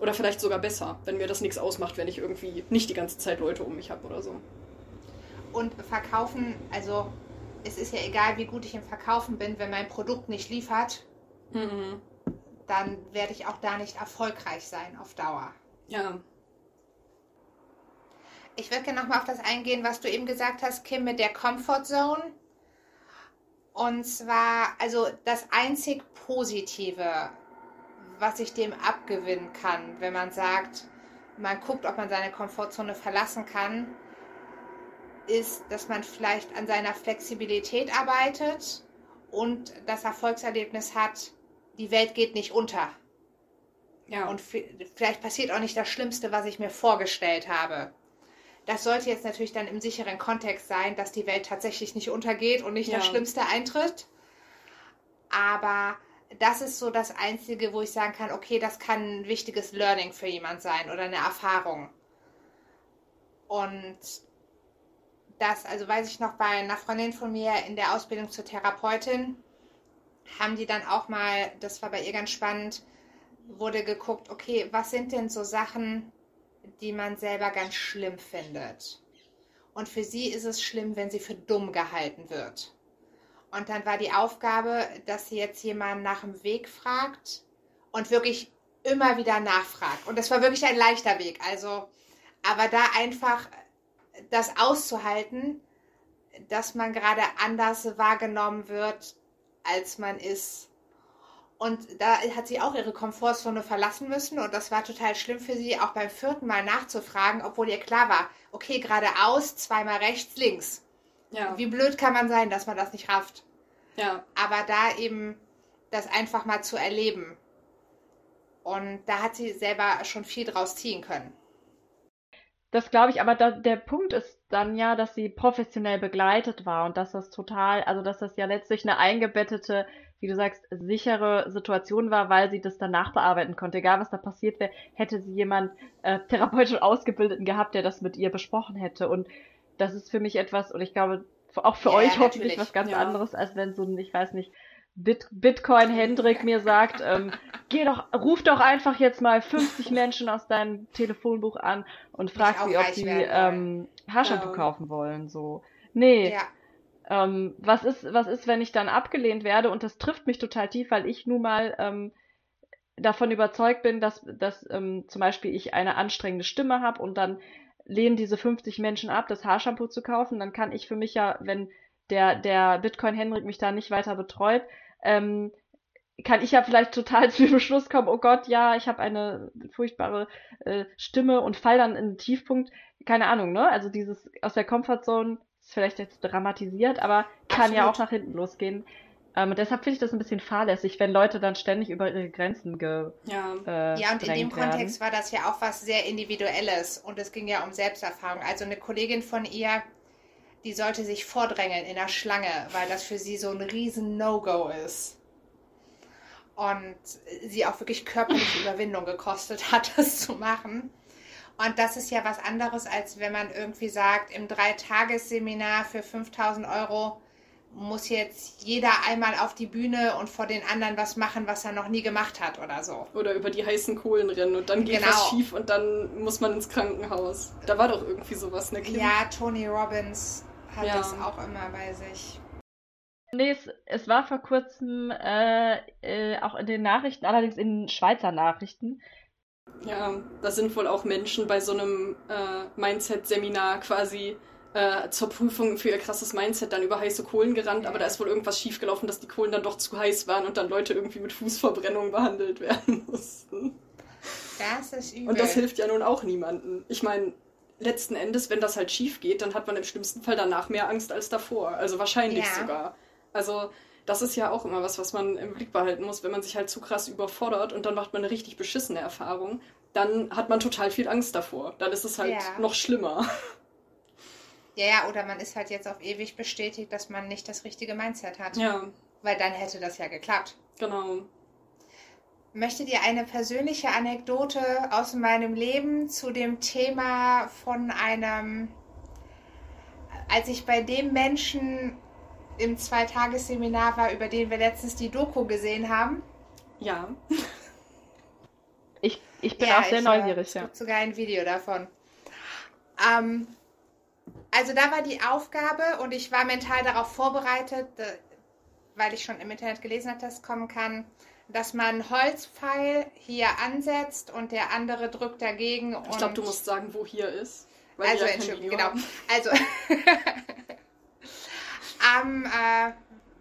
Oder vielleicht sogar besser, wenn mir das nichts ausmacht, wenn ich irgendwie nicht die ganze Zeit Leute um mich habe oder so.
Und verkaufen, also es ist ja egal, wie gut ich im Verkaufen bin, wenn mein Produkt nicht liefert,
Mhm.
dann werde ich auch da nicht erfolgreich sein auf Dauer.
Ja.
Ich würde gerne nochmal auf das eingehen, was du eben gesagt hast, Kim, mit der Comfort Zone. Und zwar, also das einzig Positive, was ich dem abgewinnen kann, wenn man sagt, man guckt, ob man seine Komfortzone verlassen kann, ist, dass man vielleicht an seiner Flexibilität arbeitet und das Erfolgserlebnis hat, die Welt geht nicht unter.
Ja.
Und vi- vielleicht passiert auch nicht das Schlimmste, was ich mir vorgestellt habe. Das sollte jetzt natürlich dann im sicheren Kontext sein, dass die Welt tatsächlich nicht untergeht und nicht das
Ja.
Schlimmste eintritt. Aber das ist so das Einzige, wo ich sagen kann, okay, das kann ein wichtiges Learning für jemand sein oder eine Erfahrung. Und das, also weiß ich noch, bei einer Freundin von mir in der Ausbildung zur Therapeutin haben die dann auch mal, das war bei ihr ganz spannend, wurde geguckt, okay, was sind denn so Sachen, die man selber ganz schlimm findet? Und für sie ist es schlimm, wenn sie für dumm gehalten wird. Und dann war die Aufgabe, dass sie jetzt jemanden nach dem Weg fragt und wirklich immer wieder nachfragt. Und das war wirklich ein leichter Weg. Also, aber da einfach das auszuhalten, dass man gerade anders wahrgenommen wird, als man ist. Und da hat sie auch ihre Komfortzone verlassen müssen und das war total schlimm für sie, auch beim vierten Mal nachzufragen, obwohl ihr klar war, okay, geradeaus, zweimal rechts, links.
Ja.
Wie blöd kann man sein, dass man das nicht rafft.
ja.
Aber da eben das einfach mal zu erleben. Und da hat sie selber schon viel draus ziehen können.
Das glaube ich, aber da, der Punkt ist dann ja, dass sie professionell begleitet war und dass das total, also dass das ja letztlich eine eingebettete, wie du sagst, sichere Situation war, weil sie das danach bearbeiten konnte. Egal was da passiert wäre, hätte sie jemand äh, therapeutisch Ausgebildeten gehabt, der das mit ihr besprochen hätte. Und das ist für mich etwas, und ich glaube, auch für
Ja,
euch
ja,
hoffentlich
natürlich.
was ganz
Ja.
anderes, als wenn so ein, ich weiß nicht, Bit Bitcoin Hendrik mir sagt, ähm, geh doch, ruf doch einfach jetzt mal 50 Menschen aus deinem Telefonbuch an und frag sie, ob
werden
ähm, Haarshampoo
Ja.
kaufen wollen. So. Nee,
Ja,
ähm, was ist, was ist, wenn ich dann abgelehnt werde? Und das trifft mich total tief, weil ich nun mal ähm, davon überzeugt bin, dass, dass ähm, zum Beispiel ich eine anstrengende Stimme habe und dann lehnen diese 50 Menschen ab, das Haarshampoo zu kaufen, dann kann ich für mich ja, wenn der, der Bitcoin Henrik mich da nicht weiter betreut, ähm, kann ich ja vielleicht total zu dem Beschluss kommen, oh Gott, ja, ich habe eine furchtbare äh, Stimme und fall dann in einen Tiefpunkt. Keine Ahnung, ne? Also dieses aus der Comfortzone ist vielleicht jetzt dramatisiert, aber kann ja
Absolut.
auch nach hinten losgehen. Ähm, und deshalb finde ich das ein bisschen fahrlässig, wenn Leute dann ständig über ihre Grenzen ge,
Ja.
äh,
Ja, und in dem
werden.
Kontext war das ja auch was sehr Individuelles und es ging ja um Selbsterfahrung. Also eine Kollegin von ihr, die sollte sich vordrängeln in der Schlange, weil das für sie so ein riesen No-Go ist. Und sie auch wirklich körperliche Überwindung gekostet hat, das zu machen. Und das ist ja was anderes, als wenn man irgendwie sagt, im Dreitagesseminar für 5000 Euro muss jetzt jeder einmal auf die Bühne und vor den anderen was machen, was er noch nie gemacht hat oder so.
Oder über die heißen Kohlen rennen und dann geht
Genau.
was schief und dann muss man ins Krankenhaus. Da war doch irgendwie sowas, ne Kim?
Ja, Tony Robbins hat
Ja.
das auch immer bei sich.
Nee, es, es war vor kurzem äh, äh, auch in den Nachrichten, allerdings in den Schweizer Nachrichten.
Ja, da sind wohl auch Menschen bei so einem äh, Mindset-Seminar quasi äh, zur Prüfung für ihr krasses Mindset dann über heiße Kohlen gerannt, aber da ist wohl irgendwas schiefgelaufen, dass die Kohlen dann doch zu heiß waren und dann Leute irgendwie mit Fußverbrennung behandelt werden mussten.
Das ist übel.
Und das hilft ja nun auch niemandem. Ich meine, letzten Endes, wenn das halt schief geht, dann hat man im schlimmsten Fall danach mehr Angst als davor. Also wahrscheinlich
Ja.
sogar. Also das ist ja auch immer was, was man im Blick behalten muss, wenn man sich halt zu krass überfordert und dann macht man eine richtig beschissene Erfahrung, dann hat man total viel Angst davor. Dann ist es halt
Ja.
noch schlimmer.
Ja, ja, oder man ist halt jetzt auf ewig bestätigt, dass man nicht das richtige Mindset hat.
Ja,
Weil dann hätte das ja geklappt.
genau.
Möchtet ihr eine persönliche Anekdote aus meinem Leben zu dem Thema von einem, als ich bei dem Menschen im Zweitagesseminar war, über den wir letztens die Doku gesehen haben?
Ja.
Ich, ich bin
Ja,
auch sehr
ich,
neugierig,
Es
ja.
gibt sogar ein Video davon. Ähm, also da war die Aufgabe und ich war mental darauf vorbereitet, äh, weil ich schon im Internet gelesen habe, dass es kommen kann, dass man einen Holzpfeil hier ansetzt und der andere drückt dagegen. Und
Ich glaube, du musst sagen, wo hier ist.
also
ja
Entschuldigung, genau.
haben.
Also am, äh,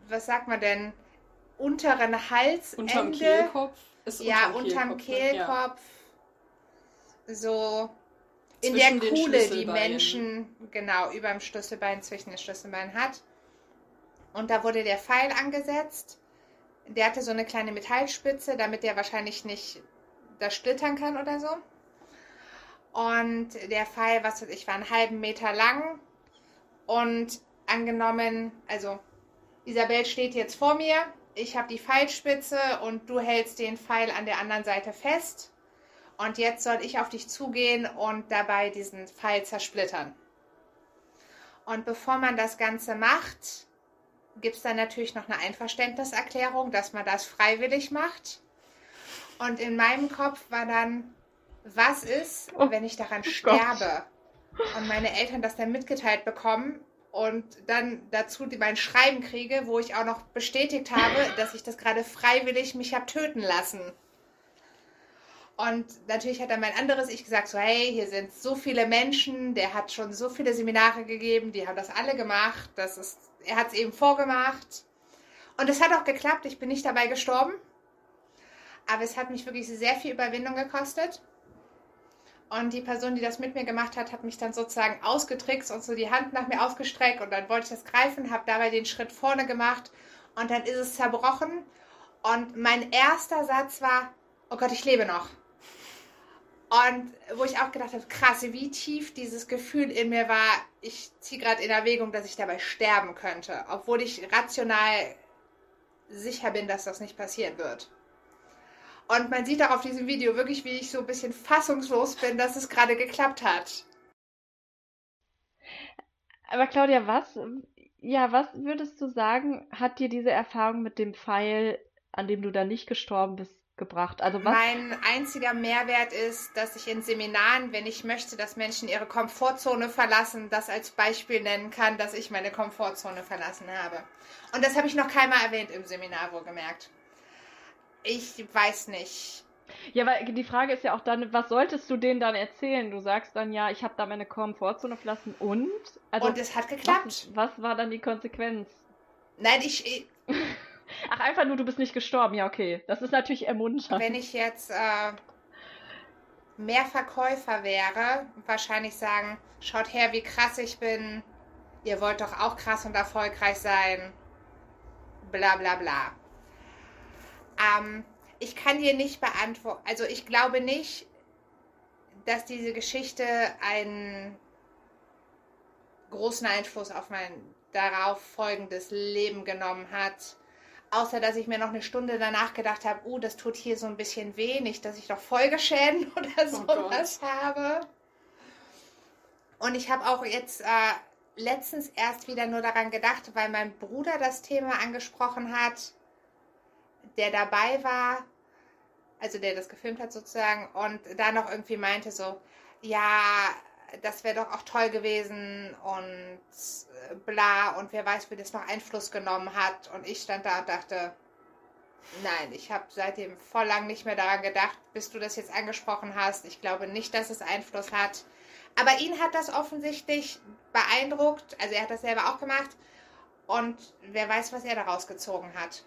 was sagt man denn, unteren Halsende.
Unterm Kehlkopf ist
Ja,
unterm Kehlkopf. ne? Ja.
Kehlkopf. So in der Kuhle, die. Menschen, genau, über dem Schlüsselbein, zwischen den Schlüsselbeinen hat. Und da wurde der Pfeil angesetzt. Der hatte so eine kleine Metallspitze, damit der wahrscheinlich nicht das splittern kann oder so. Und der Pfeil, was weiß ich, war einen halben Meter lang. Und angenommen, also Isabel steht jetzt vor mir, ich habe die Pfeilspitze und du hältst den Pfeil an der anderen Seite fest. Und jetzt soll ich auf dich zugehen und dabei diesen Pfeil zersplittern. Und bevor man das Ganze macht, gibt es dann natürlich noch eine Einverständniserklärung, dass man das freiwillig macht. Und in meinem Kopf war dann, was ist,
Oh,
wenn ich daran
Gott.
sterbe? Und meine Eltern das dann mitgeteilt bekommen und dann dazu die- mein Schreiben kriege, wo ich auch noch bestätigt habe, dass ich das gerade freiwillig mich habe töten lassen. Und natürlich hat dann mein anderes Ich gesagt, so hey, hier sind so viele Menschen, der hat schon so viele Seminare gegeben, die haben das alle gemacht, das ist, er hat es eben vorgemacht. Und es hat auch geklappt, ich bin nicht dabei gestorben. Aber es hat mich wirklich sehr viel Überwindung gekostet. Und die Person, die das mit mir gemacht hat, hat mich dann sozusagen ausgetrickst und so die Hand nach mir ausgestreckt und dann wollte ich das greifen, habe dabei den Schritt vorne gemacht und dann ist es zerbrochen. Und mein erster Satz war, oh Gott, ich lebe noch. Und wo ich auch gedacht habe, krass, wie tief dieses Gefühl in mir war, ich ziehe gerade in Erwägung, dass ich dabei sterben könnte, obwohl ich rational sicher bin, dass das nicht passieren wird. Und man sieht auch auf diesem Video wirklich, wie ich so ein bisschen fassungslos bin, dass es gerade geklappt hat.
Aber Claudia, was? ja, was würdest du sagen, hat dir diese Erfahrung mit dem Pfeil, an dem du da nicht gestorben bist, gebracht? Also was?
Mein einziger Mehrwert ist, dass ich in Seminaren, wenn ich möchte, dass Menschen ihre Komfortzone verlassen, das als Beispiel nennen kann, dass ich meine Komfortzone verlassen habe. Und das habe ich noch keinmal erwähnt im Seminar, wohlgemerkt. Ich weiß nicht.
Ja, weil die Frage ist ja auch dann, was solltest du denen dann erzählen? Du sagst dann ja, ich habe da meine Komfortzone verlassen und? Also,
Und es hat geklappt.
Was, was war dann die Konsequenz?
Nein, ich, ich-
Ach, einfach nur, du bist nicht gestorben. Ja, okay. Das ist natürlich ermunternd.
wenn ich jetzt äh, mehr Verkäufer wäre, wahrscheinlich sagen, schaut her, wie krass ich bin. Ihr wollt doch auch krass und erfolgreich sein. Bla bla bla. Ähm, ich kann dir nicht beantworten, also ich glaube nicht, dass diese Geschichte einen großen Einfluss auf mein darauf folgendes Leben genommen hat. Außer, dass ich mir noch eine Stunde danach gedacht habe, oh, das tut hier so ein bisschen weh, nicht, dass ich doch Folgeschäden oder
Oh
sowas habe. Und ich habe auch jetzt äh, letztens erst wieder nur daran gedacht, weil mein Bruder das Thema angesprochen hat, der dabei war, also der das gefilmt hat sozusagen, und da noch irgendwie meinte so, ja, das wäre doch auch toll gewesen und äh, bla und wer weiß, wie das noch Einfluss genommen hat. Und ich stand da und dachte, nein, ich habe seitdem voll lang nicht mehr daran gedacht, bis du das jetzt angesprochen hast. Ich glaube nicht, dass es Einfluss hat. Aber ihn hat das offensichtlich beeindruckt. Also er hat das selber auch gemacht. Und wer weiß, was er daraus gezogen hat.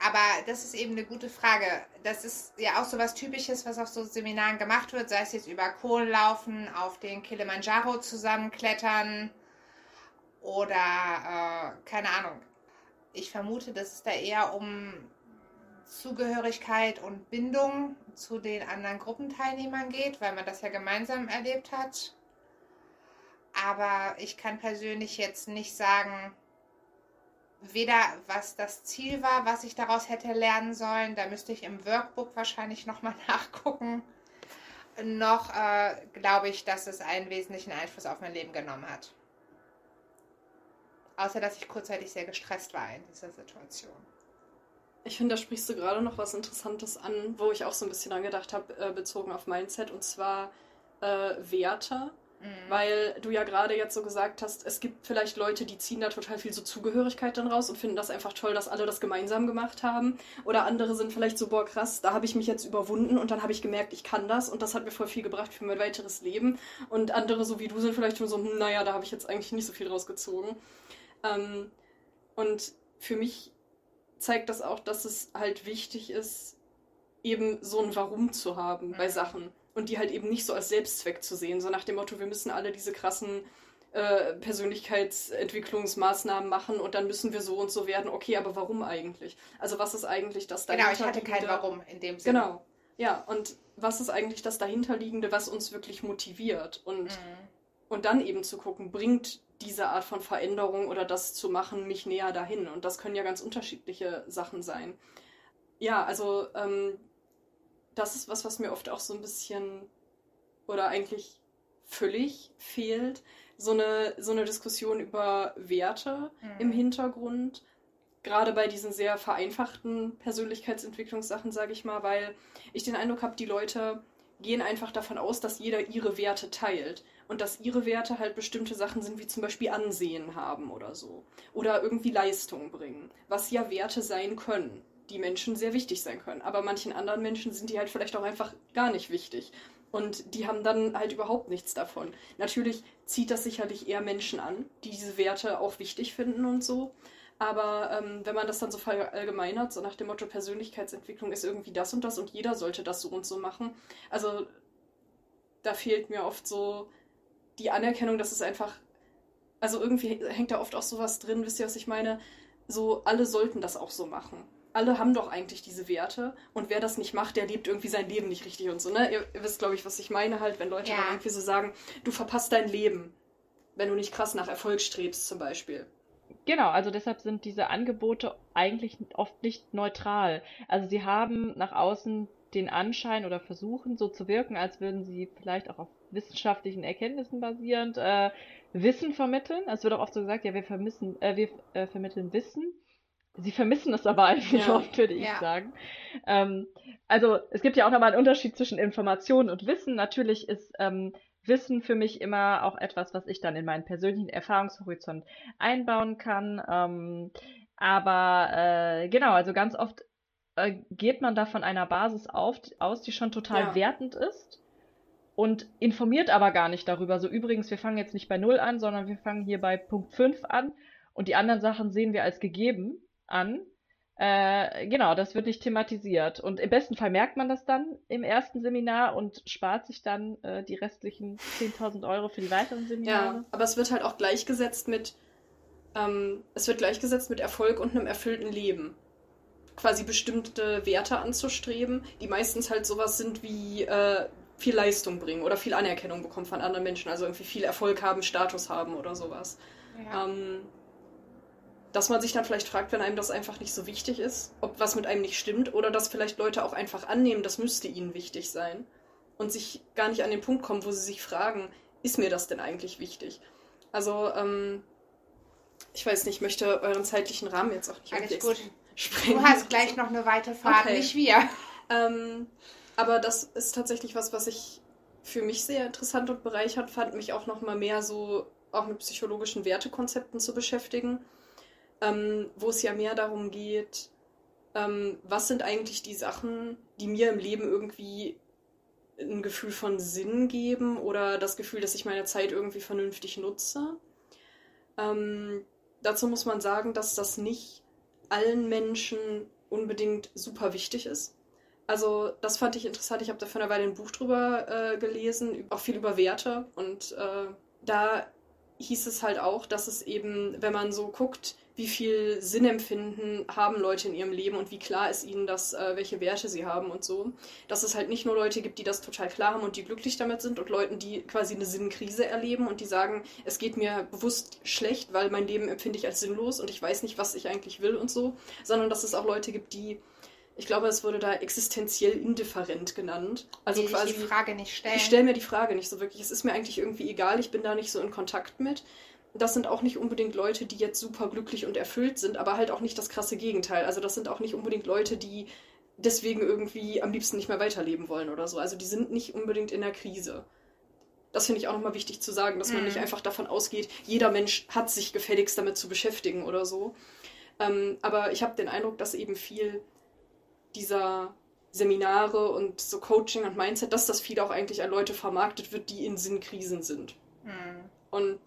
Aber das ist eben eine gute Frage. Das ist ja auch so was Typisches, was auf so Seminaren gemacht wird, sei es jetzt über Kohlenlaufen, auf den Kilimanjaro zusammenklettern oder äh, keine Ahnung. Ich vermute, dass es da eher um Zugehörigkeit und Bindung zu den anderen Gruppenteilnehmern geht, weil man das ja gemeinsam erlebt hat. Aber ich kann persönlich jetzt nicht sagen, weder was das Ziel war, was ich daraus hätte lernen sollen, da müsste ich im Workbook wahrscheinlich nochmal nachgucken, noch äh, glaube ich, dass es einen wesentlichen Einfluss auf mein Leben genommen hat. Außer dass ich kurzzeitig sehr gestresst war in dieser Situation.
Ich finde, da sprichst du gerade noch was Interessantes an, wo ich auch so ein bisschen dran gedacht habe, äh, bezogen auf Mindset, und zwar äh, Werte.
Mhm.
Weil du ja gerade jetzt so gesagt hast, es gibt vielleicht Leute, die ziehen da total viel so Zugehörigkeit dann raus und finden das einfach toll, dass alle das gemeinsam gemacht haben. Oder andere sind vielleicht so, boah, krass, da habe ich mich jetzt überwunden und dann habe ich gemerkt, ich kann das und das hat mir voll viel gebracht für mein weiteres Leben. Und andere, so wie du, sind vielleicht schon so, hm, naja, da habe ich jetzt eigentlich nicht so viel rausgezogen. Ähm, und für mich zeigt das auch, dass es halt wichtig ist, eben so ein Warum zu haben bei
Mhm.
Sachen. Und die halt eben nicht so als Selbstzweck zu sehen. So nach dem Motto, wir müssen alle diese krassen äh, Persönlichkeitsentwicklungsmaßnahmen machen und dann müssen wir so und so werden. Okay, aber warum eigentlich? Also was ist eigentlich das
Genau, ich hatte kein
dahinterliegende-
Warum in dem Sinne.
Genau. Ja, und was ist eigentlich das dahinterliegende, was uns wirklich motiviert? Und,
Mhm.
und dann eben zu gucken, bringt diese Art von Veränderung oder das zu machen mich näher dahin? Und das können ja ganz unterschiedliche Sachen sein. Ja, also ähm, das ist was, was mir oft auch so ein bisschen oder eigentlich völlig fehlt. So eine, so eine Diskussion über Werte
Mhm.
im Hintergrund. Gerade bei diesen sehr vereinfachten Persönlichkeitsentwicklungssachen, sage ich mal, weil ich den Eindruck habe, die Leute gehen einfach davon aus, dass jeder ihre Werte teilt und dass ihre Werte halt bestimmte Sachen sind, wie zum Beispiel Ansehen haben oder so. Oder irgendwie Leistung bringen, was ja Werte sein können, die Menschen sehr wichtig sein können. Aber manchen anderen Menschen sind die halt vielleicht auch einfach gar nicht wichtig. Und die haben dann halt überhaupt nichts davon. Natürlich zieht das sicherlich eher Menschen an, die diese Werte auch wichtig finden und so. Aber ähm, wenn man das dann so verallgemeinert, so nach dem Motto Persönlichkeitsentwicklung ist irgendwie das und das und jeder sollte das so und so machen, also da fehlt mir oft so die Anerkennung, dass es einfach, also irgendwie hängt da oft auch sowas drin, wisst ihr, was ich meine? So, alle sollten das auch so machen. Alle haben doch eigentlich diese Werte und wer das nicht macht, der lebt irgendwie sein Leben nicht richtig und so, ne? Ihr, ihr wisst, glaube ich, was ich meine halt, wenn Leute
Ja.
dann irgendwie so sagen, du verpasst dein Leben, wenn du nicht krass nach Erfolg strebst zum Beispiel.
Genau, also deshalb sind diese Angebote eigentlich oft nicht neutral. Also sie haben nach außen den Anschein oder versuchen so zu wirken, als würden sie vielleicht auch auf wissenschaftlichen Erkenntnissen basierend äh, Wissen vermitteln. Es wird auch oft so gesagt, ja, wir vermissen, äh, wir äh, vermitteln Wissen. Sie vermissen es aber eigentlich
Ja.
oft, würde ich
Ja.
sagen. Ähm, also es gibt ja auch nochmal einen Unterschied zwischen Information und Wissen. Natürlich ist ähm, Wissen für mich immer auch etwas, was ich dann in meinen persönlichen Erfahrungshorizont einbauen kann. Ähm, aber äh, genau, also ganz oft äh, geht man da von einer Basis auf, aus, die schon total
Ja.
wertend ist und informiert aber gar nicht darüber. So übrigens, wir fangen jetzt nicht bei Null an, sondern wir fangen hier bei Punkt 5 an und die anderen Sachen sehen wir als gegeben an. Äh, genau, das wird nicht thematisiert. Und im besten Fall merkt man das dann im ersten Seminar und spart sich dann äh, die restlichen 10.000 Euro für die weiteren Seminare.
Ja, aber es wird halt auch gleichgesetzt mit, ähm, es wird gleichgesetzt mit Erfolg und einem erfüllten Leben. Quasi bestimmte Werte anzustreben, die meistens halt sowas sind wie äh, viel Leistung bringen oder viel Anerkennung bekommen von anderen Menschen, also irgendwie viel Erfolg haben, Status haben oder sowas.
Ja.
Ähm, dass man sich dann vielleicht fragt, wenn einem das einfach nicht so wichtig ist, ob was mit einem nicht stimmt oder dass vielleicht Leute auch einfach annehmen, das müsste ihnen wichtig sein und sich gar nicht an den Punkt kommen, wo sie sich fragen, ist mir das denn eigentlich wichtig? Also, ähm, ich weiß nicht, ich möchte euren zeitlichen Rahmen jetzt auch nicht
Alles gut.
sprengen.
Du hast gleich noch eine weite Fahrt,
Okay.
nicht wir.
Ähm, aber das ist tatsächlich was, was ich für mich sehr interessant und bereichernd fand, mich auch noch mal mehr so auch mit psychologischen Wertekonzepten zu beschäftigen, ähm, wo es ja mehr darum geht, ähm, was sind eigentlich die Sachen, die mir im Leben irgendwie ein Gefühl von Sinn geben oder das Gefühl, dass ich meine Zeit irgendwie vernünftig nutze. Ähm, dazu muss man sagen, dass das nicht allen Menschen unbedingt super wichtig ist. Also das fand ich interessant. Ich habe da vor einer Weile ein Buch drüber äh, gelesen, auch viel über Werte. Und äh, da hieß es halt auch, dass es eben, wenn man so guckt, wie viel Sinnempfinden haben Leute in ihrem Leben und wie klar ist ihnen das, äh, welche Werte sie haben und so, dass es halt nicht nur Leute gibt, die das total klar haben und die glücklich damit sind und Leuten, die quasi eine Sinnkrise erleben und die sagen, es geht mir bewusst schlecht, weil mein Leben empfinde ich als sinnlos und ich weiß nicht, was ich eigentlich will und so, sondern dass es auch Leute gibt, die ich glaube, es wurde da existenziell indifferent genannt. Also
die
quasi
sich die Frage nicht stellen.
ich stelle mir die Frage nicht so wirklich. Es ist mir eigentlich irgendwie egal, ich bin da nicht so in Kontakt mit. Das sind auch nicht unbedingt Leute, die jetzt super glücklich und erfüllt sind, aber halt auch nicht das krasse Gegenteil. Also das sind auch nicht unbedingt Leute, die deswegen irgendwie am liebsten nicht mehr weiterleben wollen oder so. Also die sind nicht unbedingt in der Krise. Das finde ich auch nochmal wichtig zu sagen, dass man
Mhm.
nicht einfach davon ausgeht, jeder Mensch hat sich gefälligst damit zu beschäftigen oder so. Ähm, aber ich habe den Eindruck, dass eben viel dieser Seminare und so Coaching und Mindset, dass das viel auch eigentlich an Leute vermarktet wird, die in Sinnkrisen sind.
Hm.
Und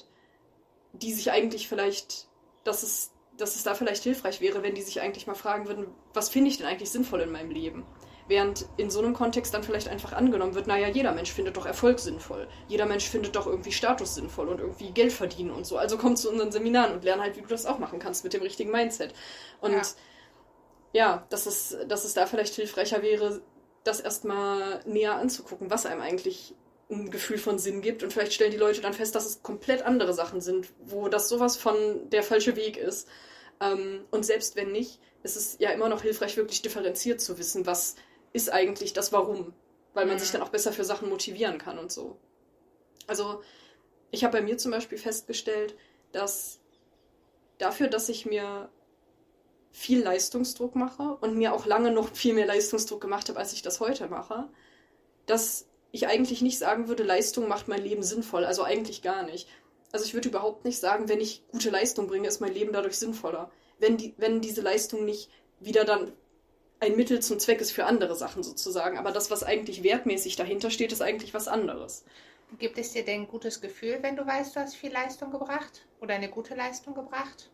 die sich eigentlich vielleicht, dass es, dass es da vielleicht hilfreich wäre, wenn die sich eigentlich mal fragen würden, was finde ich denn eigentlich sinnvoll in meinem Leben? Während in so einem Kontext dann vielleicht einfach angenommen wird, naja, jeder Mensch findet doch Erfolg sinnvoll. Jeder Mensch findet doch irgendwie Status sinnvoll und irgendwie Geld verdienen und so. Also komm zu unseren Seminaren und lern halt, wie du das auch machen kannst mit dem richtigen Mindset. Und
Ja.
Ja, dass, es, dass es da vielleicht hilfreicher wäre, das erstmal näher anzugucken, was einem eigentlich ein Gefühl von Sinn gibt. Und vielleicht stellen die Leute dann fest, dass es komplett andere Sachen sind, wo das sowas von der falsche Weg ist. Ähm, und selbst wenn nicht, ist es ja immer noch hilfreich, wirklich differenziert zu wissen, was ist eigentlich das Warum. Weil man
Mhm.
sich dann auch besser für Sachen motivieren kann und so. Also, ich habe bei mir zum Beispiel festgestellt, dass dafür, dass ich mir viel Leistungsdruck mache und mir auch lange noch viel mehr Leistungsdruck gemacht habe, als ich das heute mache, dass ich eigentlich nicht sagen würde, Leistung macht mein Leben sinnvoll. Also eigentlich gar nicht. Also ich würde überhaupt nicht sagen, wenn ich gute Leistung bringe, ist mein Leben dadurch sinnvoller. Wenn, die, wenn diese Leistung nicht wieder dann ein Mittel zum Zweck ist für andere Sachen sozusagen. Aber das, was eigentlich wertmäßig dahinter steht, ist eigentlich was anderes.
Gibt es dir denn ein gutes Gefühl, wenn du weißt, du hast viel Leistung gebracht? Oder eine gute Leistung gebracht?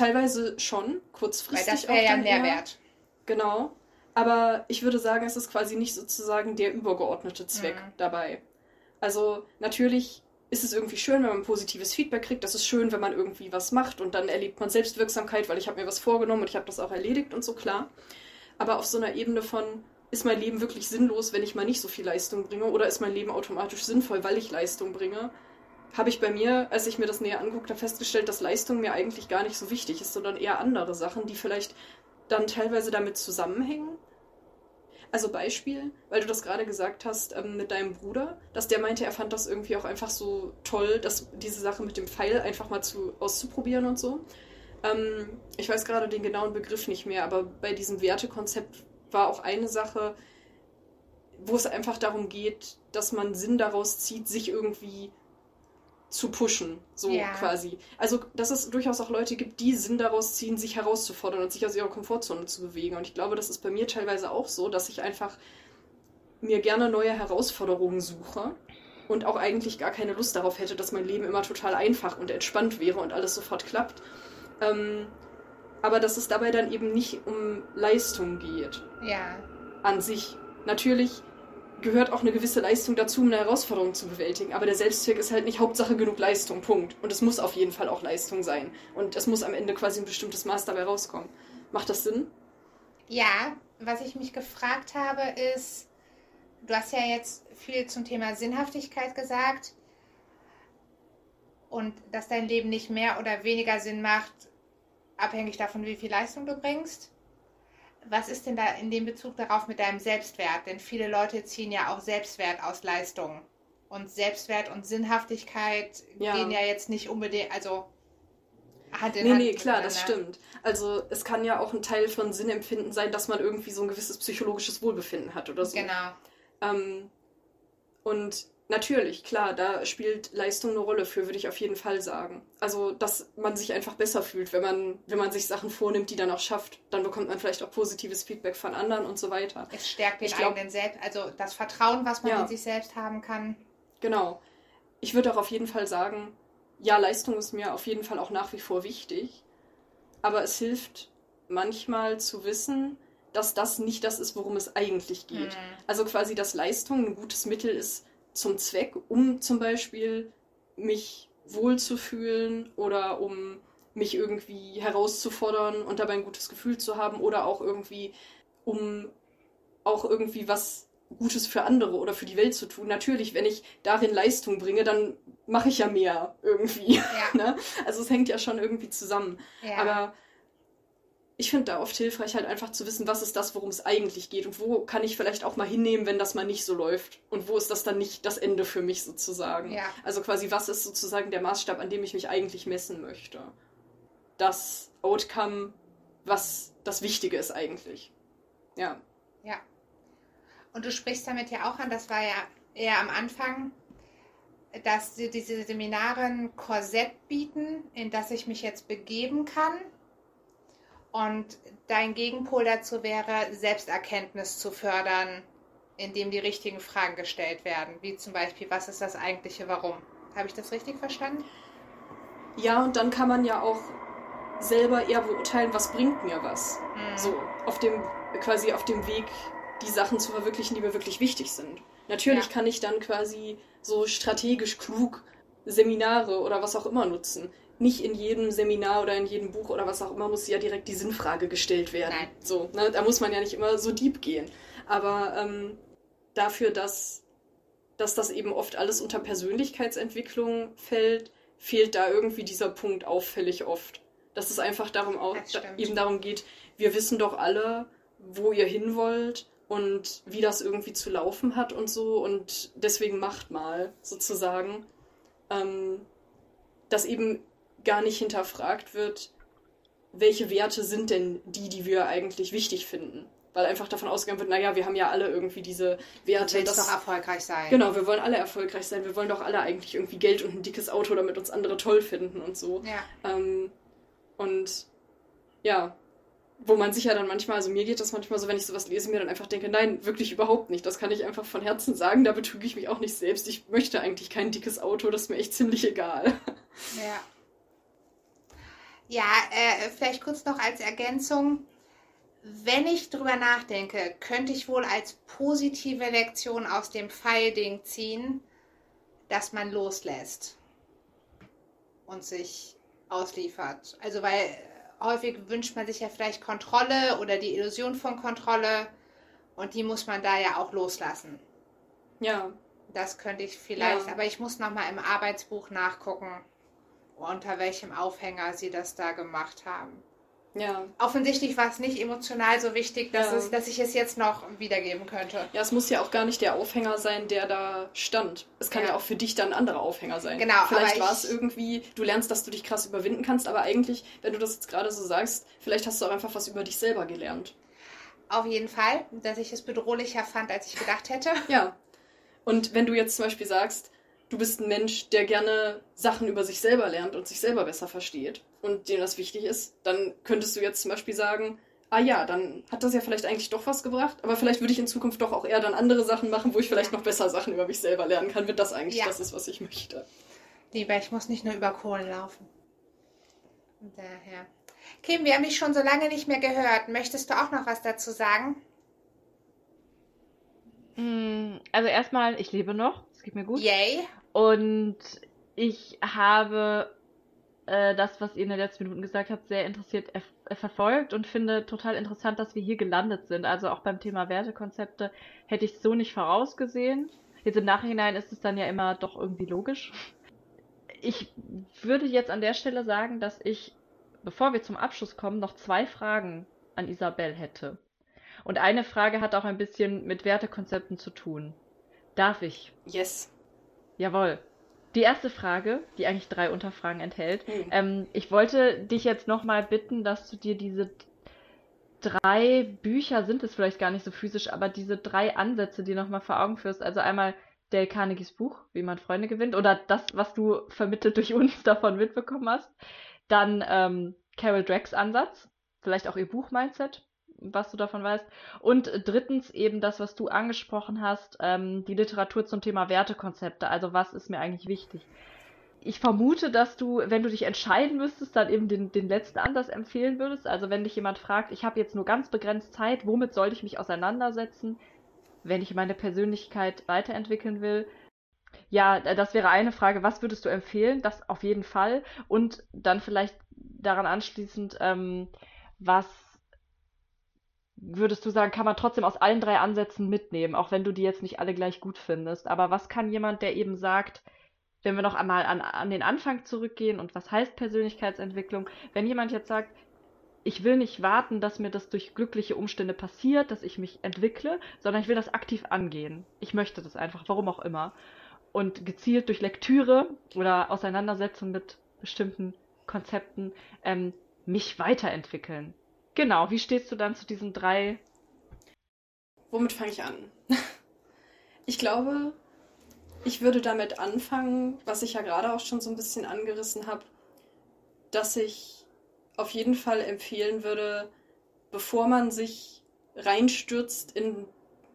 Teilweise schon,
Weil
kurzfristig
das
auch
wäre ja. Mehrwert.
Genau. Aber ich würde sagen, es ist quasi nicht sozusagen der übergeordnete Zweck
Mhm.
dabei. Also natürlich ist es irgendwie schön, wenn man positives Feedback kriegt. Das ist schön, wenn man irgendwie was macht und dann erlebt man Selbstwirksamkeit, weil ich habe mir was vorgenommen und ich habe das auch erledigt und so klar. Aber auf so einer Ebene von, ist mein Leben wirklich sinnlos, wenn ich mal nicht so viel Leistung bringe oder ist mein Leben automatisch sinnvoll, weil ich Leistung bringe, habe ich bei mir, als ich mir das näher anguckte, festgestellt, dass Leistung mir eigentlich gar nicht so wichtig ist, sondern eher andere Sachen, die vielleicht dann teilweise damit zusammenhängen. Also Beispiel, weil du das gerade gesagt hast ähm, mit deinem Bruder, dass der meinte, er fand das irgendwie auch einfach so toll, dass diese Sache mit dem Pfeil einfach mal zu, auszuprobieren und so. Ähm, ich weiß gerade den genauen Begriff nicht mehr, aber bei diesem Wertekonzept war auch eine Sache, wo es einfach darum geht, dass man Sinn daraus zieht, sich irgendwie zu pushen, so
Ja.
quasi. Also, dass es durchaus auch Leute gibt, die Sinn daraus ziehen, sich herauszufordern und sich aus ihrer Komfortzone zu bewegen. Und ich glaube, das ist bei mir teilweise auch so, dass ich einfach mir gerne neue Herausforderungen suche und auch eigentlich gar keine Lust darauf hätte, dass mein Leben immer total einfach und entspannt wäre und alles sofort klappt. Ähm, aber dass es dabei dann eben nicht um Leistung geht
Ja.
an sich. Natürlich gehört auch eine gewisse Leistung dazu, um eine Herausforderung zu bewältigen. Aber der Selbstzweck ist halt nicht Hauptsache genug Leistung. Punkt. Und es muss auf jeden Fall auch Leistung sein. Und es muss am Ende quasi ein bestimmtes Maß dabei rauskommen. Macht das Sinn?
Ja, was ich mich gefragt habe, ist, du hast ja jetzt viel zum Thema Sinnhaftigkeit gesagt und dass dein Leben nicht mehr oder weniger Sinn macht, abhängig davon, wie viel Leistung du bringst. Was ist denn da in dem Bezug darauf mit deinem Selbstwert? Denn viele Leute ziehen ja auch Selbstwert aus Leistung. Und Selbstwert und Sinnhaftigkeit
Ja.
gehen ja jetzt nicht unbedingt, also Hand in
Nee,
Hand
nee, klar, das stimmt. Also es kann ja auch ein Teil von Sinnempfinden sein, dass man irgendwie so ein gewisses psychologisches Wohlbefinden hat oder so.
Genau.
Ähm, und natürlich, klar, da spielt Leistung eine Rolle für, würde ich auf jeden Fall sagen. Also, dass man sich einfach besser fühlt, wenn man, wenn man sich Sachen vornimmt, die dann auch schafft. Dann bekommt man vielleicht auch positives Feedback von anderen und so weiter.
Es stärkt den
Ich glaub-
eigenen Selbst, also das Vertrauen, was man
Ja.
in sich selbst haben kann.
Genau. Ich würde auch auf jeden Fall sagen, ja, Leistung ist mir auf jeden Fall auch nach wie vor wichtig. Aber es hilft manchmal zu wissen, dass das nicht das ist, worum es eigentlich geht.
Mhm.
Also quasi, dass Leistung ein gutes Mittel ist zum Zweck, um zum Beispiel mich wohlzufühlen oder um mich irgendwie herauszufordern und dabei ein gutes Gefühl zu haben oder auch irgendwie, um auch irgendwie was Gutes für andere oder für die Welt zu tun. Natürlich, wenn ich darin Leistung bringe, dann mache ich ja mehr irgendwie.
Ja,
ne? Also es hängt ja schon irgendwie zusammen.
ja.
Aber ich finde da oft hilfreich, halt einfach zu wissen, was ist das, worum es eigentlich geht und wo kann ich vielleicht auch mal hinnehmen, wenn das mal nicht so läuft und wo ist das dann nicht das Ende für mich sozusagen.
Ja.
Also quasi, was ist sozusagen der Maßstab, an dem ich mich eigentlich messen möchte? Das Outcome, was das Wichtige ist eigentlich. Ja.
ja. Und du sprichst damit ja auch an, das war ja eher am Anfang, dass die- diese Seminare ein Korsett bieten, in das ich mich jetzt begeben kann. Und dein Gegenpol dazu wäre, Selbsterkenntnis zu fördern, indem die richtigen Fragen gestellt werden. Wie zum Beispiel, was ist das eigentliche Warum? Habe ich das richtig verstanden?
Ja, und dann kann man ja auch selber eher beurteilen, was bringt mir was.
Mhm.
So, auf dem, quasi auf dem Weg, die Sachen zu verwirklichen, die mir wirklich wichtig sind. Natürlich
Ja.
kann ich dann quasi so strategisch klug Seminare oder was auch immer nutzen. Nicht in jedem Seminar oder in jedem Buch oder was auch immer muss ja direkt die Sinnfrage gestellt werden.
Nein.
So, ne? Da muss man ja nicht immer so deep gehen. Aber ähm, dafür, dass, dass das eben oft alles unter Persönlichkeitsentwicklung fällt, fehlt da irgendwie dieser Punkt auffällig oft. Dass es einfach darum auch, da, eben darum geht, wir wissen doch alle, wo ihr hin wollt und wie das irgendwie zu laufen hat und so und deswegen macht mal sozusagen, ähm, dass eben gar nicht hinterfragt wird, welche Werte sind denn die, die wir eigentlich wichtig finden. Weil einfach davon ausgegangen wird, naja, wir haben ja alle irgendwie diese Werte.
willst
das-
doch erfolgreich sein.
Genau, wir wollen alle erfolgreich sein. Wir wollen doch alle eigentlich irgendwie Geld und ein dickes Auto, damit uns andere toll finden und so.
Ja,
Ähm, und ja, wo man sich ja dann manchmal, also mir geht das manchmal so, wenn ich sowas lese, mir dann einfach denke, nein, wirklich überhaupt nicht. Das kann ich einfach von Herzen sagen, da betrüge ich mich auch nicht selbst. Ich möchte eigentlich kein dickes Auto, das ist mir echt ziemlich egal.
ja. Ja, äh, vielleicht kurz noch als Ergänzung. Wenn ich drüber nachdenke, könnte ich wohl als positive Lektion aus dem Pfeilding ziehen, dass man loslässt und sich ausliefert. Also weil häufig wünscht man sich ja vielleicht Kontrolle oder die Illusion von Kontrolle und die muss man da ja auch loslassen.
Ja,
Das könnte ich vielleicht,
Ja.
aber ich muss noch mal im Arbeitsbuch nachgucken, unter welchem Aufhänger sie das da gemacht haben.
Ja.
Offensichtlich war es nicht emotional so wichtig, dass,
Ja.
es, dass ich es jetzt noch wiedergeben könnte.
Ja, es muss ja auch gar nicht der Aufhänger sein, der da stand. Es kann ja,
Ja.
auch für dich dann ein anderer Aufhänger sein.
Genau,
Vielleicht war es irgendwie, du lernst, dass du dich krass überwinden kannst, aber eigentlich, wenn du das jetzt gerade so sagst, vielleicht hast du auch einfach was über dich selber gelernt.
Auf jeden Fall, dass ich es bedrohlicher fand, als ich gedacht hätte.
Ja. Und wenn du jetzt zum Beispiel sagst, du bist ein Mensch, der gerne Sachen über sich selber lernt und sich selber besser versteht und dem das wichtig ist, dann könntest du jetzt zum Beispiel sagen, ah ja, dann hat das ja vielleicht eigentlich doch was gebracht, aber vielleicht würde ich in Zukunft doch auch eher dann andere Sachen machen, wo ich vielleicht noch besser Sachen über mich selber lernen kann, wenn das eigentlich
Ja.
das ist, was ich möchte.
Lieber, ich muss nicht nur über Kohlen laufen. Daher. Kim, wir haben dich schon so lange nicht mehr gehört. Möchtest du auch noch was dazu sagen?
Mm, Also erstmal, ich lebe noch, es geht mir gut.
Yay.
Und ich habe äh, das, was ihr in den letzten Minuten gesagt habt, sehr interessiert äh, verfolgt und finde total interessant, dass wir hier gelandet sind. Also auch beim Thema Wertekonzepte hätte ich so nicht vorausgesehen. Jetzt im Nachhinein ist es dann ja immer doch irgendwie logisch. Ich würde jetzt an der Stelle sagen, dass ich, bevor wir zum Abschluss kommen, noch zwei Fragen an Isabel hätte. Und eine Frage hat auch ein bisschen mit Wertekonzepten zu tun. Darf ich?
Yes.
Jawohl. Die erste Frage, die eigentlich drei Unterfragen enthält.
Hm.
Ähm, ich wollte dich jetzt nochmal bitten, dass du dir diese drei Bücher, sind es vielleicht gar nicht so physisch, aber diese drei Ansätze, die nochmal vor Augen führst. Also einmal Dale Carnegies Buch, wie man Freunde gewinnt, oder das, was du vermittelt durch uns davon mitbekommen hast. Dann ähm, Carol Drecks Ansatz, vielleicht auch ihr Buch Mindset, was du davon weißt. Und drittens eben das, was du angesprochen hast, ähm, die Literatur zum Thema Wertekonzepte. Also was ist mir eigentlich wichtig? Ich vermute, dass du, wenn du dich entscheiden müsstest, dann eben den, den letzten Ansatz empfehlen würdest. Also wenn dich jemand fragt, ich habe jetzt nur ganz begrenzt Zeit, womit soll ich mich auseinandersetzen, wenn ich meine Persönlichkeit weiterentwickeln will? Ja, das wäre eine Frage. Was würdest du empfehlen? Das auf jeden Fall. Und dann vielleicht daran anschließend, ähm, was würdest du sagen, kann man trotzdem aus allen drei Ansätzen mitnehmen, auch wenn du die jetzt nicht alle gleich gut findest. Aber was kann jemand, der eben sagt, wenn wir noch einmal an, an den Anfang zurückgehen und was heißt Persönlichkeitsentwicklung, wenn jemand jetzt sagt, ich will nicht warten, dass mir das durch glückliche Umstände passiert, dass ich mich entwickle, sondern ich will das aktiv angehen. Ich möchte das einfach, warum auch immer. Und gezielt durch Lektüre oder Auseinandersetzung mit bestimmten Konzepten ähm, mich weiterentwickeln. Genau, wie stehst du dann zu diesen drei?
Womit fange ich an? Ich glaube, ich würde damit anfangen, was ich ja gerade auch schon so ein bisschen angerissen habe, dass ich auf jeden Fall empfehlen würde, bevor man sich reinstürzt in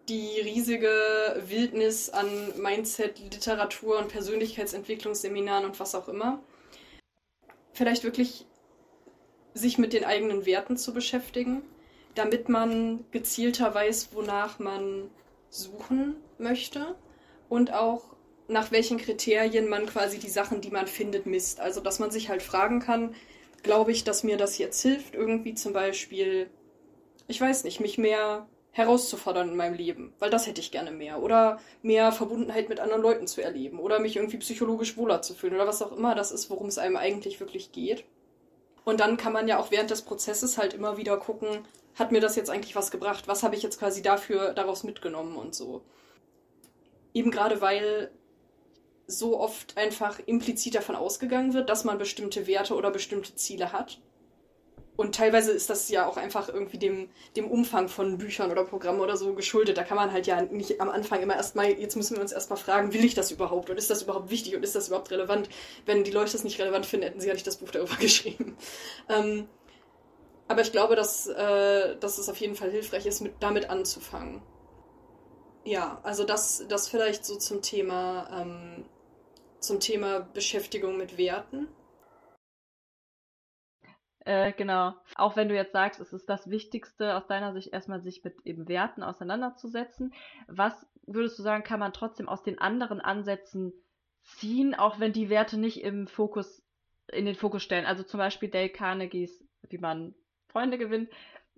die riesige Wildnis an Mindset, Literatur und Persönlichkeitsentwicklungsseminaren und was auch immer, vielleicht wirklich sich mit den eigenen Werten zu beschäftigen, damit man gezielter weiß, wonach man suchen möchte und auch nach welchen Kriterien man quasi die Sachen, die man findet, misst. Also, dass man sich halt fragen kann, glaube ich, dass mir das jetzt hilft, irgendwie zum Beispiel, ich weiß nicht, mich mehr herauszufordern in meinem Leben, weil das hätte ich gerne mehr. Oder mehr Verbundenheit mit anderen Leuten zu erleben. Oder mich irgendwie psychologisch wohler zu fühlen. Oder was auch immer das ist, worum es einem eigentlich wirklich geht. Und dann kann man ja auch während des Prozesses halt immer wieder gucken, hat mir das jetzt eigentlich was gebracht? Was habe ich jetzt quasi dafür daraus mitgenommen und so. Eben gerade weil so oft einfach implizit davon ausgegangen wird, dass man bestimmte Werte oder bestimmte Ziele hat. Und teilweise ist das ja auch einfach irgendwie dem, dem Umfang von Büchern oder Programmen oder so geschuldet. Da kann man halt ja nicht am Anfang immer erstmal, jetzt müssen wir uns erstmal fragen, will ich das überhaupt? Und ist das überhaupt wichtig und ist das überhaupt relevant? Wenn die Leute das nicht relevant finden, hätten sie ja nicht das Buch darüber geschrieben. Ähm, aber ich glaube, dass, äh, dass es auf jeden Fall hilfreich ist, mit, damit anzufangen. Ja, also das, das vielleicht so zum Thema, ähm, zum Thema Beschäftigung mit Werten.
Äh, genau. Auch wenn du jetzt sagst, es ist das Wichtigste aus deiner Sicht erstmal sich mit eben Werten auseinanderzusetzen. Was würdest du sagen, kann man trotzdem aus den anderen Ansätzen ziehen, auch wenn die Werte nicht im Fokus, in den Fokus stellen? Also zum Beispiel Dale Carnegies, wie man Freunde gewinnt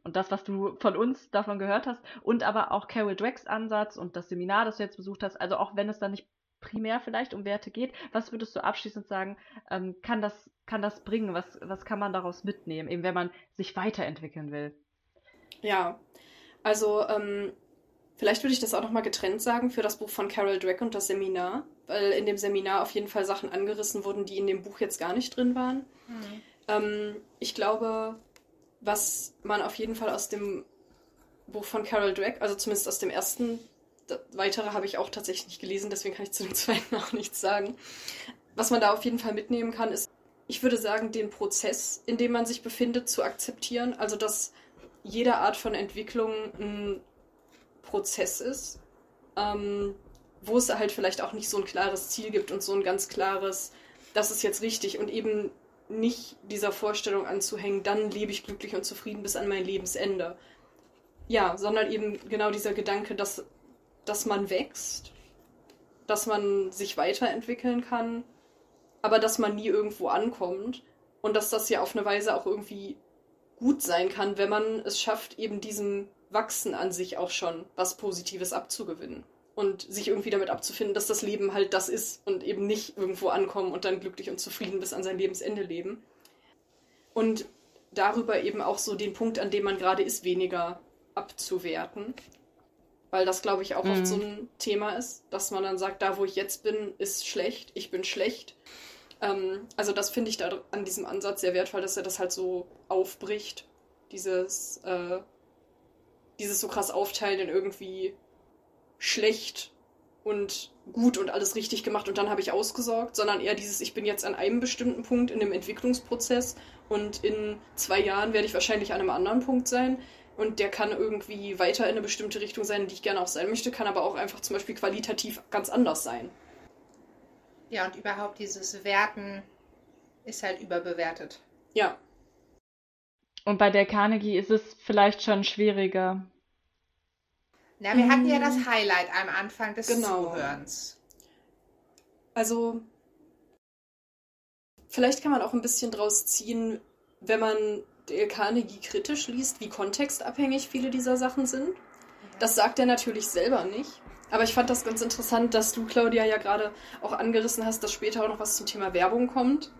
und das, was du von uns davon gehört hast und aber auch Carol Dwecks Ansatz und das Seminar, das du jetzt besucht hast. Also auch wenn es da nicht primär vielleicht um Werte geht. Was würdest du abschließend sagen, ähm, kann, das, kann das bringen? Was, was kann man daraus mitnehmen, eben wenn man sich weiterentwickeln will?
Ja, also ähm, vielleicht würde ich das auch nochmal getrennt sagen für das Buch von Carol Dweck und das Seminar, weil in dem Seminar auf jeden Fall Sachen angerissen wurden, die in dem Buch jetzt gar nicht drin waren. Mhm. Ähm, ich glaube, was man auf jeden Fall aus dem Buch von Carol Dweck, also zumindest aus dem ersten, weitere habe ich auch tatsächlich nicht gelesen, deswegen kann ich zu dem zweiten auch nichts sagen. Was man da auf jeden Fall mitnehmen kann, ist, ich würde sagen, den Prozess, in dem man sich befindet, zu akzeptieren. Also, dass jede Art von Entwicklung ein Prozess ist, ähm, wo es halt vielleicht auch nicht so ein klares Ziel gibt und so ein ganz klares, das ist jetzt richtig und eben nicht dieser Vorstellung anzuhängen, dann lebe ich glücklich und zufrieden bis an mein Lebensende. Ja, sondern eben genau dieser Gedanke, dass, dass man wächst, dass man sich weiterentwickeln kann, aber dass man nie irgendwo ankommt und dass das ja auf eine Weise auch irgendwie gut sein kann, wenn man es schafft, eben diesem Wachsen an sich auch schon was Positives abzugewinnen und sich irgendwie damit abzufinden, dass das Leben halt das ist und eben nicht irgendwo ankommen und dann glücklich und zufrieden bis an sein Lebensende leben. Und darüber eben auch so den Punkt, an dem man gerade ist, weniger abzuwerten. Weil das, glaube ich, auch mhm. oft so ein Thema ist, dass man dann sagt, da wo ich jetzt bin, ist schlecht, ich bin schlecht. Ähm, also das finde ich da an diesem Ansatz sehr wertvoll, dass er das halt so aufbricht. Dieses, äh, dieses so krass aufteilen in irgendwie schlecht und gut und alles richtig gemacht und dann habe ich ausgesorgt, sondern eher dieses, ich bin jetzt an einem bestimmten Punkt in dem Entwicklungsprozess und in zwei Jahren werde ich wahrscheinlich an einem anderen Punkt sein und der kann irgendwie weiter in eine bestimmte Richtung sein, in die ich gerne auch sein möchte, kann aber auch einfach zum Beispiel qualitativ ganz anders sein.
Ja, und überhaupt dieses Werten ist halt überbewertet.
Ja.
Und bei der Carnegie ist es vielleicht schon schwieriger,
na, wir hatten ja das mhm. Highlight am Anfang des genau. Zuhörens.
Also, vielleicht kann man auch ein bisschen draus ziehen, wenn man Dale Carnegie kritisch liest, wie kontextabhängig viele dieser Sachen sind. Das sagt er natürlich selber nicht. Aber ich fand das ganz interessant, dass du, Claudia, ja gerade auch angerissen hast, dass später auch noch was zum Thema Werbung kommt.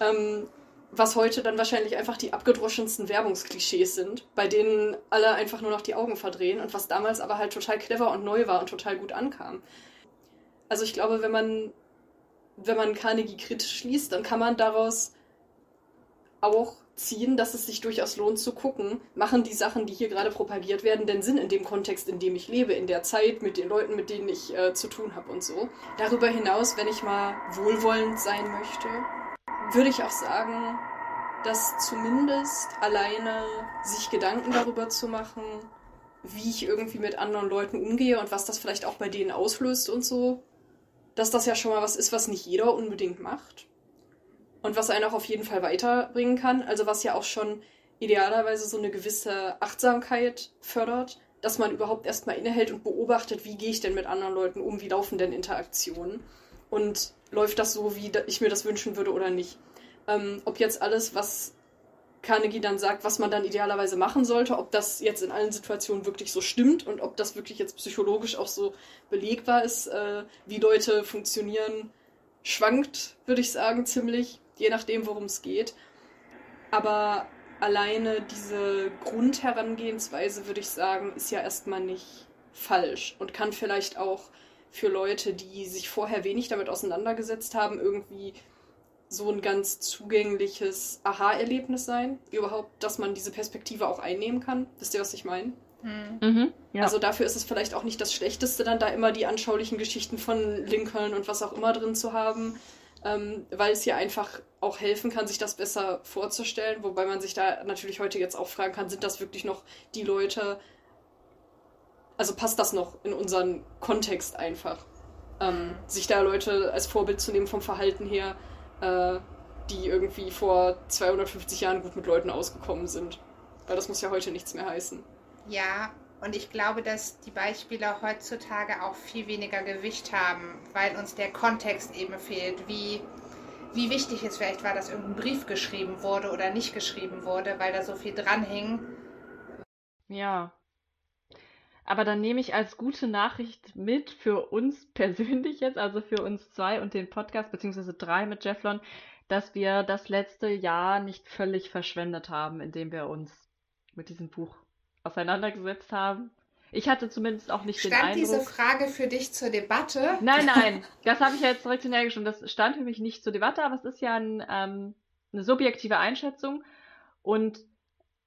Ähm, was heute dann wahrscheinlich einfach die abgedroschensten Werbungsklischees sind, bei denen alle einfach nur noch die Augen verdrehen und was damals aber halt total clever und neu war und total gut ankam. Also ich glaube, wenn man, wenn man Carnegie kritisch liest, dann kann man daraus auch ziehen, dass es sich durchaus lohnt zu gucken, machen die Sachen, die hier gerade propagiert werden, denn Sinn in dem Kontext, in dem ich lebe, in der Zeit, mit den Leuten, mit denen ich äh, zu tun habe und so. Darüber hinaus, wenn ich mal wohlwollend sein möchte, würde ich auch sagen, dass zumindest alleine sich Gedanken darüber zu machen, wie ich irgendwie mit anderen Leuten umgehe und was das vielleicht auch bei denen auslöst und so, dass das ja schon mal was ist, was nicht jeder unbedingt macht. Und was einen auch auf jeden Fall weiterbringen kann. Also was ja auch schon idealerweise so eine gewisse Achtsamkeit fördert, dass man überhaupt erstmal innehält und beobachtet, wie gehe ich denn mit anderen Leuten um, wie laufen denn Interaktionen und läuft das so, wie ich mir das wünschen würde oder nicht. Ähm, ob jetzt alles, was Carnegie dann sagt, was man dann idealerweise machen sollte, ob das jetzt in allen Situationen wirklich so stimmt und ob das wirklich jetzt psychologisch auch so belegbar ist, äh, wie Leute funktionieren, schwankt, würde ich sagen, ziemlich, je nachdem, worum es geht. Aber alleine diese Grundherangehensweise, würde ich sagen, ist ja erstmal nicht falsch und kann vielleicht auch für Leute, die sich vorher wenig damit auseinandergesetzt haben, irgendwie so ein ganz zugängliches Aha-Erlebnis sein, überhaupt, dass man diese Perspektive auch einnehmen kann. Wisst ihr, was ich meine?
Mhm. mhm, ja.
Also dafür ist es vielleicht auch nicht das Schlechteste, dann da immer die anschaulichen Geschichten von Lincoln und was auch immer drin zu haben, ähm, weil es ja einfach auch helfen kann, sich das besser vorzustellen, wobei man sich da natürlich heute jetzt auch fragen kann, sind das wirklich noch die Leute, also passt das noch in unseren Kontext einfach, ähm, sich da Leute als Vorbild zu nehmen vom Verhalten her, äh, die irgendwie vor 250 Jahren gut mit Leuten ausgekommen sind. Weil das muss ja heute nichts mehr heißen.
Ja, und ich glaube, dass die Beispiele heutzutage auch viel weniger Gewicht haben, weil uns der Kontext eben fehlt, wie, wie wichtig es vielleicht war, dass irgendein Brief geschrieben wurde oder nicht geschrieben wurde, weil da so viel dran hing.
Ja. Aber dann nehme ich als gute Nachricht mit für uns persönlich jetzt, also für uns zwei und den Podcast, beziehungsweise drei mit Jefflon, dass wir das letzte Jahr nicht völlig verschwendet haben, indem wir uns mit diesem Buch auseinandergesetzt haben. Ich hatte zumindest auch nicht den
Stand
Eindruck.
diese Frage für dich zur Debatte?
Nein, nein, das habe ich ja jetzt direkt hinterhergeschoben. Das stand für mich nicht zur Debatte, aber es ist ja ein, ähm, eine subjektive Einschätzung. Und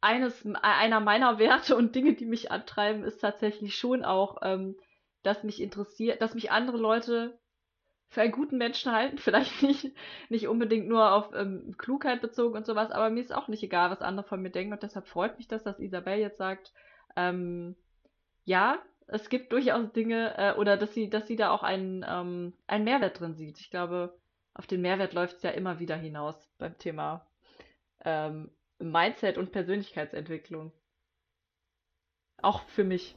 eines, einer meiner Werte und Dinge, die mich antreiben, ist tatsächlich schon auch, ähm, dass mich interessiert, dass mich andere Leute für einen guten Menschen halten. Vielleicht nicht, nicht unbedingt nur auf ähm, Klugheit bezogen und sowas, aber mir ist auch nicht egal, was andere von mir denken. Und deshalb freut mich das, dass Isabel jetzt sagt, ähm, ja, es gibt durchaus Dinge, äh, oder dass sie, dass sie da auch einen, ähm, einen Mehrwert drin sieht. Ich glaube, auf den Mehrwert läuft es ja immer wieder hinaus beim Thema ähm, Mindset und Persönlichkeitsentwicklung. Auch für mich.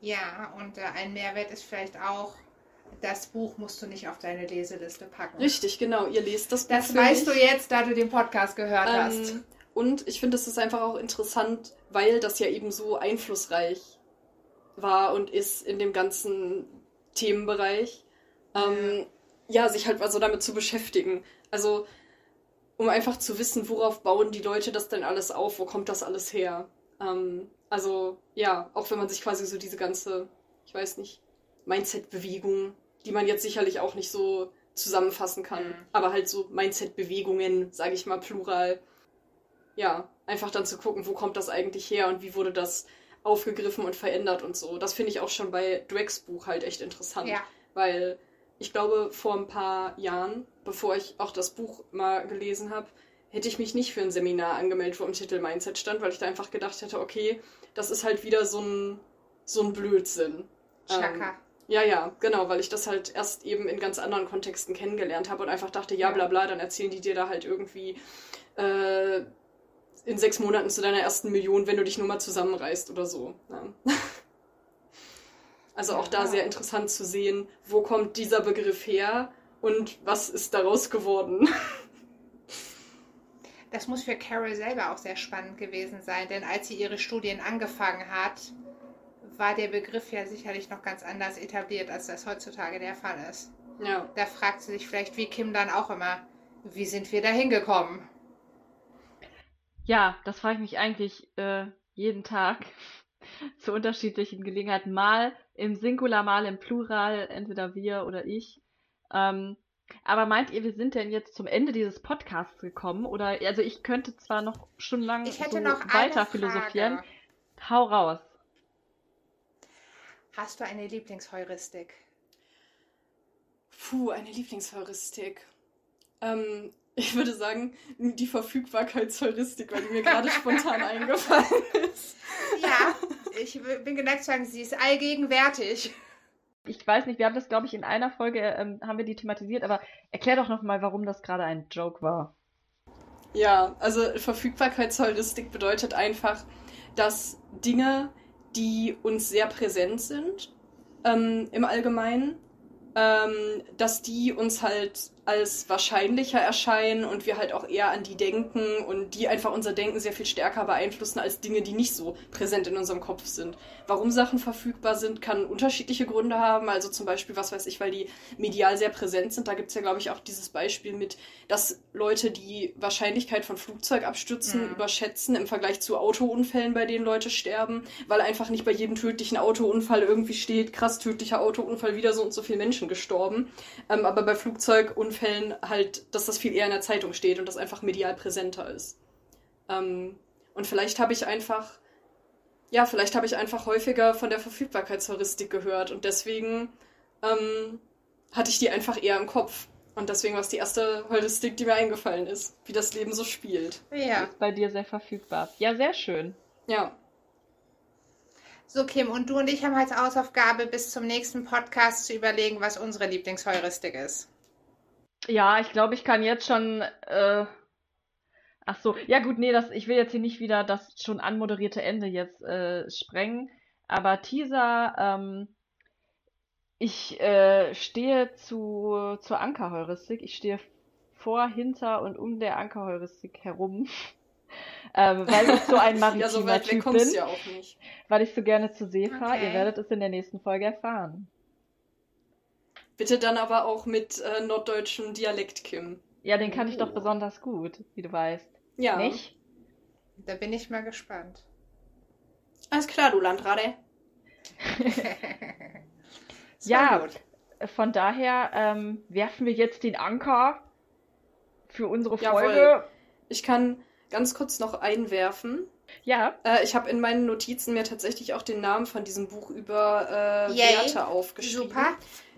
Ja, und äh, ein Mehrwert ist vielleicht auch, das Buch musst du nicht auf deine Leseliste packen.
Richtig, genau. Ihr lest das Buch
Das weißt
mich.
du jetzt, da du den Podcast gehört hast.
Ähm, und ich finde, es ist einfach auch interessant, weil das ja eben so einflussreich war und ist in dem ganzen Themenbereich. Ähm, ja, sich halt also damit zu beschäftigen. Also, um einfach zu wissen, worauf bauen die Leute das denn alles auf, wo kommt das alles her. Ähm, also, ja, auch wenn man sich quasi so diese ganze, ich weiß nicht, Mindset-Bewegung, die man jetzt sicherlich auch nicht so zusammenfassen kann,
Mhm.
aber halt so Mindset-Bewegungen, sage ich mal plural, ja, einfach dann zu gucken, wo kommt das eigentlich her und wie wurde das aufgegriffen und verändert und so. Das finde ich auch schon bei Drakes Buch halt echt interessant.
Ja.
Weil ich glaube, vor ein paar Jahren, bevor ich auch das Buch mal gelesen habe, hätte ich mich nicht für ein Seminar angemeldet, wo im Titel Mindset stand, weil ich da einfach gedacht hätte, okay, das ist halt wieder so ein, so ein Blödsinn. Ähm,
Chaka.
Ja, ja, genau, weil ich das halt erst eben in ganz anderen Kontexten kennengelernt habe und einfach dachte, ja, bla bla, dann erzählen die dir da halt irgendwie äh, in sechs Monaten zu deiner ersten Million, wenn du dich nur mal zusammenreißt oder so. Ja. Also auch da sehr interessant zu sehen, wo kommt dieser Begriff her und was ist daraus geworden.
Das muss für Carol selber auch sehr spannend gewesen sein, denn als sie ihre Studien angefangen hat, war der Begriff ja sicherlich noch ganz anders etabliert, als das heutzutage der Fall ist.
Ja,
Da fragt sie sich vielleicht wie Kim dann auch immer, wie sind wir da hingekommen?
Ja, das frage ich mich eigentlich äh, jeden Tag zu unterschiedlichen Gelegenheiten. Mal im Singular, mal im Plural, entweder wir oder ich. Ähm, aber meint ihr, wir sind denn jetzt zum Ende dieses Podcasts gekommen? Oder, also ich könnte zwar noch stundenlang so weiter philosophieren. Hau raus.
Hast du eine Lieblingsheuristik?
Puh, eine Lieblingsheuristik. Ähm, ich würde sagen, die Verfügbarkeitsheuristik, weil die mir gerade spontan eingefallen ist.
Ja, ich bin geneigt zu sagen, sie ist allgegenwärtig.
Ich weiß nicht, wir haben das, glaube ich, in einer Folge, ähm, haben wir die thematisiert, aber erklär doch noch mal, warum das gerade ein Joke war.
Ja, also Verfügbarkeitsheuristik bedeutet einfach, dass Dinge, die uns sehr präsent sind, ähm, im Allgemeinen, ähm, dass die uns halt als wahrscheinlicher erscheinen und wir halt auch eher an die denken und die einfach unser Denken sehr viel stärker beeinflussen als Dinge, die nicht so präsent in unserem Kopf sind. Warum Sachen verfügbar sind, kann unterschiedliche Gründe haben. Also zum Beispiel, was weiß ich, weil die medial sehr präsent sind. Da gibt es ja, glaube ich, auch dieses Beispiel mit, dass Leute die Wahrscheinlichkeit von Flugzeugabstürzen
Mhm.
überschätzen im Vergleich zu Autounfällen, bei denen Leute sterben, weil einfach nicht bei jedem tödlichen Autounfall irgendwie steht, krass tödlicher Autounfall, wieder so und so viele Menschen gestorben. Ähm, aber bei Flugzeugunfällen halt, dass das viel eher in der Zeitung steht und das einfach medial präsenter ist. Ähm, und vielleicht habe ich einfach, ja, vielleicht habe ich einfach häufiger von der Verfügbarkeitsheuristik gehört und deswegen ähm, hatte ich die einfach eher im Kopf. Und deswegen war es die erste Heuristik, die mir eingefallen ist, wie das Leben so spielt.
Ja.
Ist bei dir sehr verfügbar. Ja, sehr schön.
Ja,
So, Kim, und du und ich haben als Hausaufgabe, bis zum nächsten Podcast zu überlegen, was unsere Lieblingsheuristik ist.
Ja, ich glaube, ich kann jetzt schon. Äh, ach so, ja gut, nee, das, ich will jetzt hier nicht wieder das schon anmoderierte Ende jetzt äh, sprengen. Aber Teaser, ähm, ich äh, stehe zu, zur Ankerheuristik. Ich stehe vor, hinter und um der Ankerheuristik herum. Ähm, weil ich so ein
Ja,
maritimer
so weit weg
Typ bin,
ja auch nicht.
weil ich so gerne zur See fahre.
Okay.
Ihr werdet es in der nächsten Folge erfahren.
Bitte dann aber auch mit äh, norddeutschem Dialekt, Kim.
Ja, den kann ich doch
Oh.
besonders gut, wie du weißt.
Ja.
Nicht?
Da bin ich mal gespannt.
Alles klar, du Landrade.
Ja.
gut.
Von daher ähm, werfen wir jetzt den Anker für unsere
Jawohl.
Folge.
Ich kann ganz kurz noch einwerfen.
Ja,
Äh, ich habe in meinen Notizen mir tatsächlich auch den Namen von diesem Buch über äh. Werte aufgeschrieben.
Super.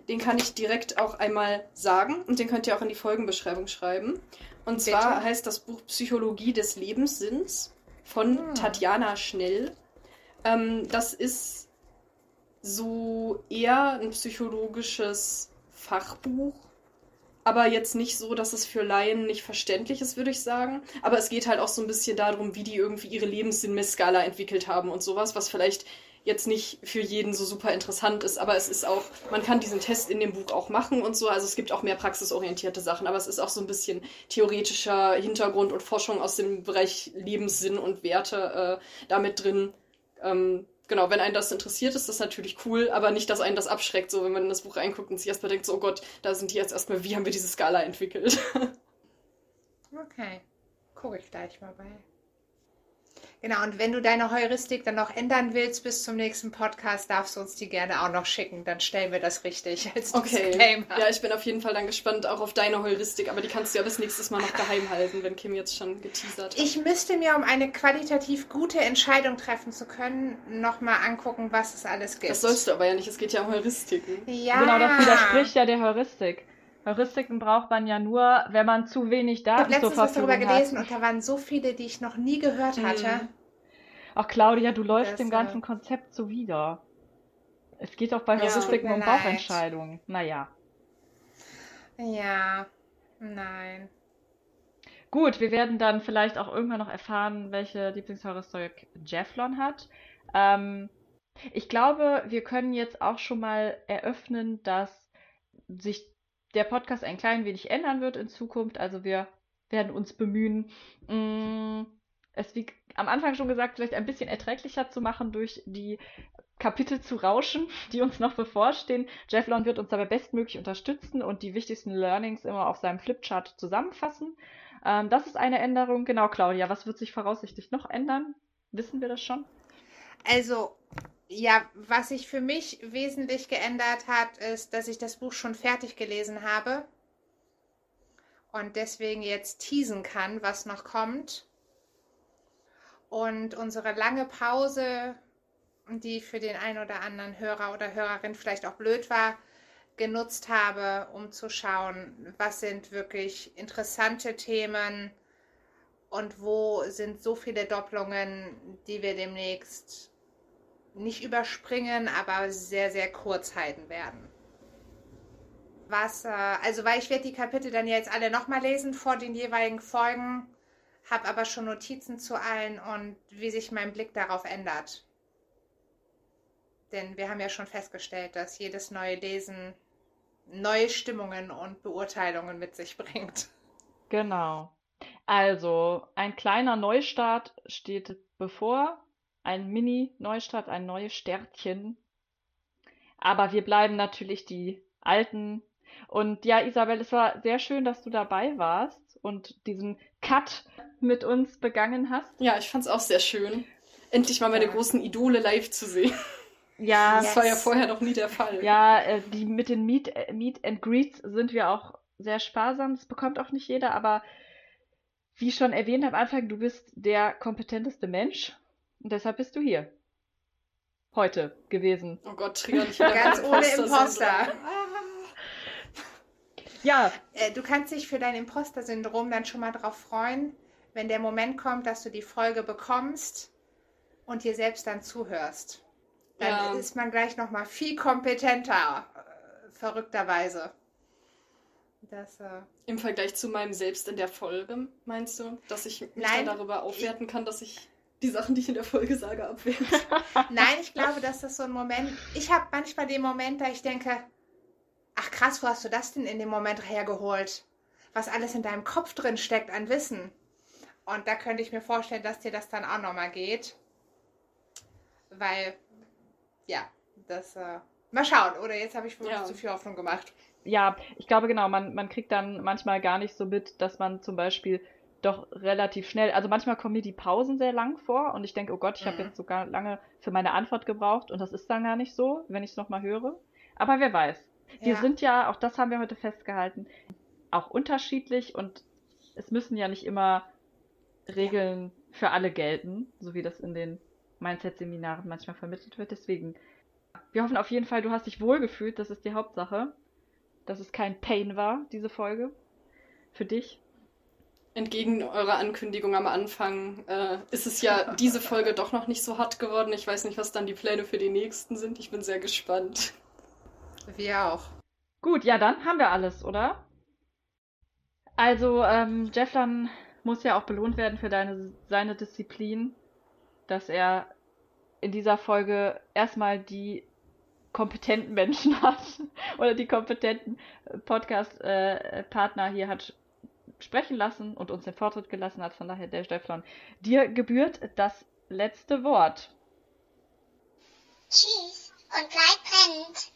Den kann ich direkt auch einmal sagen und den könnt ihr auch in die Folgenbeschreibung schreiben. Und
Bitte.
zwar heißt das Buch Psychologie des Lebenssinns von
Hm.
Tatjana Schnell. Ähm, das ist so eher ein psychologisches Fachbuch, aber jetzt nicht so, dass es für Laien nicht verständlich ist, würde ich sagen. Aber es geht halt auch so ein bisschen darum, wie die irgendwie ihre Lebenssinn-Messskala entwickelt haben und sowas, was vielleicht jetzt nicht für jeden so super interessant ist, aber es ist auch, man kann diesen Test in dem Buch auch machen und so, also es gibt auch mehr praxisorientierte Sachen, aber es ist auch so ein bisschen theoretischer Hintergrund und Forschung aus dem Bereich Lebenssinn und Werte äh, damit drin. Ähm, genau, wenn einen das interessiert, ist das natürlich cool, aber nicht, dass einen das abschreckt, so wenn man in das Buch reinguckt und sich erstmal denkt, so, oh Gott, da sind die jetzt erstmal, wie haben wir diese Skala entwickelt?
Okay. Gucke ich gleich mal bei. Genau, und wenn du deine Heuristik dann noch ändern willst bis zum nächsten Podcast, darfst du uns die gerne auch noch schicken. Dann stellen wir das richtig als
Okay.
Disclaimer.
Ja, ich bin auf jeden Fall dann gespannt auch auf deine Heuristik, aber die kannst du ja bis nächstes Mal noch geheim halten, wenn Kim jetzt schon geteasert hat.
Ich müsste mir, um eine qualitativ gute Entscheidung treffen zu können, nochmal angucken, was es alles gibt.
Das sollst du aber ja nicht, es geht ja um Heuristiken.
Ja.
genau, das widerspricht ja der Heuristik. Heuristiken braucht man ja nur, wenn man zu wenig
Ich habe
Daten zur
letztens was darüber
Verfügung
gelesen
hat.
und da waren so viele, die ich noch nie gehört hatte.
Mhm.
Ach, Claudia, du läufst
Das,
dem
äh,
ganzen Konzept zuwider. Es geht doch bei
Ja,
Heuristiken um. Bauchentscheidungen. Naja.
Ja, nein.
Gut, wir werden dann vielleicht auch irgendwann noch erfahren, welche Lieblingsheuristik Jefflon hat. Ähm, ich glaube, wir können jetzt auch schon mal eröffnen, dass sich der Podcast ein klein wenig ändern wird in Zukunft. Also wir werden uns bemühen, mh, es wie am Anfang schon gesagt, vielleicht ein bisschen erträglicher zu machen durch die Kapitel zu rauschen, die uns noch bevorstehen. Jefflon wird uns dabei bestmöglich unterstützen und die wichtigsten Learnings immer auf seinem Flipchart zusammenfassen. Ähm, das ist eine Änderung. Genau, Claudia, was wird sich voraussichtlich noch ändern? Wissen wir das schon?
Also, ja, was sich für mich wesentlich geändert hat, ist, dass ich das Buch schon fertig gelesen habe und deswegen jetzt teasen kann, was noch kommt. Und unsere lange Pause, die für den einen oder anderen Hörer oder Hörerin vielleicht auch blöd war, genutzt habe, um zu schauen, was sind wirklich interessante Themen und wo sind so viele Doppelungen, die wir demnächst nicht überspringen, aber sehr, sehr kurz halten werden. Was, äh, also weil ich werde die Kapitel dann jetzt alle nochmal lesen vor den jeweiligen Folgen, habe aber schon Notizen zu allen und wie sich mein Blick darauf ändert. Denn wir haben ja schon festgestellt, dass jedes neue Lesen neue Stimmungen und Beurteilungen mit sich bringt.
Genau. Also, ein kleiner Neustart steht bevor. Ein Mini-Neustart, ein neues Sternchen. Aber wir bleiben natürlich die Alten. Und ja, Isabel, es war sehr schön, dass du dabei warst und diesen Cut mit uns begangen hast.
Ja, ich fand's auch sehr schön. Endlich mal meine
Ja.
großen Idole live zu sehen.
Ja,
Das war ja
Yes.
vorher noch nie der Fall.
ja, äh, die mit den Meet, äh, Meet and Greets sind wir auch sehr sparsam. Das bekommt auch nicht jeder, aber wie schon erwähnt am Anfang, du bist der kompetenteste Mensch und deshalb bist du hier. Heute gewesen.
Oh Gott, trigger nicht wieder
Ganz ohne
Imposter-Syndrom.
Imposter.
Ja,
Äh, du kannst dich für dein Imposter-Syndrom dann schon mal darauf freuen, wenn der Moment kommt, dass du die Folge bekommst und dir selbst dann zuhörst. Dann
Ja.
ist man gleich noch mal viel kompetenter, äh, verrückterweise. Das, äh,
Im Vergleich zu meinem Selbst in der Folge, meinst du, dass ich mich
Nein.
dann darüber aufwerten kann, dass ich die Sachen, die ich in der Folge sage, abwerte?
Nein, ich glaube, dass das so ein Moment. Ich habe manchmal den Moment, da ich denke, ach krass, wo hast du das denn in dem Moment hergeholt? Was alles in deinem Kopf drin steckt an Wissen. Und da könnte ich mir vorstellen, dass dir das dann auch nochmal geht. Weil, ja, das. Äh, mal schauen, oder jetzt habe ich wirklich
Ja.
zu viel Hoffnung gemacht.
Ja, ich glaube genau, man, man kriegt dann manchmal gar nicht so mit, dass man zum Beispiel doch relativ schnell, also manchmal kommen mir die Pausen sehr lang vor und ich denke, oh Gott, ich habe
Mhm.
jetzt sogar lange für meine Antwort gebraucht und das ist dann gar nicht so, wenn ich es nochmal höre. Aber wer weiß. Wir
Ja.
sind ja, auch das haben wir heute festgehalten, auch unterschiedlich und es müssen ja nicht immer Regeln für alle gelten, so wie das in den Mindset-Seminaren manchmal vermittelt wird. Deswegen, wir hoffen auf jeden Fall, du hast dich wohlgefühlt, das ist die Hauptsache. Dass es kein Pain war, diese Folge. Für dich.
Entgegen eurer Ankündigung am Anfang äh, ist es ja diese Folge doch noch nicht so hart geworden. Ich weiß nicht, was dann die Pläne für die nächsten sind. Ich bin sehr gespannt.
Wir auch.
Gut, ja, dann haben wir alles, oder? Also, ähm, Jefflan muss ja auch belohnt werden für deine, seine Disziplin, dass er in dieser Folge erstmal die kompetenten Menschen hat oder die kompetenten Podcast-Partner hier hat sprechen lassen und uns den Vortritt gelassen hat. Von daher, der Stefan, dir gebührt das letzte Wort.
Tschüss und bleib brennend.